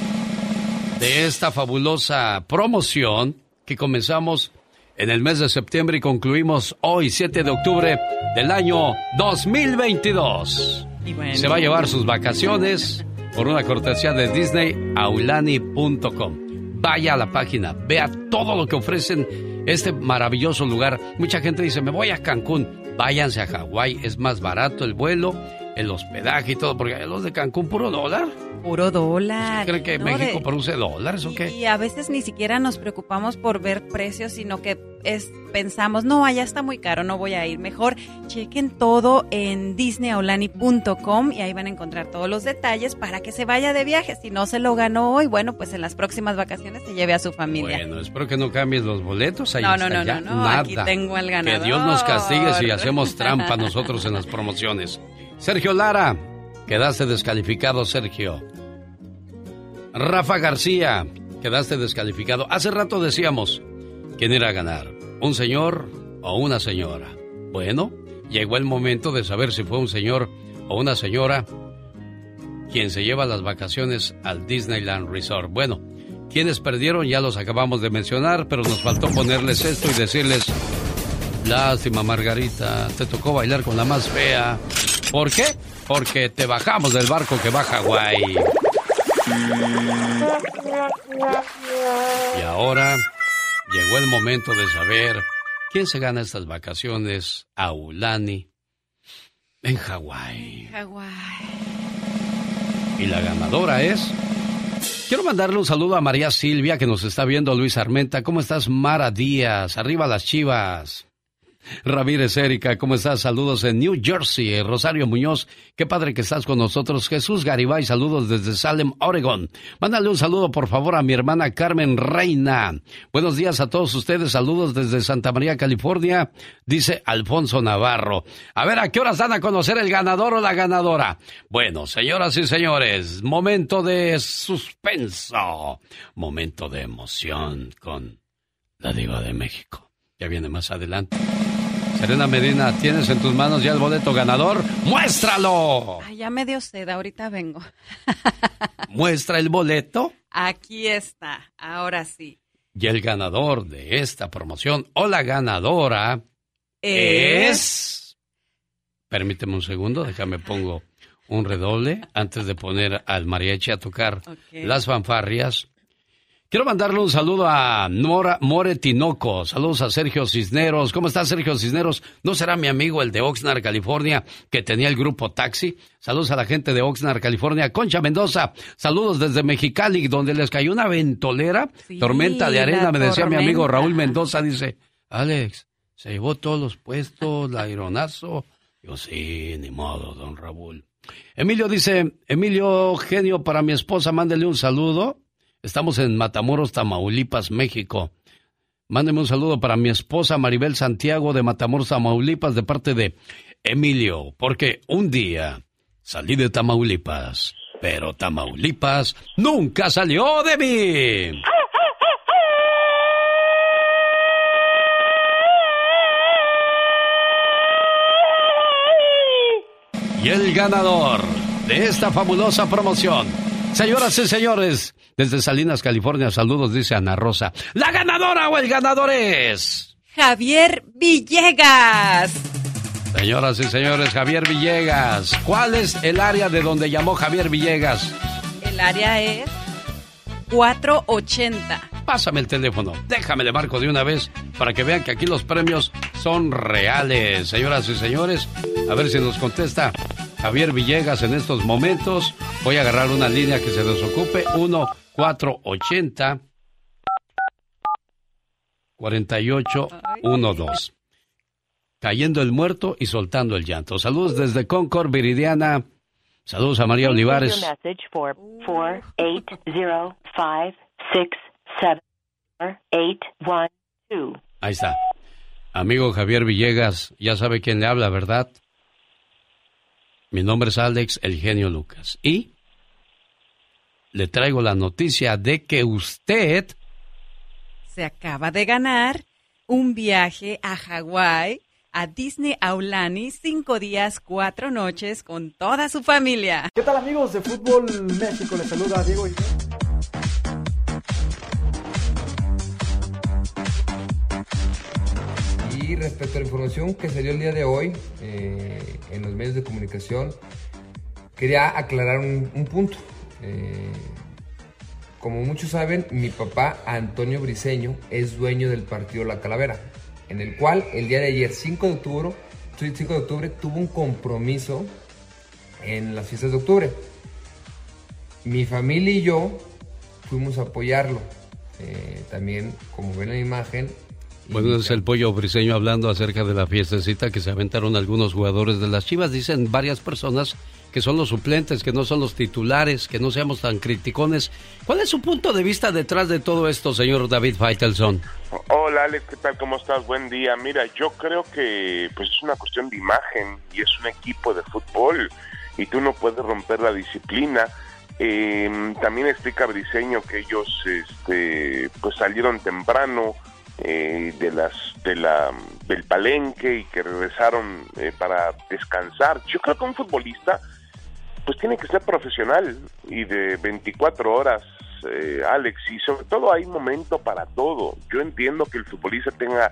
de esta fabulosa promoción que comenzamos en el mes de septiembre y concluimos hoy, 7 de octubre del año 2022. Y bueno. Se va a llevar sus vacaciones por una cortesía de disneyaulani.com. Vaya a la página, vea todo lo que ofrecen este maravilloso lugar. Mucha gente dice, me voy a Cancún. Váyanse a Hawái, es más barato el vuelo, el hospedaje y todo, porque los de Cancún puro dólar. Puro dólar. ¿Creen que No, México de- produce dólares o qué? Y a veces ni siquiera nos preocupamos por ver precios, sino que es, pensamos, no, allá está muy caro, no voy a ir. Mejor chequen todo en disneyaulani.com y ahí van a encontrar todos los detalles para que se vaya de viaje. Si no se lo ganó hoy, bueno, pues en las próximas vacaciones se lleve a su familia. Bueno, espero que no cambies los boletos. Ahí No, no, no, no, no, Nada. aquí tengo al Que ganador. Dios nos castigue si hacemos trampa nosotros en las promociones. Sergio Lara, quedaste descalificado, Sergio. Rafa García, quedaste descalificado. Hace rato decíamos, ¿quién irá a ganar? ¿Un señor o una señora? Bueno, llegó el momento de saber si fue un señor o una señora quien se lleva las vacaciones al Disneyland Resort. Bueno, quienes perdieron ya los acabamos de mencionar, pero nos faltó ponerles esto y decirles, lástima Margarita, te tocó bailar con la más fea. ¿Por qué? Porque te bajamos del barco que va a Hawái. Y ahora llegó el momento de saber quién se gana estas vacaciones a Ulani en Hawái. Hawái. Y la ganadora es Quiero mandarle un saludo a María Silvia que nos está viendo, Luis Armenta. ¿Cómo estás, Mara Díaz? Arriba las chivas. Ramírez Erika, ¿cómo estás? Saludos en New Jersey. Rosario Muñoz, qué padre que estás con nosotros. Jesús Garibay, saludos desde Salem, Oregon. Mándale un saludo, por favor, a mi hermana Carmen Reina. Buenos días a todos ustedes. Saludos desde Santa María, California, dice Alfonso Navarro. A ver, ¿a qué horas dan a conocer el ganador o la ganadora? Bueno, señoras y señores, momento de suspenso, momento de emoción con la diva de México. Ya viene más adelante. Serena Medina, ¿tienes en tus manos ya el boleto ganador? ¡Muéstralo! Ay, ya me dio sed, ahorita vengo. ¿Muestra el boleto? Aquí está, ahora sí. Y el ganador de esta promoción o la ganadora es... Permíteme un segundo, déjame pongo un redoble antes de poner al mariachi a tocar las fanfarrias. Quiero mandarle un saludo a Nora More Tinoco. Saludos a Sergio Cisneros. ¿Cómo está Sergio Cisneros? ¿No será mi amigo el de Oxnard, California, que tenía el grupo Taxi? Saludos a la gente de Oxnard, California. Concha Mendoza. Saludos desde Mexicali, donde les cayó una ventolera, tormenta de arena. Me decía mi amigo Raúl Mendoza, dice, Alex, se llevó todos los puestos, el aeronazo. Yo sí, ni modo, don Raúl. Emilio dice, Emilio, genio para mi esposa, mándele un saludo. Estamos en Matamoros, Tamaulipas, México. Mándeme un saludo para mi esposa Maribel Santiago de Matamoros, Tamaulipas, de parte de Emilio, porque un día salí de Tamaulipas, pero Tamaulipas nunca salió de mí. Y el ganador de esta fabulosa promoción, señoras y señores, desde Salinas, California, saludos, dice Ana Rosa. ¿La ganadora o el ganador es? Javier Villegas. Señoras y señores, Javier Villegas. ¿Cuál es el área de donde llamó Javier Villegas? El área es 480. Pásame el teléfono, déjame le marco de una vez para que vean que aquí los premios son reales. Señoras y señores, a ver si nos contesta Javier Villegas en estos momentos. Voy a agarrar una línea que se desocupe. 1480 4812. Cayendo el muerto y soltando el llanto. Saludos desde Concord, Viridiana. Saludos a María Olivares. Ahí está. Amigo Javier Villegas, ya sabe quién le habla, ¿verdad? Mi nombre es Alex, el genio Lucas. Y le traigo la noticia de que usted se acaba de ganar un viaje a Hawái, a Disney Aulani, cinco días, cuatro noches con toda su familia. ¿Qué tal amigos de Fútbol México? Les saluda Diego. Y respecto a la información que salió el día de hoy eh, en los medios de comunicación, quería aclarar un, punto. Eh, como muchos saben, mi papá Antonio Briseño es dueño del partido La Calavera, en el cual el día de ayer, 5 de octubre, 5 de octubre tuvo un compromiso en las fiestas de octubre. Mi familia y yo fuimos a apoyarlo. Eh, también, como ven en la imagen, bueno, es el pollo briseño hablando acerca de la fiestecita que se aventaron algunos jugadores de las Chivas. Dicen varias personas que son los suplentes, que no son los titulares, que no seamos tan criticones. ¿Cuál es su punto de vista detrás de todo esto, señor David Feitelson? Hola Alex, ¿qué tal? ¿Cómo estás? Buen día. Mira, yo creo que pues es una cuestión de imagen y es un equipo de fútbol y tú no puedes romper la disciplina. Eh, también explica Briseño que ellos este, pues salieron temprano, eh, de las de la del palenque y que regresaron eh, para descansar. Yo creo que un futbolista pues tiene que ser profesional y de 24 horas, eh, Alex, y sobre todo hay momento para todo. Yo entiendo que el futbolista tenga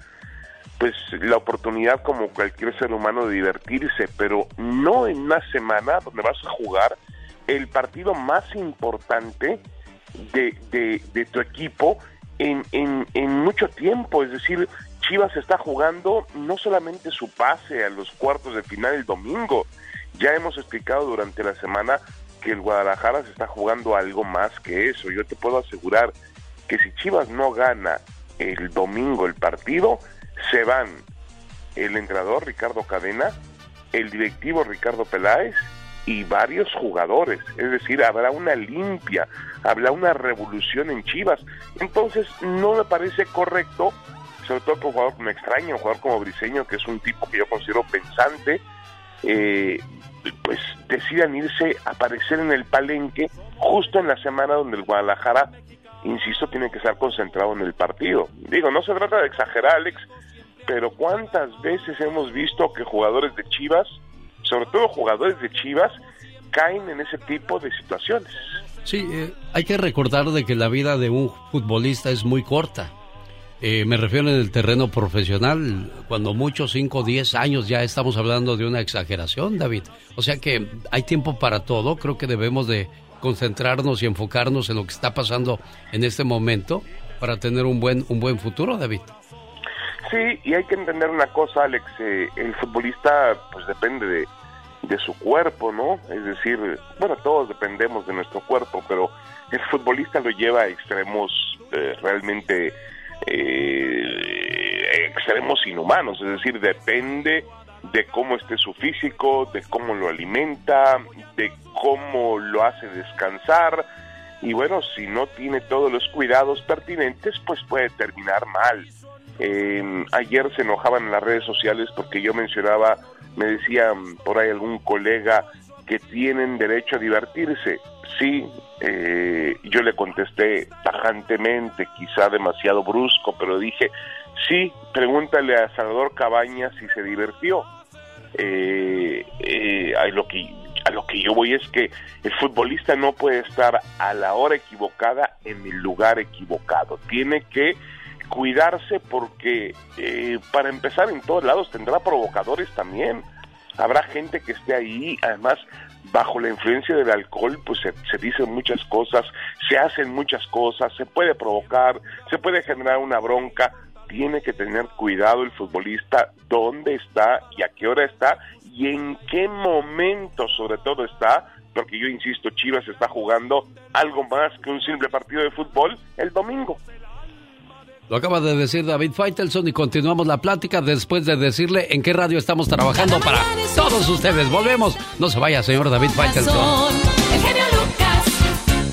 pues la oportunidad como cualquier ser humano de divertirse, pero no en una semana donde vas a jugar el partido más importante de, de, de tu equipo en, en, en mucho tiempo. Es decir, Chivas está jugando no solamente su pase a los cuartos de final el domingo, ya hemos explicado durante la semana que el Guadalajara se está jugando algo más que eso. Yo te puedo asegurar que si Chivas no gana el domingo el partido, se van el entrenador Ricardo Cadena, el directivo Ricardo Peláez y varios jugadores. Es decir, habrá una limpia, habrá una revolución en Chivas. Entonces, no me parece correcto, sobre todo con un jugador como extraño, un jugador como Briseño, que es un tipo que yo considero pensante, eh, pues decidan irse a aparecer en el palenque justo en la semana donde el Guadalajara, insisto, tiene que estar concentrado en el partido. Digo, no se trata de exagerar, Alex, pero ¿cuántas veces hemos visto que jugadores de Chivas, sobre todo jugadores de Chivas, caen en ese tipo de situaciones? Sí, eh, hay que recordar de que la vida de un futbolista es muy corta. Eh, me refiero en el terreno profesional, cuando muchos 5 o 10 años ya estamos hablando de una exageración, David. O sea que hay tiempo para todo, creo que debemos de concentrarnos y enfocarnos en lo que está pasando en este momento para tener un buen, un buen futuro, David. Sí, y hay que entender una cosa, Alex, eh, el futbolista pues depende de, su cuerpo, ¿no? Es decir, bueno, todos dependemos de nuestro cuerpo, pero el futbolista lo lleva a extremos eh, realmente eh, extremos inhumanos, es decir, depende de cómo esté su físico, de cómo lo alimenta, de cómo lo hace descansar, y bueno, si no tiene todos los cuidados pertinentes, pues puede terminar mal. Eh, ayer se enojaban en las redes sociales porque yo mencionaba, me decía por ahí algún colega que tienen derecho a divertirse. Sí, eh, yo le contesté tajantemente, quizá demasiado brusco, pero dije, sí, pregúntale a Salvador Cabañas si se divirtió. Eh, eh, lo que, a lo que yo voy es que el futbolista no puede estar a la hora equivocada en el lugar equivocado. Tiene que cuidarse porque eh, para empezar en todos lados tendrá provocadores también. Habrá gente que esté ahí, además bajo la influencia del alcohol pues se, se dicen muchas cosas, se hacen muchas cosas, se puede provocar, se puede generar una bronca, tiene que tener cuidado el futbolista dónde está y a qué hora está y en qué momento sobre todo está, porque yo insisto, Chivas está jugando algo más que un simple partido de fútbol el domingo. Lo acaba de decir David Feitelson y continuamos la plática después de decirle en qué radio estamos trabajando para todos ustedes. Volvemos. No se vaya, señor David Feitelson. El genio Lucas.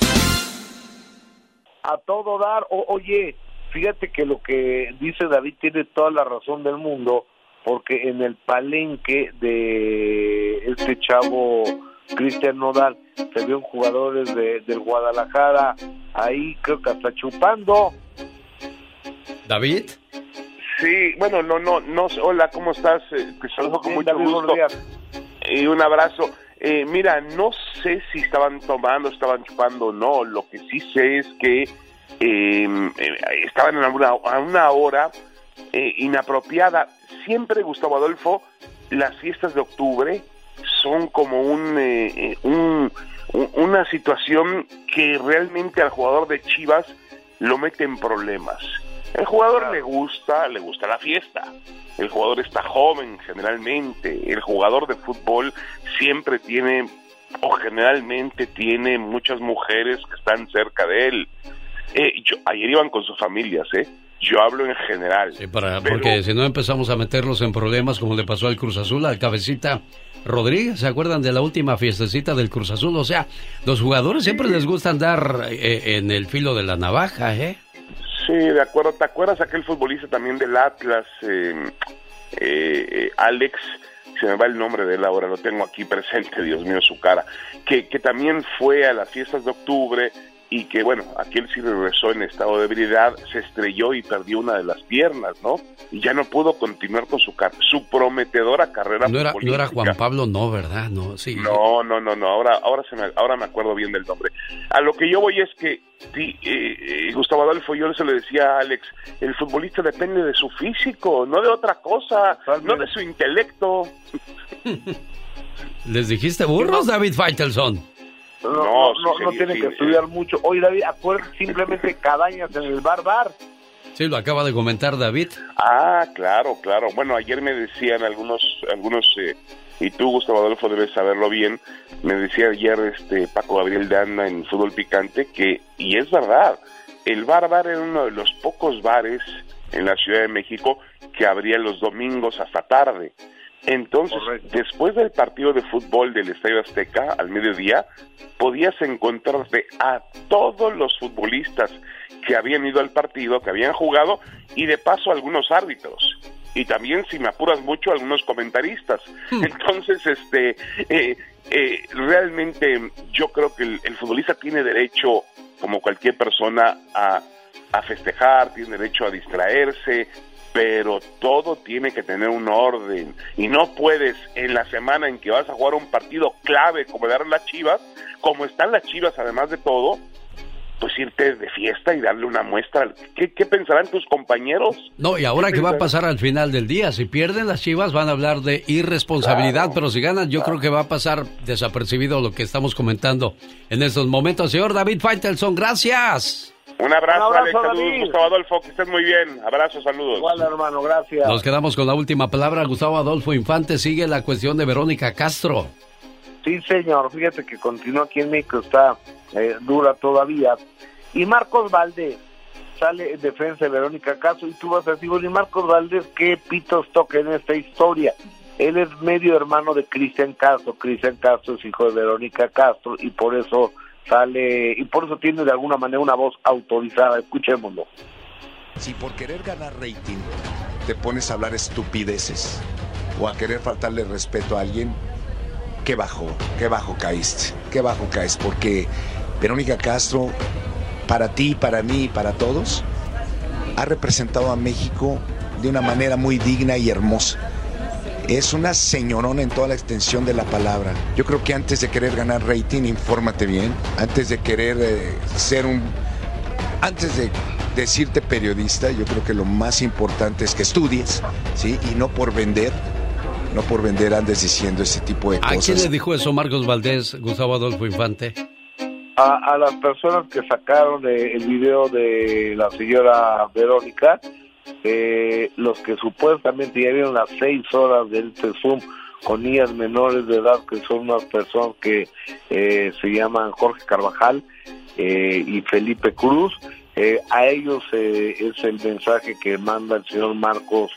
a todo dar. O- oye, fíjate que lo que dice David tiene toda la razón del mundo, porque en el palenque de este chavo Cristian Nodal se vieron jugadores de, del Guadalajara ahí, creo que hasta chupando. David. Sí, bueno, no, no, no, hola, ¿cómo estás? Eh, Te saludo con mucho David, buenos gusto. días. Y un abrazo. Eh, mira, no sé si estaban tomando, estaban chupando o no. Lo que sí sé es que eh, eh, estaban a una, a una hora eh, inapropiada. Siempre, Gustavo Adolfo, las fiestas de octubre son como un, eh, eh, un- un- una situación que realmente al jugador de Chivas lo mete en problemas. El jugador le gusta, le gusta la fiesta. El jugador está joven generalmente. El jugador de fútbol siempre tiene o generalmente tiene muchas mujeres que están cerca de él. Eh, yo, ayer iban con sus familias, ¿eh? Yo hablo en general. Para, Pero- porque si no empezamos a meterlos en problemas como le pasó al Cruz Azul, al cabecita Rodríguez, ¿se acuerdan de la última fiestecita del Cruz Azul? O sea, los jugadores siempre les gusta andar eh, en el filo de la navaja, ¿eh? Sí, de acuerdo. ¿Te acuerdas aquel futbolista también del Atlas, eh, eh, eh, Alex? Se me va el nombre de él ahora, lo tengo aquí presente, Dios mío, su cara. Que, que también fue a las fiestas de octubre y que, bueno, aquel sí regresó en estado de debilidad, se estrelló y perdió una de las piernas, ¿no? Y ya no pudo continuar con su, car- su prometedora carrera No era, no era. Juan Pablo, no, ¿verdad? No, sí. No, no, no, no. Ahora, ahora, se me, ahora me acuerdo bien del nombre. A lo que yo voy es que sí, eh, eh, Gustavo Adolfo, yo se lo decía a Alex, el futbolista depende de su físico, no de otra cosa, no de su intelecto. ¿Les dijiste burros, David Feitelson? No, No, no, sí, no, sí, no sí, tienen sí, que sí. estudiar mucho. Oye, David, acuérdate simplemente Cabañas en el bar bar. Sí, lo acaba de comentar David. Ah, claro, claro. Bueno, ayer me decían algunos, algunos eh, y tú, Gustavo Adolfo, debes saberlo bien. Me decía ayer este Paco Gabriel de Anda en Fútbol Picante que, y es verdad, el Bar Bar era uno de los pocos bares en la Ciudad de México que abría los domingos hasta tarde. Entonces, después del partido de fútbol del Estadio Azteca, al mediodía, podías encontrarte a todos los futbolistas que habían ido al partido, que habían jugado, y de paso algunos árbitros. Y también, si me apuras mucho, algunos comentaristas. Entonces, este, eh, eh, realmente yo creo que el, el futbolista tiene derecho, como cualquier persona, a, a festejar, tiene derecho a distraerse, pero todo tiene que tener un orden y no puedes en la semana en que vas a jugar un partido clave como dar las Chivas, como están las Chivas además de todo, pues irte de fiesta y darle una muestra. ¿Qué, qué pensarán tus compañeros? No, y ahora ¿Qué va a pasar al final del día. Si pierden las Chivas van a hablar de irresponsabilidad, pero si ganan yo creo que va a pasar desapercibido lo que estamos comentando en estos momentos. Señor David Faitelson, gracias. Un abrazo, Un abrazo, Alex, saludos. Gustavo Adolfo, que estés muy bien. Abrazos, saludos. Igual, hermano, gracias. Nos quedamos con la última palabra. Gustavo Adolfo Infante sigue la cuestión de Verónica Castro. Sí, señor. Fíjate que continúa aquí en México, está eh, dura todavía. Y Marcos Valdés sale en defensa de Verónica Castro y tú vas a decir, bueno, ¿y Marcos Valdés qué pitos toca en esta historia? Él es medio hermano de Cristian Castro. Cristian Castro es hijo de Verónica Castro y por eso sale, y por eso tiene de alguna manera una voz autorizada. Escuchémoslo. Si por querer ganar rating te pones a hablar estupideces o a querer faltarle respeto a alguien, qué bajo, qué bajo caíste, qué bajo caes, porque Verónica Castro, para ti, para mí y para todos, ha representado a México de una manera muy digna y hermosa. Es una señorona en toda la extensión de la palabra. Yo creo que antes de querer ganar rating, infórmate bien. Antes de querer eh, ser un... Antes de decirte periodista, yo creo que lo más importante es que estudies, ¿sí? Y no por vender, no por vender andes diciendo ese tipo de ¿A quién cosas. le dijo eso Marcos Valdés, Gustavo Adolfo Infante? a, a las personas que sacaron el video de la señora Verónica, eh, los que supuestamente ya vieron las seis horas de este Zoom con niñas menores de edad, que son unas personas que eh, se llaman Jorge Carvajal eh, y Felipe Cruz, eh, a ellos eh, es el mensaje que manda el señor Marcos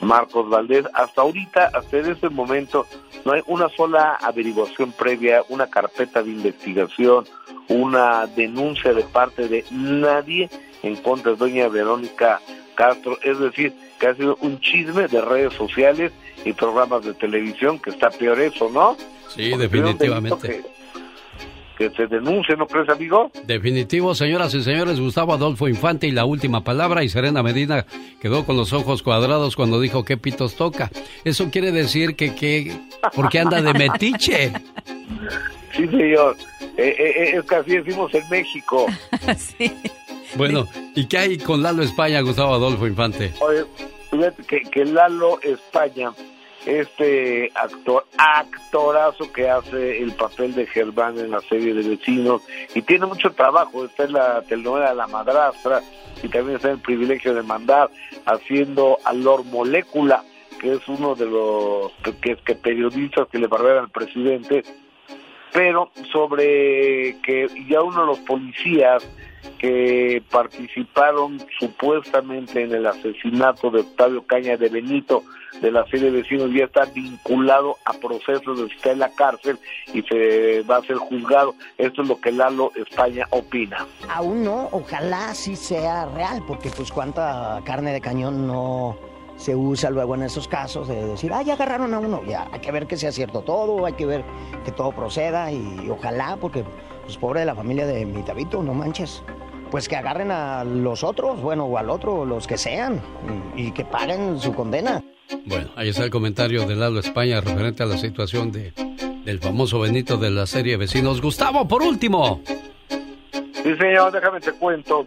Marcos Valdés. Hasta ahorita, hasta en este momento, no hay una sola averiguación previa, una carpeta de investigación, una denuncia de parte de nadie en contra de doña Verónica Castro. Es decir, que ha sido un chisme de redes sociales y programas de televisión, que está peor eso, ¿no? Sí, Porque definitivamente. Que, que se denuncie, ¿no crees, amigo? Definitivo, señoras y señores, Gustavo Adolfo Infante y la última palabra y Serena Medina quedó con los ojos cuadrados cuando dijo qué pitos toca. Eso quiere decir que, que ¿por qué anda de metiche? Sí, señor. Eh, eh, eh, es que así decimos en México. Bueno, ¿y qué hay con Lalo España, Gustavo Adolfo Infante? Oye, que, que Lalo España, este actor, actorazo que hace el papel de Germán en la serie de vecinos, y tiene mucho trabajo, está en la telenovela La Madrastra, y también está en el privilegio de mandar, haciendo a Lord Molécula, que es uno de los que, que periodistas que le barberan al presidente, pero sobre que ya uno de los policías que participaron supuestamente en el asesinato de Octavio Caña de Benito de la serie de vecinos ya está vinculado a procesos está en la cárcel y se va a ser juzgado. Esto es lo que Lalo España opina. Aún no, ojalá sí sea real, porque pues cuánta carne de cañón no se usa luego en esos casos de decir, ah, ya agarraron a uno, ya hay que ver que sea cierto todo, hay que ver que todo proceda y ojalá, porque pues pobre de la familia de mi tabito, no manches. Pues que agarren a los otros, bueno, o al otro, los que sean, y, y que paguen su condena. Bueno, ahí está el comentario de Lalo España referente a la situación de, del famoso Benito de la serie Vecinos. Gustavo, por último. Sí, señor, déjame te cuento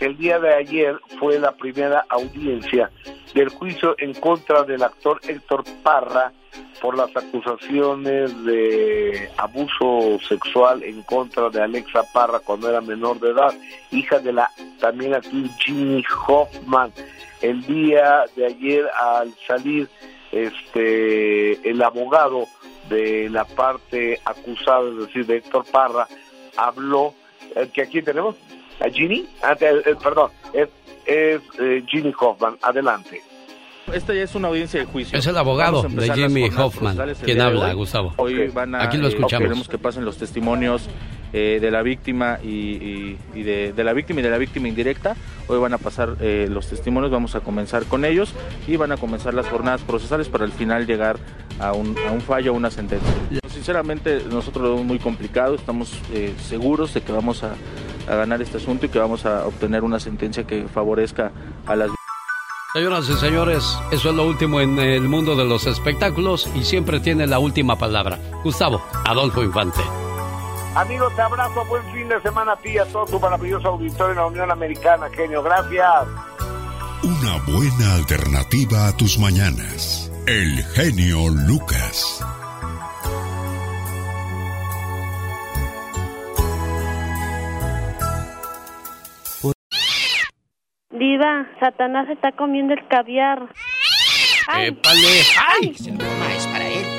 el día de ayer fue la primera audiencia del juicio en contra del actor Héctor Parra por las acusaciones de abuso sexual en contra de Alexa Parra cuando era menor de edad, hija de la también actriz Ginny Hoffman. El día de ayer al salir este el abogado de la parte acusada, es decir, de Héctor Parra, habló, eh, que aquí tenemos a Ginny, ah, eh, eh, perdón, es, es eh, Ginny Hoffman, adelante. Esta ya es una audiencia de juicio. Es el abogado de Jimmy Hoffman, quien habla, hoy. Gustavo. Hoy van a, Aquí lo eh, escuchamos. queremos que pasen los testimonios eh, de la víctima y, de, la víctima y de la víctima indirecta. Hoy van a pasar eh, los testimonios, vamos a comenzar con ellos y van a comenzar las jornadas procesales para al final llegar a un, a un fallo, a una sentencia. Sinceramente nosotros lo vemos muy complicado, estamos eh, seguros de que vamos a, a ganar este asunto y que vamos a obtener una sentencia que favorezca a las Señoras y señores, eso es lo último en el mundo de los espectáculos y siempre tiene la última palabra. Gustavo Adolfo Infante. Amigos, te abrazo, buen fin de semana a ti y a todo tu maravilloso auditorio en la Unión Americana, genio, gracias. Una buena alternativa a tus mañanas. El genio Lucas. Diva, Satanás está comiendo el caviar. ¡Épale! ¡Ay! Toma, es para él.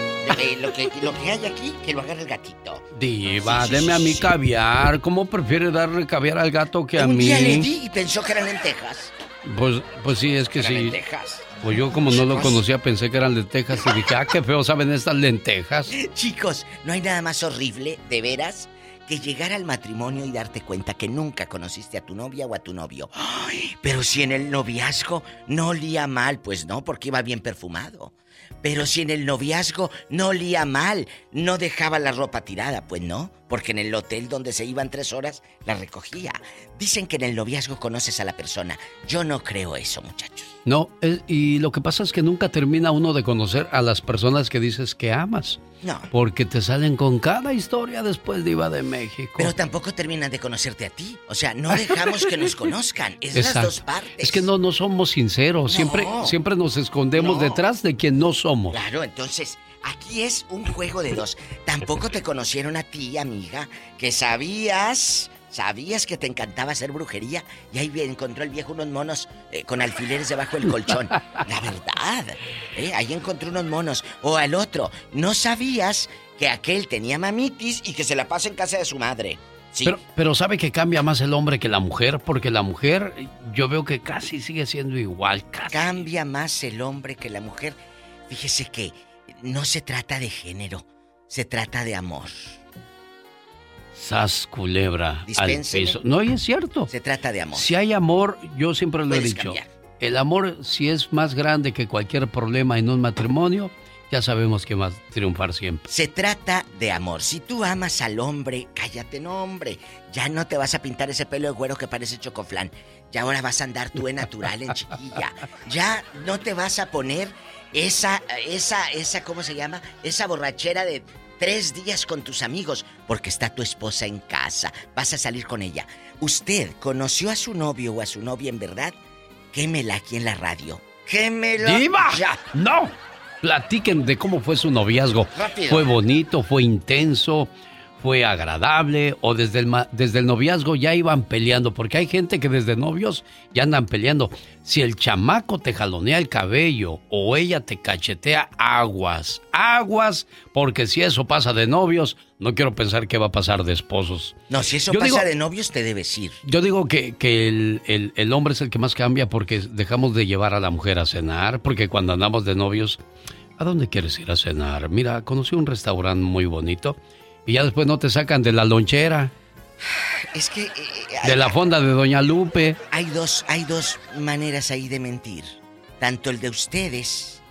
Lo, que, lo que hay aquí, que lo agarre el gatito. Diva, Sí, sí, deme sí, a mí caviar. ¿Cómo prefiere darle caviar al gato que a Un mí? día le di y pensó que eran lentejas. Pues, pues sí, es que Eran sí. lentejas. Pues yo como no lo conocía pensé que eran lentejas y dije, ah, qué feo saben estas lentejas. Chicos, no hay nada más horrible, de veras, que llegar al matrimonio y darte cuenta que nunca conociste a tu novia o a tu novio. Ay, pero si en el noviazgo no olía mal, pues no, porque iba bien perfumado. Pero si en el noviazgo no olía mal, no dejaba la ropa tirada, pues no, porque en el hotel donde se iban tres horas la recogía. Dicen que en el noviazgo conoces a la persona. Yo no creo eso, muchachos. No, es- y lo que pasa es que nunca termina uno de conocer a las personas que dices que amas. No. Porque te salen con cada historia después de Iba de México. Pero tampoco terminan de conocerte a ti. O sea, no dejamos que nos conozcan. Es las dos partes. Es que no, no somos sinceros. Siempre, siempre nos escondemos No. detrás de quien no somos. Claro, entonces, aquí es un juego de dos. Tampoco te conocieron a ti, amiga, que sabías, sabías que te encantaba hacer brujería y ahí encontró el viejo unos monos eh, con alfileres debajo del colchón. La verdad, ¿eh? ahí encontró unos monos. O al otro, no sabías que aquel tenía mamitis y que se la pasa en casa de su madre. Sí. Pero, pero sabe que cambia más el hombre que la mujer, porque la mujer yo veo que casi sigue siendo igual. casi. Cambia más el hombre que la mujer. Fíjese que no se trata de género, se trata de amor. Sas culebra al piso. No, y es cierto. Se trata de amor. Si hay amor, yo siempre lo he dicho. cambiar. El amor, si es más grande que cualquier problema en un matrimonio, ya sabemos que va a triunfar siempre. Se trata de amor. Si tú amas al hombre, cállate, no, hombre. Ya no te vas a pintar ese pelo de güero que parece chocoflán. Ya ahora vas a andar tú en natural, en chiquilla. Ya no te vas a poner esa, esa, esa, ¿cómo se llama? Esa borrachera de tres días con tus amigos, porque está tu esposa en casa. Vas a salir con ella. ¿Usted conoció a su novio o a su novia en verdad? Quémela aquí en la radio. Quémela. ¡Diva! Ya. ¡No! Platiquen de cómo fue su noviazgo. Rápido. ¿Fue bonito? ¿Fue intenso? ¿Fue agradable? ¿O desde el, desde el noviazgo ya iban peleando? Porque hay gente que desde novios ya andan peleando. Si el chamaco te jalonea el cabello o ella te cachetea, aguas, aguas, porque si eso pasa de novios, no quiero pensar qué va a pasar de esposos. No, si eso Yo pasa digo- de novios, te debes ir. Yo digo que, que el, el- el hombre es el que más cambia porque dejamos de llevar a la mujer a cenar, porque cuando andamos de novios, ¿a dónde quieres ir a cenar? Mira, conocí un restaurante muy bonito y ya después no te sacan de la lonchera, Es que eh, de la fonda de Doña Lupe. hay dos, hay dos maneras ahí de mentir. Tanto el de ustedes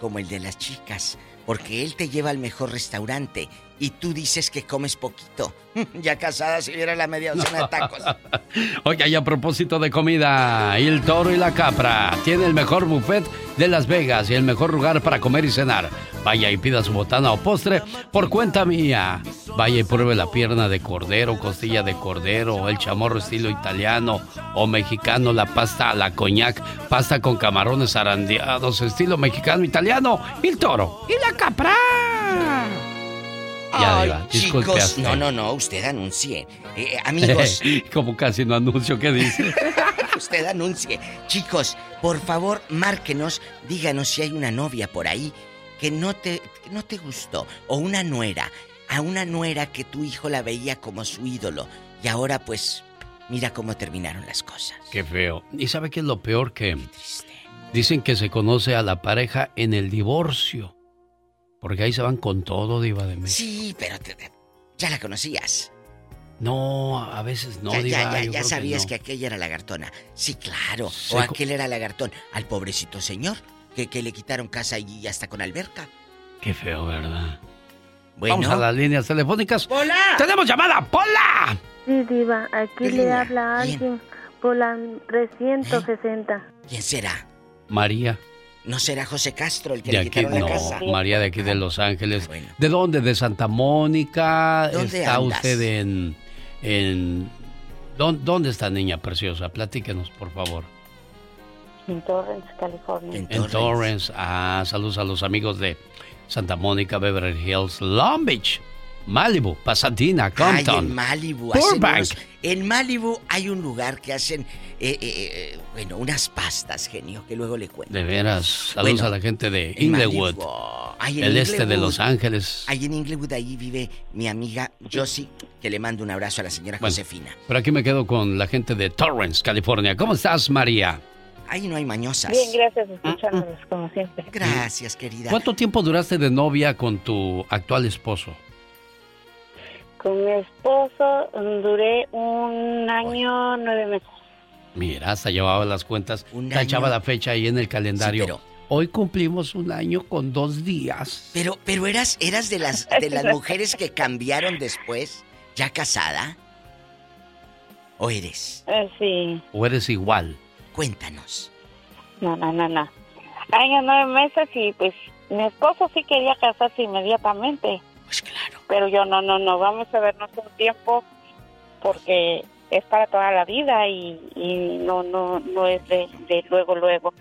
como el de las chicas. Porque él te lleva al mejor restaurante y tú dices que comes poquito. ya casada si hubiera la media docena de tacos. Oye, y a propósito de comida, El Toro y la Capra tiene el mejor buffet de Las Vegas y el mejor lugar para comer y cenar. Vaya y pida su botana o postre por cuenta mía. Vaya y pruebe la pierna de cordero, costilla de cordero, el chamorro estilo italiano o mexicano, la pasta a la coñac, pasta con camarones arandeados estilo mexicano italiano, El Toro y la Capra. Ya, Ay, chicos, no, no, no, usted anuncie. Eh, amigos, Como casi no anuncio, ¿qué dice? usted anuncie. Chicos, por favor, márquenos, díganos si hay una novia por ahí que no te, que no te gustó, o una nuera, a una nuera que tu hijo la veía como su ídolo, y ahora pues, mira cómo terminaron las cosas. Qué feo. ¿Y sabe qué es lo peor que dicen que se conoce a la pareja en el divorcio? Porque ahí se van con todo, diva de México. Sí, pero te- ya la conocías. No, a veces no, ya, diva. ya, ya, yo ya creo sabías no. que, aquella era lagartona. Sí, claro. Se o aquel era lagartón. Al pobrecito señor, que, que le quitaron casa y hasta con alberca. Qué feo, ¿verdad? Bueno. Vamos a las líneas telefónicas. ¡Hola! ¡Tenemos llamada! ¡Pola! Sí, Diva, aquí ¿Qué le línea? habla alguien por la 360. ¿Quién será? María. ¿No será José Castro el que De le aquí, quitaron no, la casa? María de aquí de Los Ángeles. ¿De dónde? ¿De Santa Mónica? ¿Dónde ¿Está andas? usted en... en ¿dó- ¿Dónde está niña preciosa? Platíquenos, por favor. En Torrance, California. En Torrance. Ah, saludos a los amigos de Santa Mónica, Beverly Hills, Long Beach, Malibu, Pasadena, Ay, Compton. en Malibu. unos- en Malibu hay un lugar que hacen, eh, eh, eh, bueno, unas pastas, genio, que luego le cuento. De veras, saludos Bueno, a la gente de en Inglewood, Malibu. Ay, en el este de. Los Ángeles. Ahí en Inglewood, ahí vive mi amiga Josie, que le mando un abrazo a la señora Bueno, Josefina. Pero aquí me quedo con la gente de Torrance, California. ¿Cómo estás, María? Ahí no hay mañosas. Bien, gracias, escuchándolos como siempre. Gracias, querida. ¿Cuánto tiempo duraste de novia con tu actual esposo? Con mi esposo duré un año, nueve meses. Mira, hasta llevaba las cuentas, tachaba año. la fecha ahí en el calendario. Sí, pero- Hoy cumplimos un año con dos días. Pero, pero eras, eras de las, de las mujeres que cambiaron después, ya casada. ¿O eres? Eh, sí, ¿O eres igual? Cuéntanos. no, no, no, no. Año, nueve meses y pues mi esposo sí quería casarse inmediatamente. Pues claro. Pero yo no, no, no, vamos a vernos un tiempo porque es para toda la vida y, y no, no, no es de, de luego, luego.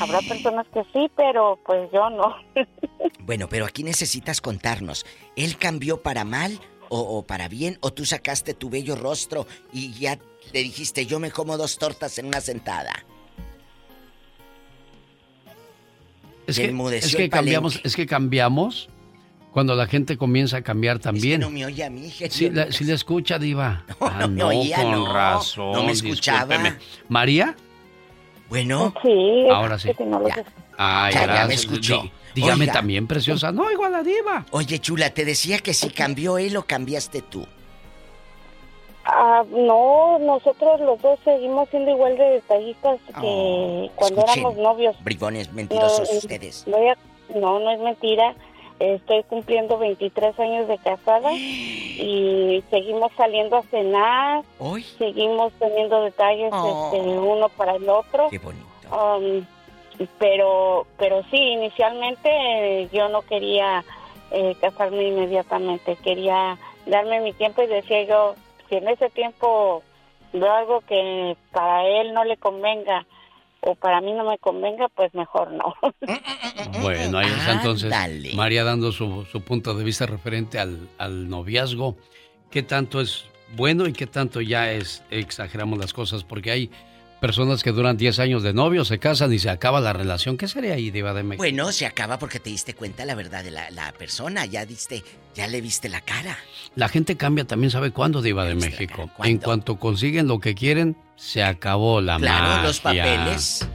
Habrá personas que sí, pero pues yo no. Bueno, pero aquí necesitas contarnos. ¿Él cambió para mal o, o para bien? ¿O tú sacaste tu bello rostro y ya le dijiste yo me como dos tortas en una sentada? Es que, es que cambiamos, es que cambiamos cuando la gente comienza a cambiar también. No me oye a mí, genio Sí, la, escucha, Diva. ah, no me oía, con no. razón. No me escuchaba. discúlpeme. ¿María? Bueno. Sí. Ahora sí. Ay, Ya, ya gracias. me escuchó. Dí- dígame Oiga. también, preciosa. No, igual a Diva. Oye, chula, te decía que si cambió él o cambiaste tú. Ah, no, nosotros los dos seguimos siendo igual de detallistas que cuando escuchen. éramos novios. Bribones mentirosos No, eh, ustedes. no, no es mentira. Estoy cumpliendo 23 años de casada y seguimos saliendo a cenar. ¿Hoy? Seguimos teniendo detalles Oh. este, uno para el otro. Qué bonito. Um, pero, pero sí, inicialmente eh, yo no quería eh, casarme inmediatamente. Quería darme mi tiempo y decía yo, si en ese tiempo veo algo que para él no le convenga o para mí no me convenga, pues mejor no. Bueno, ahí está entonces Ándale. María dando su, su punto de vista referente al, al noviazgo. ¿Qué tanto es bueno y qué tanto ya es exageramos las cosas? Porque hay personas que duran 10 años de novio, se casan y se acaba la relación. ¿Qué sería ahí, Diva de México? Bueno, se acaba porque te diste cuenta la verdad de la, la persona. Ya diste, ya le viste la cara. La gente cambia también, ¿sabe cuándo, Diva de México? En cuanto consiguen lo que quieren, se acabó la Claro, los papeles.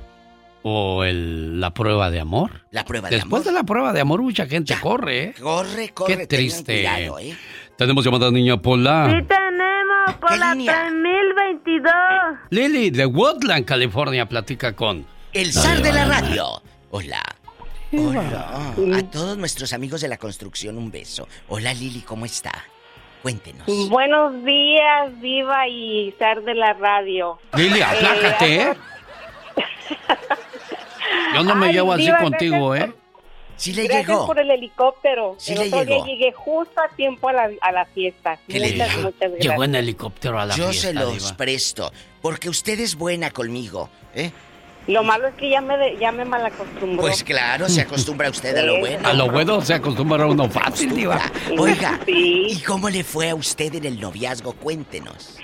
O el, la prueba de amor. La prueba de Después de la prueba de amor, mucha gente corre, ¿eh? Corre, corre. Qué triste. cuidado, ¿eh? Tenemos llamada niña Pola. Por la 3022. Lily de Woodland, California, platica con... El zar de la radio. Hola. Hola. A todos nuestros amigos de la construcción, un beso. Hola Lili, ¿cómo está? Cuéntenos. Buenos días, Diva y Sar de la radio. Lili, aplácate, ¿eh? Yo no me Ay, llevo así Diva, contigo, ¿eh? Sí le Gracias llegó. por el helicóptero. Sí el le otro día llegó. llegué justo a tiempo a la, a la fiesta. ¿Qué le muchas, dijo? muchas gracias. Llegó en helicóptero a la Yo fiesta, se los Diva. presto, porque usted es buena conmigo, ¿eh? Lo malo es que ya me, de- ya me malacostumbró. Pues claro, se acostumbra usted a lo bueno. A lo bueno se acostumbra uno fácil, Diva. Oiga, ¿y cómo le fue a usted en el noviazgo? Cuéntenos.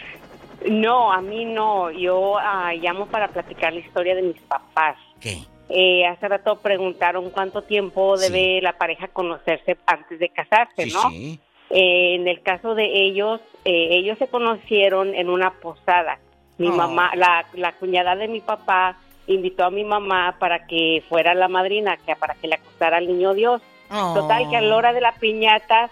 No, a mí no. Yo ah, llamo para platicar la historia de mis papás. ¿Qué? Eh, hace rato preguntaron cuánto tiempo debe la pareja conocerse antes de casarse, Sí, ¿no? sí. Eh, en el caso de ellos, eh, ellos se conocieron en una posada. Mi Oh. mamá, la, la cuñada de mi papá, invitó a mi mamá para que fuera la madrina, que para que le acostara al niño Dios. Oh. Total, que a la hora de la piñata,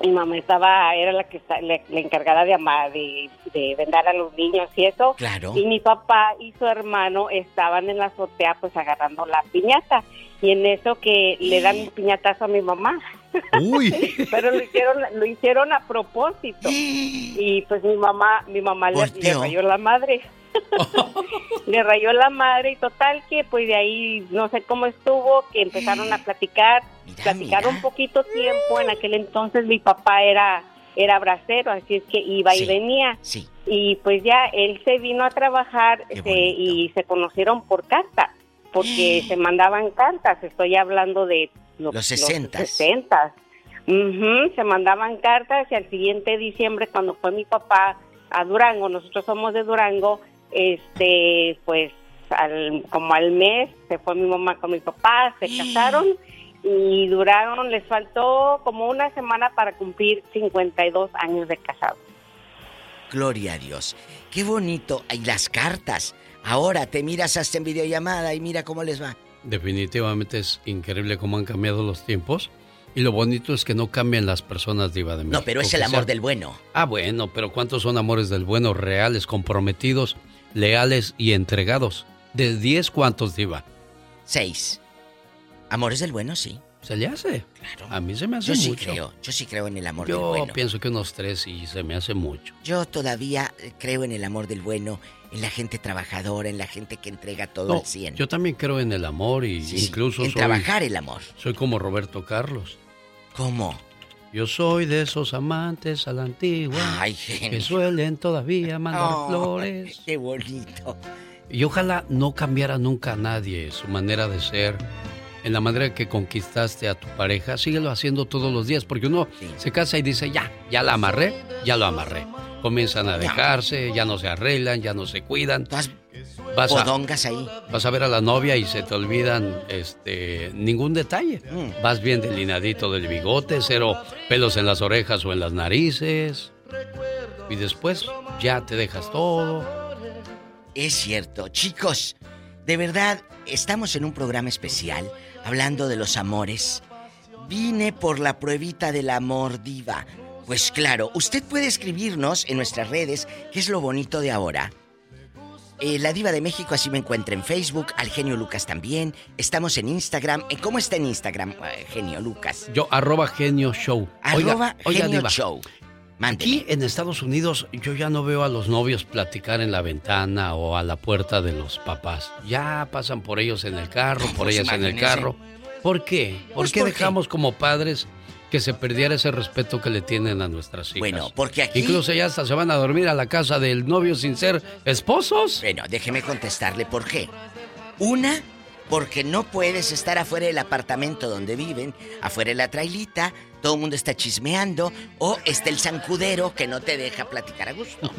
mi mamá estaba, era la que está, la, la encargada de amar, de, de vendar a los niños y eso. Claro. Y mi papá y su hermano estaban en la azotea, pues agarrando la piñata. Y en eso que le dan un piñatazo a mi mamá. Uy. Pero lo hicieron, lo hicieron a propósito. Y pues mi mamá, mi mamá le, le rayó la madre. le rayó la madre y total que pues de ahí no sé cómo estuvo, que empezaron a platicar, platicaron un poquito tiempo, en aquel entonces mi papá era era bracero, así es que iba y venía. Sí. Y pues ya él se vino a trabajar se- y se conocieron por carta, porque se mandaban cartas, estoy hablando de lo- Los 60s. 60s. Ujú, se mandaban cartas y al siguiente diciembre cuando fue mi papá a Durango, nosotros somos de Durango, este, pues al, como al mes se fue mi mamá con mi papá, se casaron y duraron, les faltó como una semana para cumplir 52 años de casados. Gloria a Dios. Qué bonito. Y las cartas. Ahora te miras hasta en videollamada y mira cómo les va. Definitivamente es increíble cómo han cambiado los tiempos. Y lo bonito es que no cambian las personas, Diva de México. No, pero es el amor sea- del bueno. Ah, bueno, pero ¿cuántos son amores del bueno, reales, comprometidos, leales y entregados? ¿De 10 cuántos, Diva? Seis. Amores del bueno, sí. ¿Se le hace? Claro. A mí se me hace Yo sí mucho. creo. Yo sí creo en el amor del Yo bueno. pienso que unos tres y se me hace mucho. Yo todavía eh, creo en el amor del bueno, en la gente trabajadora, en la gente que entrega todo No, al 100. yo también creo en el amor y sí, incluso en soy... trabajar el amor. Soy como Roberto Carlos. ¿Cómo? Yo soy de esos amantes a la antigua Ay, que suelen todavía mandar Oh, flores. Qué bonito. Y ojalá no cambiara nunca a nadie su manera de ser. En la manera que conquistaste a tu pareja, síguelo haciendo todos los días, porque uno se casa y dice, ya, ya la amarré, ya lo amarré. Comienzan a dejarse, ya no se arreglan, ya no se cuidan. Vas a, Podongas ahí. vas a ver a la novia y se te olvidan este ningún detalle. Mm. Vas bien delineadito del bigote, cero pelos en las orejas o en las narices. Y después ya te dejas todo. Es cierto. Chicos, de verdad, estamos en un programa especial hablando de los amores. Vine por la pruebita del amor diva. Pues claro, usted puede escribirnos en nuestras redes, que es lo bonito de ahora. Eh, la Diva de México así me encuentra en Facebook, al genio Lucas también. Estamos en Instagram. Eh, ¿Cómo está en Instagram, eh, genio Lucas? Yo, arroba genio show. Arroba genio Diva, show. Aquí en Estados Unidos yo ya no veo a los novios platicar en la ventana o a la puerta de los papás. Ya pasan por ellos en el carro, por ellas en el carro. ¿Por qué? ¿Por Pues, qué ¿por qué? dejamos como padres que se perdiera ese respeto que le tienen a nuestras hijas? Bueno, porque aquí- Incluso ya hasta se van a dormir a la casa del novio sin ser esposos. Bueno, déjeme contestarle por qué. Una, porque no puedes estar afuera del apartamento donde viven, afuera de la trailita, todo el mundo está chismeando, o está el zancudero que no te deja platicar a gusto.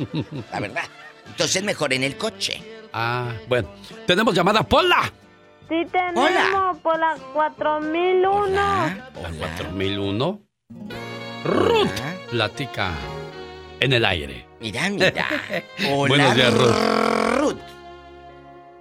La verdad. Entonces mejor en el coche. Ah, bueno. Tenemos llamada Pola. Sí tenemos por la 4001. La 4001. Ruth platica en el aire. Mira, mira. Hola, Buenos días, Ruth. Ruth.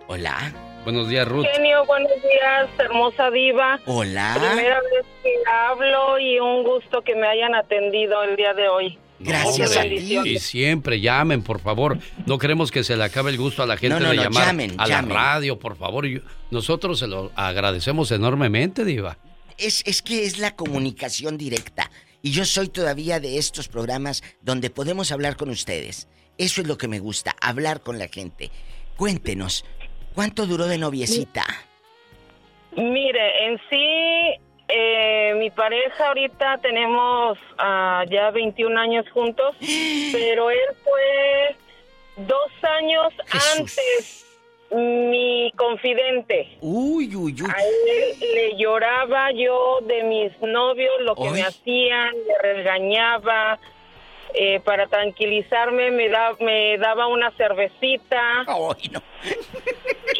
Hola. Buenos días, Ruth. Genio, buenos días, hermosa diva. Hola. Primera vez que hablo y un gusto que me hayan atendido el día de hoy. Gracias a ti. Y siempre llamen, por favor. No queremos que se le acabe el gusto a la gente No, no, de no, llamar llamen, a llamen. la radio, por favor. Nosotros se lo agradecemos enormemente, Diva. Es, es que es la comunicación directa. Y yo soy todavía de estos programas donde podemos hablar con ustedes. Eso es lo que me gusta, hablar con la gente. Cuéntenos, ¿cuánto duró de noviecita? Mire, en sí, eh, mi pareja ahorita tenemos ah, ya 21 años juntos, pero él fue dos años antes mi confidente. Uy, uy, uy. A él le lloraba yo de mis novios, lo que me hacían, le regañaba. Eh, para tranquilizarme me, da, me daba una cervecita.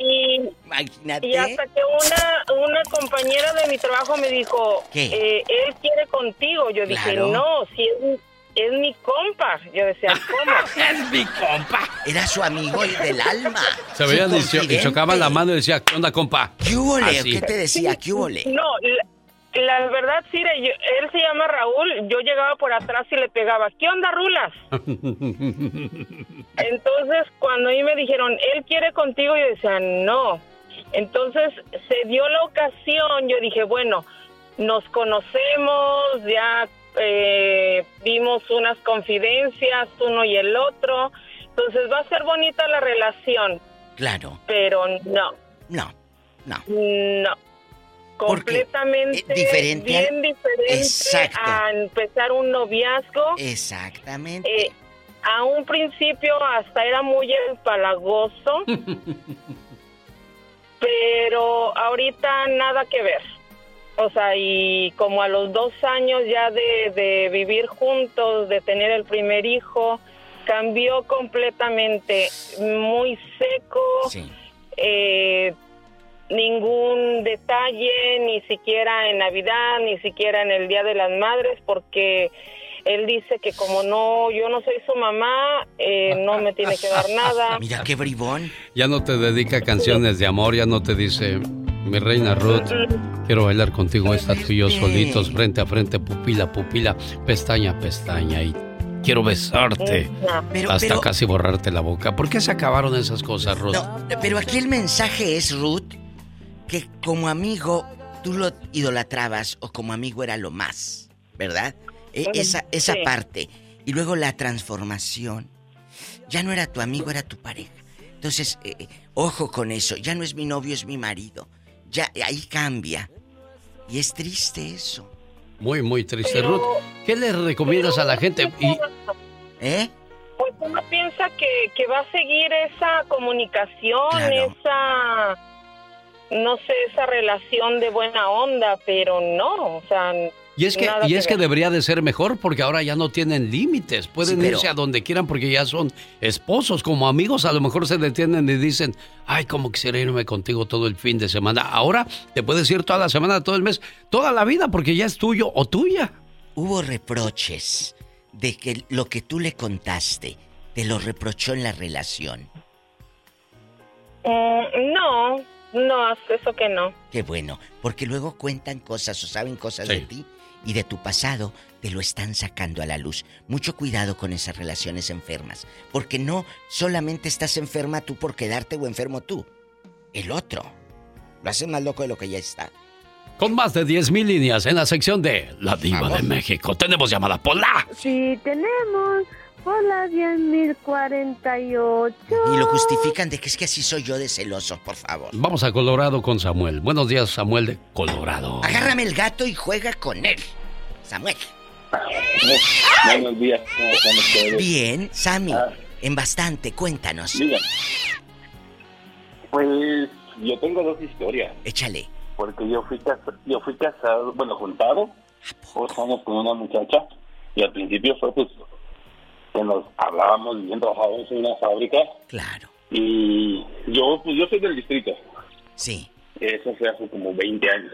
Y, Imagínate. y hasta que una, una compañera de mi trabajo me dijo, ¿Qué? eh, él quiere contigo. Yo dije, no, si es, es mi compa. Yo decía, ¿cómo? es mi compa. Era su amigo y del alma. Se veían y, chocaban la mano y decía, ¿qué onda, compa? ¿Qué hubo. ¿Qué te decía? ¿Qué hubo, le? No, la, la verdad, sí, yo- él se llama Raúl. Yo llegaba por atrás y le pegaba, ¿qué onda, Rulas? Entonces, cuando a mí me dijeron, él quiere contigo, yo decía, no. Entonces, se dio la ocasión, yo dije, bueno, nos conocemos, ya eh, vimos unas confidencias, uno y el otro. Entonces, va a ser bonita la relación, Claro. pero no. No, no. No. Completamente eh, diferente al- bien diferente Exacto. a empezar un noviazgo. Exactamente. Eh, a un principio hasta era muy empalagoso, pero ahorita nada que ver. O sea, y como a los dos años ya de, de vivir juntos, de tener el primer hijo, cambió completamente, muy seco, eh, ningún detalle, ni siquiera en Navidad, ni siquiera en el Día de las Madres, porque él dice que como no, yo no soy su mamá, eh, no me tiene que dar nada. Mira qué bribón. Ya no te dedica canciones de amor, ya no te dice, mi reina Ruth, quiero bailar contigo esta tú y yo solitos, frente a frente, pupila a pupila, pestaña a pestaña y quiero besarte Pero- hasta pero- casi borrarte la boca. ¿Por qué se acabaron esas cosas, Ruth? No, pero aquí el mensaje es, Ruth, que como amigo tú lo idolatrabas o como amigo era lo más, ¿verdad? E- Bueno, esa esa sí. parte. Y luego la transformación. Ya no era tu amigo, era tu pareja. Entonces, eh, eh, ojo con eso. Ya no es mi novio, es mi marido. Ya ahí cambia. Y es triste eso. Muy, muy triste, Ruth. ¿Qué le recomiendas a la gente? Y, ¿Eh? Pues uno piensa que, que va a seguir esa comunicación, Claro. esa, no sé, esa relación de buena onda, pero no, o sea... y es que, y es que debería de ser mejor porque ahora ya no tienen límites. Pueden Sí, pero- irse a donde quieran porque ya son esposos. Como amigos a lo mejor se detienen y dicen, ay, como quisiera irme contigo todo el fin de semana. Ahora te puedes ir toda la semana, todo el mes, toda la vida porque ya es tuyo o tuya. Hubo reproches de que lo que tú le contaste te lo reprochó en la relación. Mm, no, no, eso que no. Qué bueno, porque luego cuentan cosas o saben cosas de ti y de tu pasado, te lo están sacando a la luz. Mucho cuidado con esas relaciones enfermas, porque no solamente estás enferma tú por quedarte o enfermo tú, el otro. Lo hace más loco de lo que ya está. Con más de 10.000 líneas en la sección de La Diva de México. Tenemos llamada Pola. Sí, tenemos por la 10.048. Y lo justifican de que es que así soy yo de celoso, por favor. Vamos a Colorado con Samuel. Buenos días, Samuel de Colorado. Agárrame el gato y juega con él. Samuel. Buenos días, ¿cómo están ustedes? Bien, Sammy. Ah. En bastante, cuéntanos. Mira, pues yo tengo dos historias. Échale. Porque yo fui, yo fui casado, bueno, juntado, años con una muchacha, y al principio fue pues que nos hablábamos bien, trabajábamos en una fábrica. Claro. Y yo, pues yo soy del distrito. Sí. Eso fue hace como 20 años.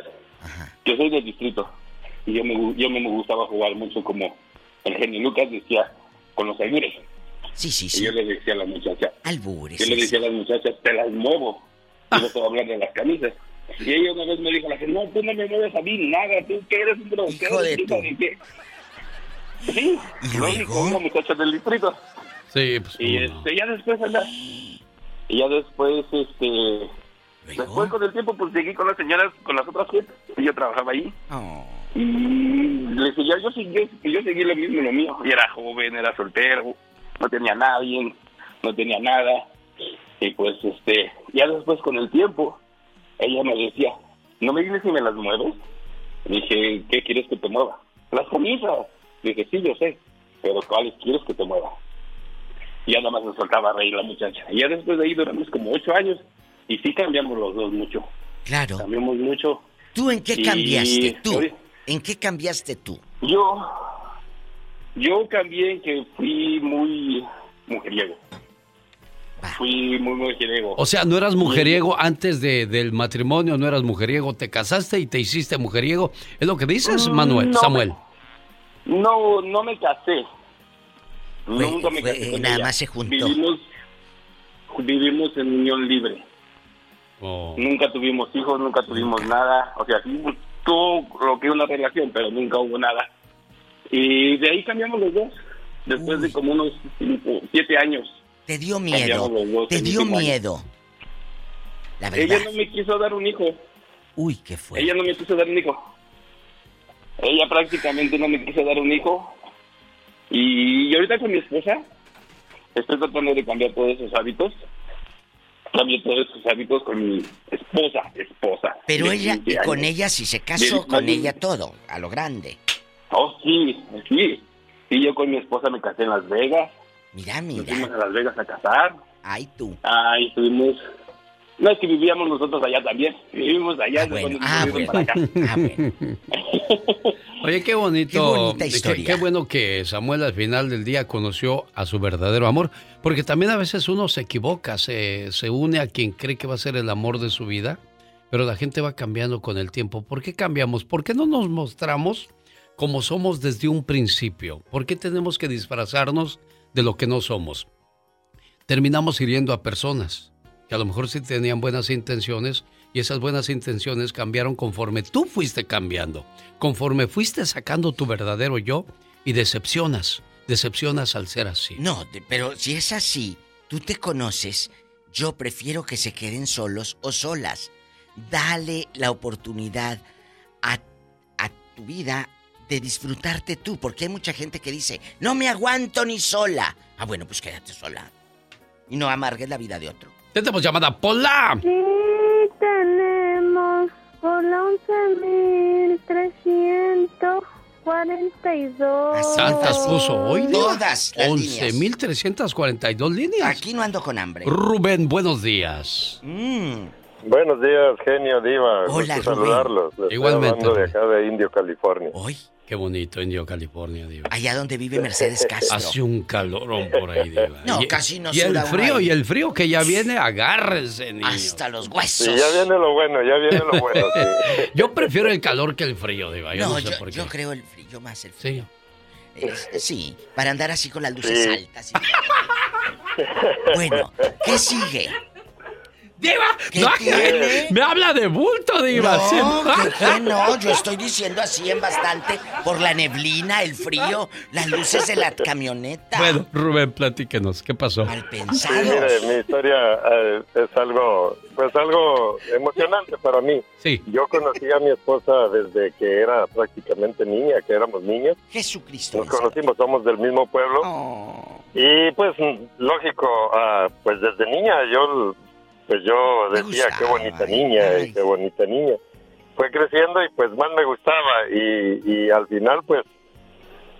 Yo soy del distrito. Y yo me, yo me gustaba jugar mucho como el genio Lucas decía, con los albures. Sí, sí, Y yo le decía a la muchacha, Albures. yo le decía a las muchachas, te las muevo. Y no te voy a hablar de las camisas. Y ella una vez me dijo, la gente, no, tú no me mueves a mí nada, tú que eres un grosero. Hijo de ¿quién tu- sabe qué?". Sí, lo único, una muchacha del distrito. Sí, pues. Y este, ya después, anda. Y ya después, este. Después con el tiempo, pues seguí con las señoras, con las otras gentes. Y yo trabajaba ahí. Oh. Y le seguía, yo, seguí- yo, yo seguí lo mismo, lo mío. Y era joven, era soltero, no tenía nadie, no tenía nada. Y pues, este, ya después con el tiempo, ella me decía, ¿no me dices si me las mueves? Dije, ¿qué quieres que te mueva? Las camisas. Dije, sí, yo sé, pero ¿cuáles quieres que te mueva? Y ya nada más me soltaba a reír la muchacha. Y ya después de ahí duramos como ocho años y sí cambiamos los dos mucho. Claro. Cambiamos mucho. ¿Tú en qué Y- cambiaste? ¿Tú? ¿En qué cambiaste tú? Yo, Yo cambié que fui muy mujeriego. Fui muy mujeriego. O sea, no eras mujeriego antes de, del matrimonio, no eras mujeriego, te casaste y te hiciste mujeriego. ¿Es lo que dices, Manuel, no Samuel? No, no me casé. Nunca me fue- casé con nada ella. más se juntó. Vivimos, vivimos en unión libre. Oh. Nunca tuvimos hijos, nunca tuvimos nada. O sea, sí tuvo lo que es una relación, pero nunca hubo nada. Y de ahí cambiamos los dos. Después de como unos cinco, siete años. Te dio miedo. dos Te dio año. miedo. La verdad. Ella no me quiso dar un hijo. Uy, qué fue. Ella no me quiso dar un hijo. Ella prácticamente no me quiso dar un hijo. Y ahorita con mi esposa estoy tratando de cambiar todos esos hábitos. Cambio todos esos hábitos con mi esposa, esposa. Pero ella, 15 y con ella, si se casó, con ella todo, a lo grande. Oh, sí, sí. Y yo con mi esposa me casé en Las Vegas. Mira, Nos mira. fuimos a Las Vegas a casar. Ay, tú. Ahí estuvimos. No es que vivíamos nosotros allá también. Vivimos allá. cuando nos ah, movieron bueno. para acá. Oye, qué bonito. Qué bonita qué- historia. Qué, bueno que Samuel al final del día conoció a su verdadero amor. Porque también a veces uno se equivoca, se, se une a quien cree que va a ser el amor de su vida. Pero la gente va cambiando con el tiempo. ¿Por qué cambiamos? ¿Por qué no nos mostramos como somos desde un principio? ¿Por qué tenemos que disfrazarnos de lo que no somos? Terminamos hiriendo a personas que a lo mejor sí tenían buenas intenciones y esas buenas intenciones cambiaron conforme tú fuiste cambiando, conforme fuiste sacando tu verdadero yo y decepcionas, decepcionas al ser así. No, pero si es así, tú te conoces, yo prefiero que se queden solos o solas. Dale la oportunidad a, a tu vida de disfrutarte tú, porque hay mucha gente que dice, no me aguanto ni sola. Ah, bueno, pues quédate sola. Y no amargues la vida de otro. Tenemos llamada Pola. Sí, tenemos por la 11.342. Tantas puso hoy? Todas las 11.342 líneas. Aquí no ando con hambre. Rubén, buenos días. Buenos días, genio Diva. Hola, Gusto Rubén. saludarlos. Les estoy Igualmente, hablando de acá de Indio, California. Qué bonito, Indio, California, Diva. Allá donde vive Mercedes Castro. Hace un calorón por ahí, Diva. No, Y- casi no Y el frío, ahí. y el frío que ya viene, agárrense, niño. Hasta los huesos. Sí, ya viene lo bueno, ya viene lo bueno. sí. Yo prefiero el calor que el frío, Diva. Yo no, no, sé yo, por qué. yo creo el frío, más el Sí. frío. Es- sí, para andar así con las luces Sí. altas. y- Bueno, ¿qué sigue? ¡Diva! ¿Qué No, tiene? Me habla de bulto, Diva. No, sí. ¿qué, qué no? Yo estoy diciendo así en bastante por la neblina, el frío, las luces de la camioneta. Bueno, Rubén, platíquenos. ¿Qué pasó? Sí, pensados. mire, mi historia eh, es algo, pues algo emocionante para mí. Sí. Yo conocí a mi esposa desde que era prácticamente niña, que éramos niños. Jesucristo. Nos conocimos, somos del mismo pueblo. Y pues, lógico, ah, pues desde niña yo, pues yo decía, qué bonita niña, y qué bonita niña. Fue creciendo y pues más me gustaba y, y al final pues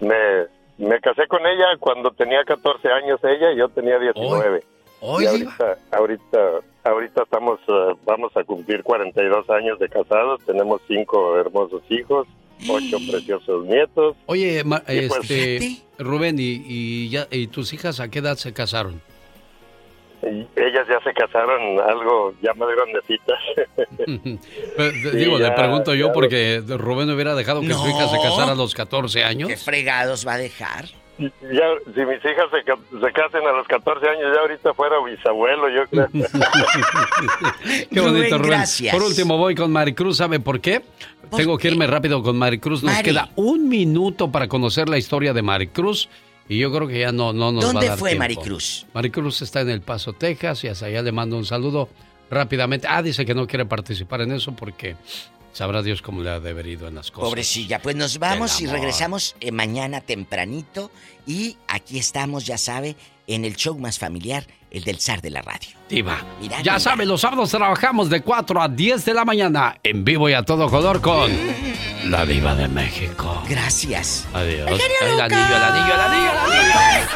me, me casé con ella cuando tenía 14 años ella y yo tenía 19. Hoy, y ahorita, ahorita, ahorita estamos, ah, vamos a cumplir 42 años de casados, tenemos cinco hermosos hijos, ocho preciosos nietos. Oye, ma- Y pues- este, Rubén, ¿y, y ya, ¿y tus hijas a qué edad se casaron? Ellas ya se casaron algo ya más grandecitas. Pero, digo, le pregunto yo porque Rubén hubiera dejado que su hija se casara a los 14 años. ¿Qué fregados va a dejar? Ya, si mis hijas se, se casen a los 14 años, ya ahorita fuera bisabuelo, yo creo. Qué bonito, Rubén, gracias. Por último, voy con Maricruz. ¿Sabe por qué? Tengo que irme rápido con Maricruz. Nos Mari. queda un minuto para conocer la historia de Maricruz. Y yo creo que ya no, no nos va a ¿Dónde dar fue tiempo. Maricruz? Maricruz está en El Paso, Texas. Y hasta allá le mando un saludo rápidamente. Ah, dice que no quiere participar en eso porque sabrá Dios cómo le ha deberido en las cosas. Pobrecilla, pues nos vamos y regresamos eh, mañana tempranito. Y aquí estamos, ya sabe, en el show más familiar, el del zar de la radio. Diva. Mira, Ya mira. sabe, los sábados trabajamos de 4 a 10 de la mañana en vivo y a todo color con La Diva de México. Gracias. Adiós. El El anillo, el anillo, el anillo, el anillo.